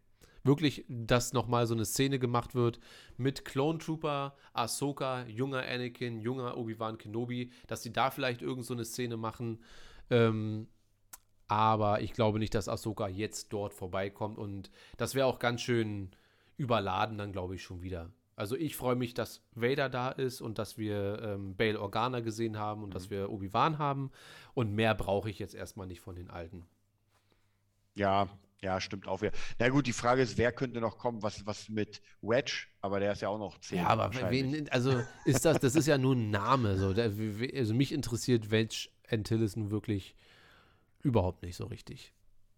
wirklich, dass noch mal so eine Szene gemacht wird mit Clone Trooper, Ahsoka, junger Anakin, junger Obi-Wan Kenobi, dass sie da vielleicht irgend so eine Szene machen. Ähm, aber ich glaube nicht, dass Ahsoka jetzt dort vorbeikommt und das wäre auch ganz schön überladen dann, glaube ich, schon wieder. Also ich freue mich, dass Vader da ist und dass wir ähm, Bail Organa gesehen haben und dass wir Obi-Wan haben und mehr brauche ich jetzt erstmal nicht von den Alten. Ja, ja, stimmt auch wieder. Na gut, die Frage ist, wer könnte noch kommen? Was, was mit Wedge? Aber der ist ja auch noch zehn. Ja, aber wen, also ist das, das ist ja nur ein Name. So. Der, also mich interessiert Wedge Antilles nun wirklich überhaupt nicht so richtig.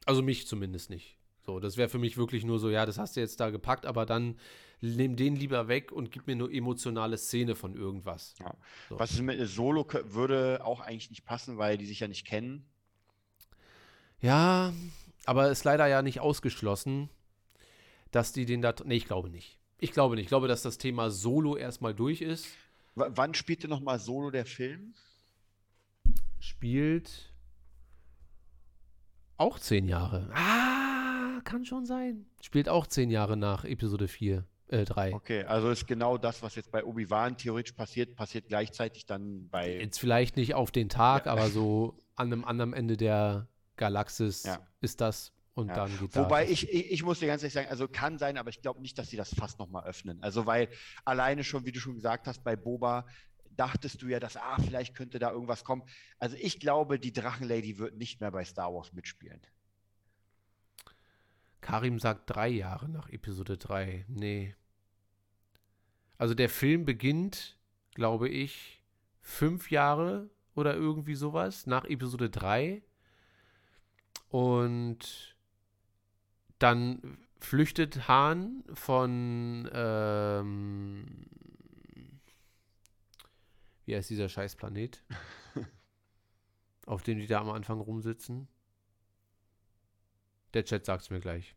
Also mich zumindest nicht. So, das wäre für mich wirklich nur so, ja, das hast du jetzt da gepackt, aber dann nimm den lieber weg und gib mir nur emotionale Szene von irgendwas. Ja. So. Was ist mit Solo würde auch eigentlich nicht passen, weil die sich ja nicht kennen. Ja, aber ist leider ja nicht ausgeschlossen, dass die den da. Nee, ich glaube nicht. Ich glaube nicht. Ich glaube, dass das Thema Solo erstmal durch ist. W wann spielte noch mal Solo der Film? spielt auch zehn Jahre. Ah, kann schon sein. Spielt auch zehn Jahre nach Episode 4, äh, 3. Okay, also ist genau das, was jetzt bei Obi-Wan theoretisch passiert, passiert gleichzeitig dann bei. Jetzt vielleicht nicht auf den Tag, aber so an einem anderen Ende der Galaxis Ja. ist das und Ja. dann geht da Wobei was. ich, ich, ich muss dir ganz ehrlich sagen, also kann sein, aber ich glaube nicht, dass sie das fast nochmal öffnen. Also weil alleine schon, wie du schon gesagt hast, bei Boba dachtest du ja, dass, ah, vielleicht könnte da irgendwas kommen. Also ich glaube, die Drachenlady wird nicht mehr bei Star Wars mitspielen. Karim sagt drei Jahre nach Episode 3. Nee. Also der Film beginnt, glaube ich, fünf Jahre oder irgendwie sowas nach Episode 3. Und dann flüchtet Hahn von, ähm, wie heißt dieser Scheißplanet? auf dem die da am Anfang rumsitzen. Der Chat sagt es mir gleich.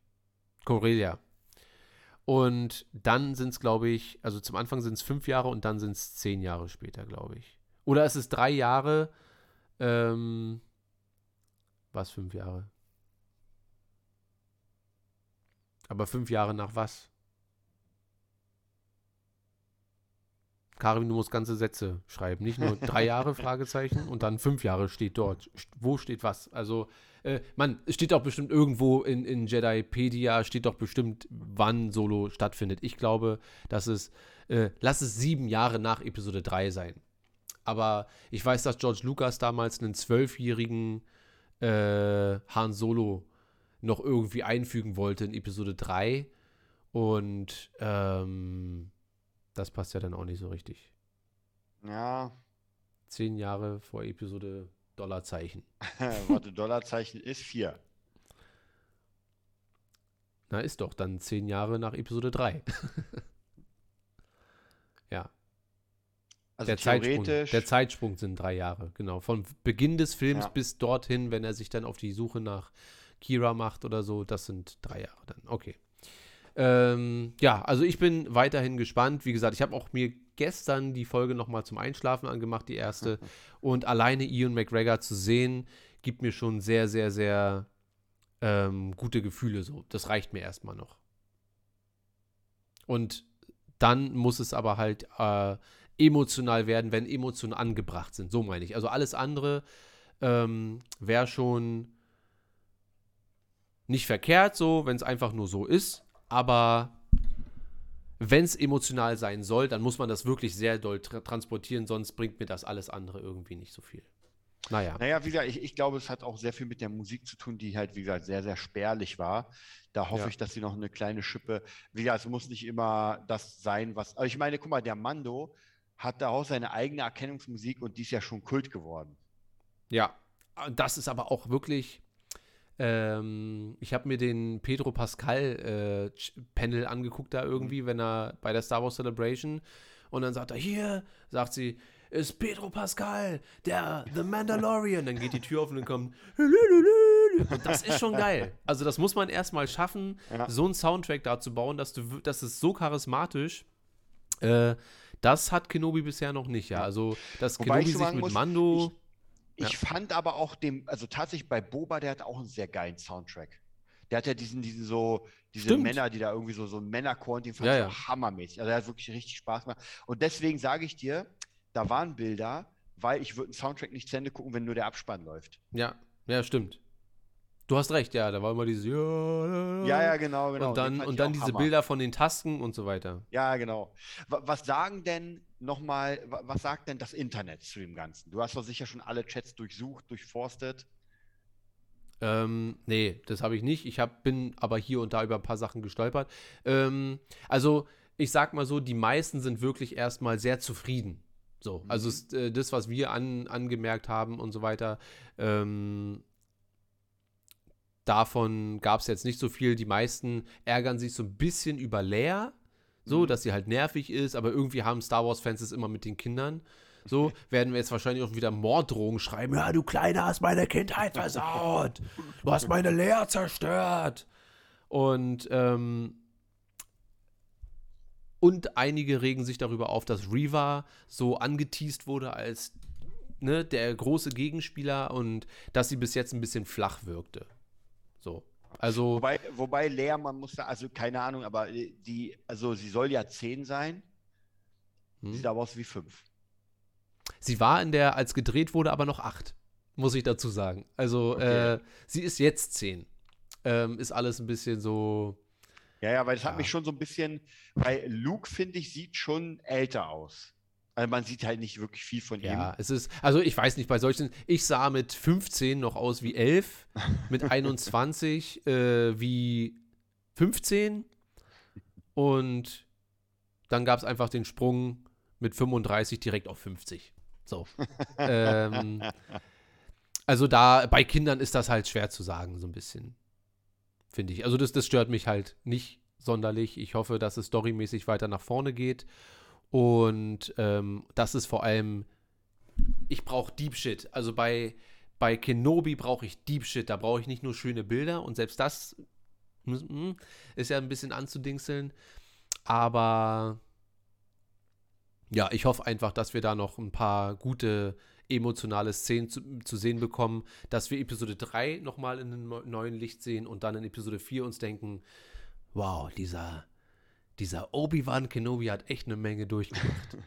Corellia. Und dann sind es, glaube ich, also zum Anfang sind es fünf Jahre und dann sind es zehn Jahre später, glaube ich. Oder es ist drei Jahre. Ähm, was fünf Jahre? Aber fünf Jahre nach was? Karim, du musst ganze Sätze schreiben. Nicht nur drei Jahre, Fragezeichen, und dann fünf Jahre steht dort. Wo steht was? Also, äh, Mann, es steht doch bestimmt irgendwo in, in Jedipedia, steht doch bestimmt, wann Solo stattfindet. Ich glaube, dass es, äh, lass es sieben Jahre nach Episode 3 sein. Aber ich weiß, dass George Lucas damals einen zwölfjährigen äh, Han Solo noch irgendwie einfügen wollte in Episode 3. Und ähm, das passt ja dann auch nicht so richtig. Ja, Zehn Jahre vor Episode Dollarzeichen. warte, Dollarzeichen ist vier. Na, ist doch dann zehn Jahre nach Episode 3. ja, Also der Zeitsprung, der Zeitsprung sind drei Jahre, genau. Von Beginn des Films Ja. bis dorthin, wenn er sich dann auf die Suche nach Kira macht oder so, das sind drei Jahre dann. Okay. Ähm, ja, also ich bin weiterhin gespannt. Wie gesagt, ich habe auch mir gestern die Folge nochmal zum Einschlafen angemacht, die erste. Und alleine Ian McGregor zu sehen, gibt mir schon sehr, sehr, sehr ähm, gute Gefühle so. Das reicht mir erstmal noch. Und dann muss es aber halt äh, emotional werden, wenn Emotionen angebracht sind. So meine ich. Also alles andere ähm, wäre schon nicht verkehrt, so, wenn es einfach nur so ist. Aber wenn es emotional sein soll, dann muss man das wirklich sehr doll tra transportieren, sonst bringt mir das alles andere irgendwie nicht so viel. Naja. Naja, wie gesagt, ich, ich glaube, es hat auch sehr viel mit der Musik zu tun, die halt, wie gesagt, sehr, sehr spärlich war. Da hoffe Ja. ich, dass sie noch eine kleine Schippe, wie gesagt, es muss nicht immer das sein, was. Aber ich meine, guck mal, der Mando hat da auch seine eigene Erkennungsmusik und die ist ja schon Kult geworden. Ja, das ist aber auch wirklich. Ähm, ich habe mir den Pedro Pascal äh, Panel angeguckt da irgendwie, wenn er bei der Star Wars Celebration und dann sagt er hier, sagt sie, ist Pedro Pascal, der The Mandalorian. Dann geht die Tür auf und dann kommt und das ist schon geil. Also das muss man erstmal schaffen, Ja. so einen Soundtrack da zu bauen, dass du, das ist so charismatisch. Äh, das hat Kenobi bisher noch nicht, ja. Also, dass Wobei ich Kenobi sich mit muss, Mando. Ich fand aber auch dem, also tatsächlich bei Boba, der hat auch einen sehr geilen Soundtrack. Der hat ja diesen, diesen so, diese Stimmt. Männer, die da irgendwie so, so ein Männerchor und den fand Ja, ich ja. auch hammermäßig. Also der hat wirklich richtig Spaß gemacht. Und deswegen sage ich dir, da waren Bilder, weil ich würde einen Soundtrack nicht zu Ende gucken, wenn nur der Abspann läuft. Ja, ja, stimmt. Du hast recht, ja, da war immer diese ja, Ja, ja, genau, genau. und dann, und dann diese Hammer. Bilder von den Tasken und so weiter. Ja, genau. Wa- Was sagen denn nochmal, wa- was sagt denn das Internet zu dem Ganzen? Du hast doch sicher schon alle Chats durchsucht, durchforstet. Ähm, nee, das habe ich nicht. Ich hab, bin aber hier und da über ein paar Sachen gestolpert. Ähm, also, ich sag mal so, die meisten sind wirklich erstmal sehr zufrieden. So, also es, äh, das, was wir an, angemerkt haben und so weiter, ähm, davon gab es jetzt nicht so viel. Die meisten ärgern sich so ein bisschen über Leia, so, Mhm. dass sie halt nervig ist, aber irgendwie haben Star Wars-Fans es immer mit den Kindern. So werden wir jetzt wahrscheinlich auch wieder Morddrohungen schreiben. Ja, du Kleiner hast meine Kindheit versaut. Du hast meine Leia zerstört. Und, ähm, und einige regen sich darüber auf, dass Reva so angeteased wurde als ne, der große Gegenspieler und dass sie bis jetzt ein bisschen flach wirkte. So. Also, Wobei, wobei Lea, man muss da, also keine Ahnung, aber die, also sie soll ja 10 sein. Hm. Sieht aber aus wie 5. sie war in der, als gedreht wurde, aber noch acht, muss ich dazu sagen. Also, Okay. äh, sie ist jetzt zehn. Ähm, ist alles ein bisschen so, Ja, ja, weil das Ja. hat mich schon so ein bisschen, weil Luke, finde ich, sieht schon älter aus. Also man sieht halt nicht wirklich viel von Ja, ihm. es ist, also ich weiß nicht, bei solchen, ich sah mit 15 noch aus wie 11, mit 21 äh, wie 15 und dann gab es einfach den Sprung mit 35 direkt auf 50. So. ähm, also da, bei Kindern ist das halt schwer zu sagen, so ein bisschen. Finde ich. Also das, das stört mich halt nicht sonderlich. Ich hoffe, dass es storymäßig weiter nach vorne geht. Und ähm, das ist vor allem, ich brauche Deep Shit. Also bei, bei Kenobi brauche ich Deep Shit. Da brauche ich nicht nur schöne Bilder und selbst das hm, ist ja ein bisschen anzudingseln. Aber ja, ich hoffe einfach, dass wir da noch ein paar gute emotionale Szenen zu, zu sehen bekommen, dass wir Episode 3 nochmal in einem neu- neuen Licht sehen und dann in Episode 4 uns denken, wow, dieser, dieser Obi-Wan Kenobi hat echt eine Menge durchgemacht.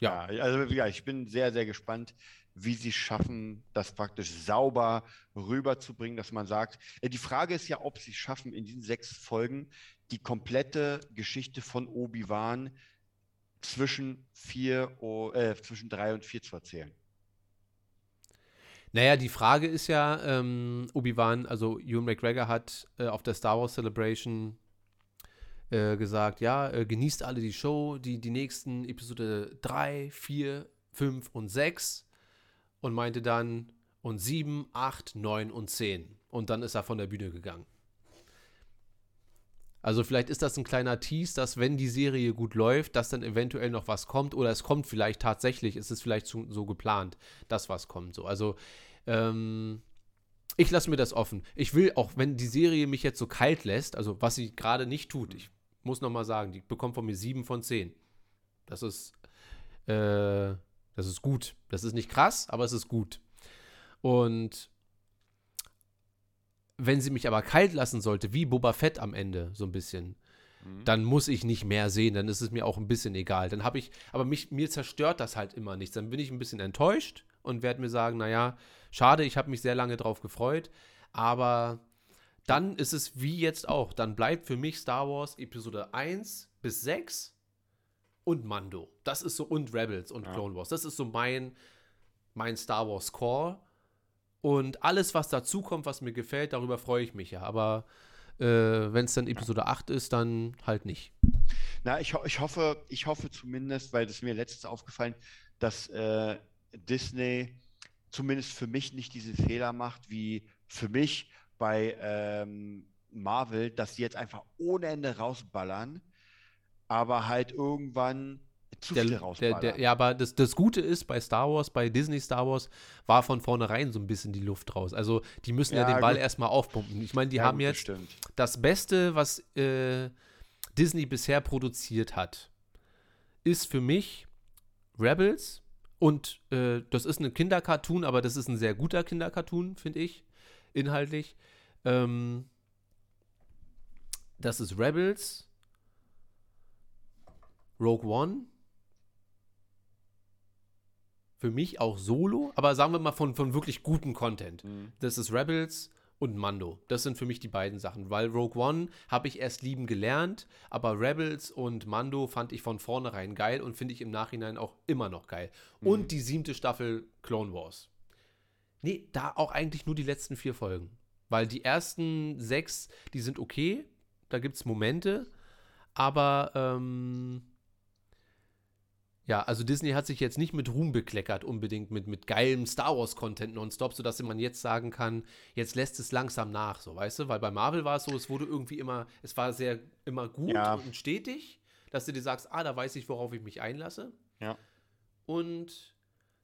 Ja. Ja, also ja, ich bin sehr, sehr gespannt, wie sie es schaffen, das praktisch sauber rüberzubringen, dass man sagt, äh, die Frage ist ja, ob sie es schaffen, in diesen sechs Folgen die komplette Geschichte von Obi-Wan zwischen vier, äh, zwischen drei und vier zu erzählen. Naja, die Frage ist ja, ähm, Obi-Wan, also Ewan McGregor hat äh, auf der Star Wars Celebration äh, gesagt, ja, äh, genießt alle die Show, die, die nächsten Episode 3, 4, 5 und 6 und meinte dann und 7, 8, 9 und 10. Und dann ist er von der Bühne gegangen. Also vielleicht ist das ein kleiner Tease, dass wenn die Serie gut läuft, dass dann eventuell noch was kommt oder es kommt vielleicht tatsächlich, es ist vielleicht so, so geplant, dass was kommt. So. Also ähm, ich lasse mir das offen. Ich will auch, wenn die Serie mich jetzt so kalt lässt, also was sie gerade nicht tut, ich muss noch mal sagen, die bekommt von mir sieben von zehn. Das ist, äh, das ist gut. Das ist nicht krass, aber es ist gut. Und wenn sie mich aber kalt lassen sollte, wie Boba Fett am Ende, so ein bisschen, dann muss ich nicht mehr sehen, dann ist es mir auch ein bisschen egal. Dann habe ich, aber mich, mir zerstört das halt immer nichts. Dann bin ich ein bisschen enttäuscht und werde mir sagen, naja, schade, ich habe mich sehr lange drauf gefreut, aber dann ist es wie jetzt auch. Dann bleibt für mich Star Wars Episode 1 bis 6 und Mando. Das ist so, und Rebels und Clone Wars. Das ist so mein, mein Star Wars Core. Und alles, was dazu kommt, was mir gefällt, darüber freue ich mich ja. Aber äh, wenn es dann Episode 8 ist, dann halt nicht. Na, ich, ho ich hoffe, ich hoffe zumindest, weil das mir letztens aufgefallen, dass äh, Disney zumindest für mich nicht diesen Fehler macht, wie für mich bei ähm, Marvel, dass sie jetzt einfach ohne Ende rausballern, aber halt irgendwann zu viel Der, der, rausballern. der, ja, aber das, das Gute ist, bei Star Wars, bei Disney Star Wars, war von vornherein so ein bisschen die Luft raus. Also, die müssen ja, Ja, den Ball gut. erstmal aufpumpen. Ich meine, die Ja, haben gut, jetzt stimmt. das Beste, was äh, Disney bisher produziert hat, ist für mich Rebels. Und äh, das ist ein Kindercartoon, aber das ist ein sehr guter Kindercartoon, finde ich, inhaltlich. Ähm, das ist Rebels, Rogue One. Für mich auch Solo, aber sagen wir mal von, von wirklich gutem Content. Das ist Rebels und Mando. Das sind für mich die beiden Sachen, weil Rogue One habe ich erst lieben gelernt, aber Rebels und Mando fand ich von vornherein geil und finde ich im Nachhinein auch immer noch geil. Und die siebte Staffel Clone Wars. Nee, da auch eigentlich nur die letzten vier Folgen. Weil die ersten sechs, die sind okay, da gibt es Momente, aber ähm, ja, also Disney hat sich jetzt nicht mit Ruhm bekleckert, unbedingt mit, mit geilem Star Wars-Content nonstop, sodass man jetzt sagen kann, jetzt lässt es langsam nach, so, weißt du? Weil bei Marvel war es so, es wurde irgendwie immer, es war sehr immer gut Ja. und stetig, dass du dir sagst, ah, da weiß ich, worauf ich mich einlasse. Ja. Und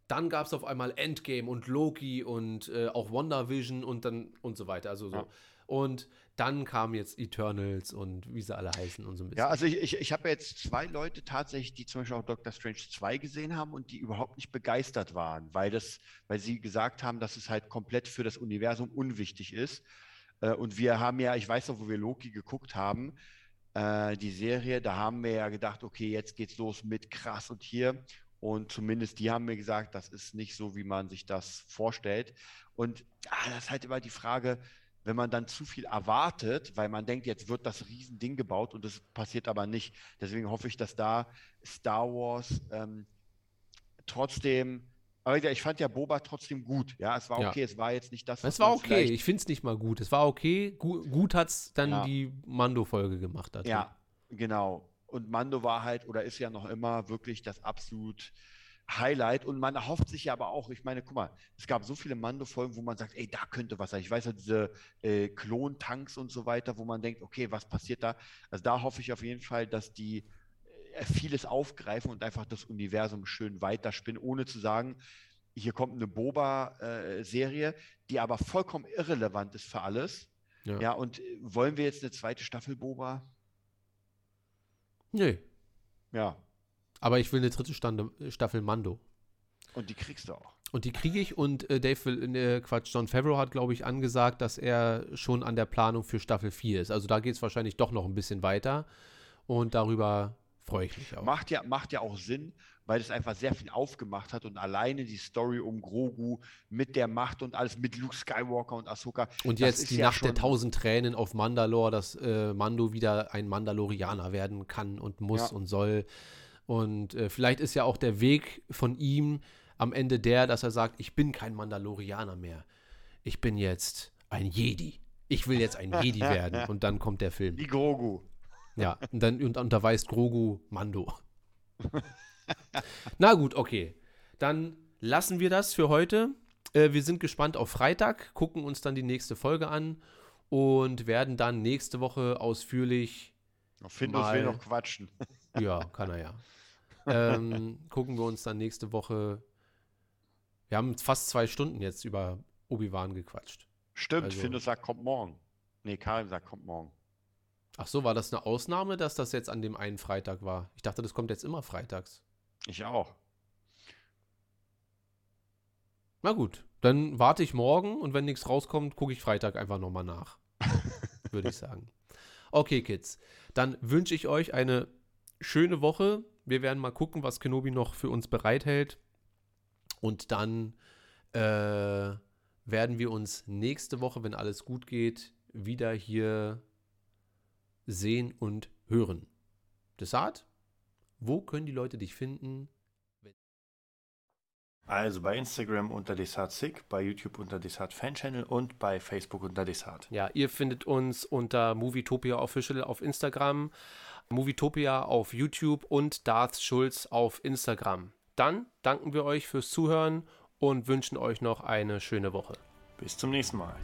dann gab es auf einmal Endgame und Loki und äh, auch WandaVision und dann und so weiter. Also so. Ja. Und dann kamen jetzt Eternals und wie sie alle heißen und so ein bisschen. Ja, also ich, ich, ich habe jetzt zwei Leute tatsächlich, die zum Beispiel auch Doctor Strange 2 gesehen haben und die überhaupt nicht begeistert waren, weil das, weil sie gesagt haben, dass es halt komplett für das Universum unwichtig ist. Äh, und wir haben ja, ich weiß noch, wo wir Loki geguckt haben, äh, die Serie, da haben wir ja gedacht, okay, jetzt geht's los mit krass und hier. Und zumindest die haben mir gesagt, das ist nicht so, wie man sich das vorstellt. Und ah, das ist halt immer die Frage, wenn man dann zu viel erwartet, weil man denkt, jetzt wird das Riesending gebaut und das passiert aber nicht. Deswegen hoffe ich, dass da Star Wars ähm, trotzdem, aber ich fand ja Boba trotzdem gut. Ja, es war Ja. okay, es war jetzt nicht das, Es was war man okay. Ich finde es nicht mal gut. Es war okay. Gu gut hat es dann Ja. die Mando-Folge gemacht. Hat. Ja, genau. Und Mando war halt oder ist ja noch immer wirklich das absolut Highlight. Und man erhofft sich ja aber auch, ich meine, guck mal, es gab so viele Mando-Folgen, wo man sagt, ey, da könnte was sein. Ich weiß ja, diese äh, Klontanks und so weiter, wo man denkt, okay, was passiert da? Also da hoffe ich auf jeden Fall, dass die äh, vieles aufgreifen und einfach das Universum schön weiterspinnen, ohne zu sagen, hier kommt eine Boba-Serie, die aber vollkommen irrelevant ist für alles. Ja. Ja, und äh, wollen wir jetzt eine zweite Staffel Boba? Nö. Ja, Aber ich will eine dritte Stande Staffel Mando. und die kriegst du auch. Und die kriege ich und äh, Dave will, äh, Quatsch, John Favreau hat, glaube ich, angesagt, dass er schon an der Planung für Staffel 4 ist. Also da geht es wahrscheinlich doch noch ein bisschen weiter. Und darüber freue ich mich auch. Macht ja, macht ja auch Sinn, weil es einfach sehr viel aufgemacht hat und alleine die Story um Grogu mit der Macht und alles mit Luke Skywalker und Ahsoka. Und jetzt die ja Nacht der tausend Tränen auf Mandalore, dass äh, Mando wieder ein Mandalorianer werden kann und muss Ja. und soll. Und äh, vielleicht ist ja auch der Weg von ihm am Ende der, dass er sagt, ich bin kein Mandalorianer mehr. Ich bin jetzt ein Jedi. Ich will jetzt ein Jedi werden. Und dann kommt der Film. Wie Grogu. Ja, und dann und unterweist Grogu Mando. Na gut, okay. Dann lassen wir das für heute. Äh, wir sind gespannt auf Freitag, gucken uns dann die nächste Folge an und werden dann nächste Woche ausführlich, Findus will noch quatschen. ja, kann er ja, ähm, gucken wir uns dann nächste Woche. Wir haben fast zwei Stunden jetzt über Obi-Wan gequatscht. Stimmt, Also- Findus sagt, kommt morgen. Nee, Karim sagt, kommt morgen. Ach so, war das eine Ausnahme, dass das jetzt an dem einen Freitag war? Ich dachte, das kommt jetzt immer freitags. Ich auch. Na gut, dann warte ich morgen und wenn nichts rauskommt, gucke ich Freitag einfach nochmal nach. Würde ich sagen. Okay, Kids. Dann wünsche ich euch eine schöne Woche. Wir werden mal gucken, was Kenobi noch für uns bereithält. Und dann äh, werden wir uns nächste Woche, wenn alles gut geht, wieder hier sehen und hören. Desart, wo können die Leute dich finden? Also bei Instagram unter DesartSick, bei YouTube unter Desart Fan Channel und bei Facebook unter Desart. Ja, ihr findet uns unter Movietopia Official auf Instagram, Movietopia auf YouTube und Darth Schulz auf Instagram. Dann danken wir euch fürs Zuhören und wünschen euch noch eine schöne Woche. Bis zum nächsten Mal.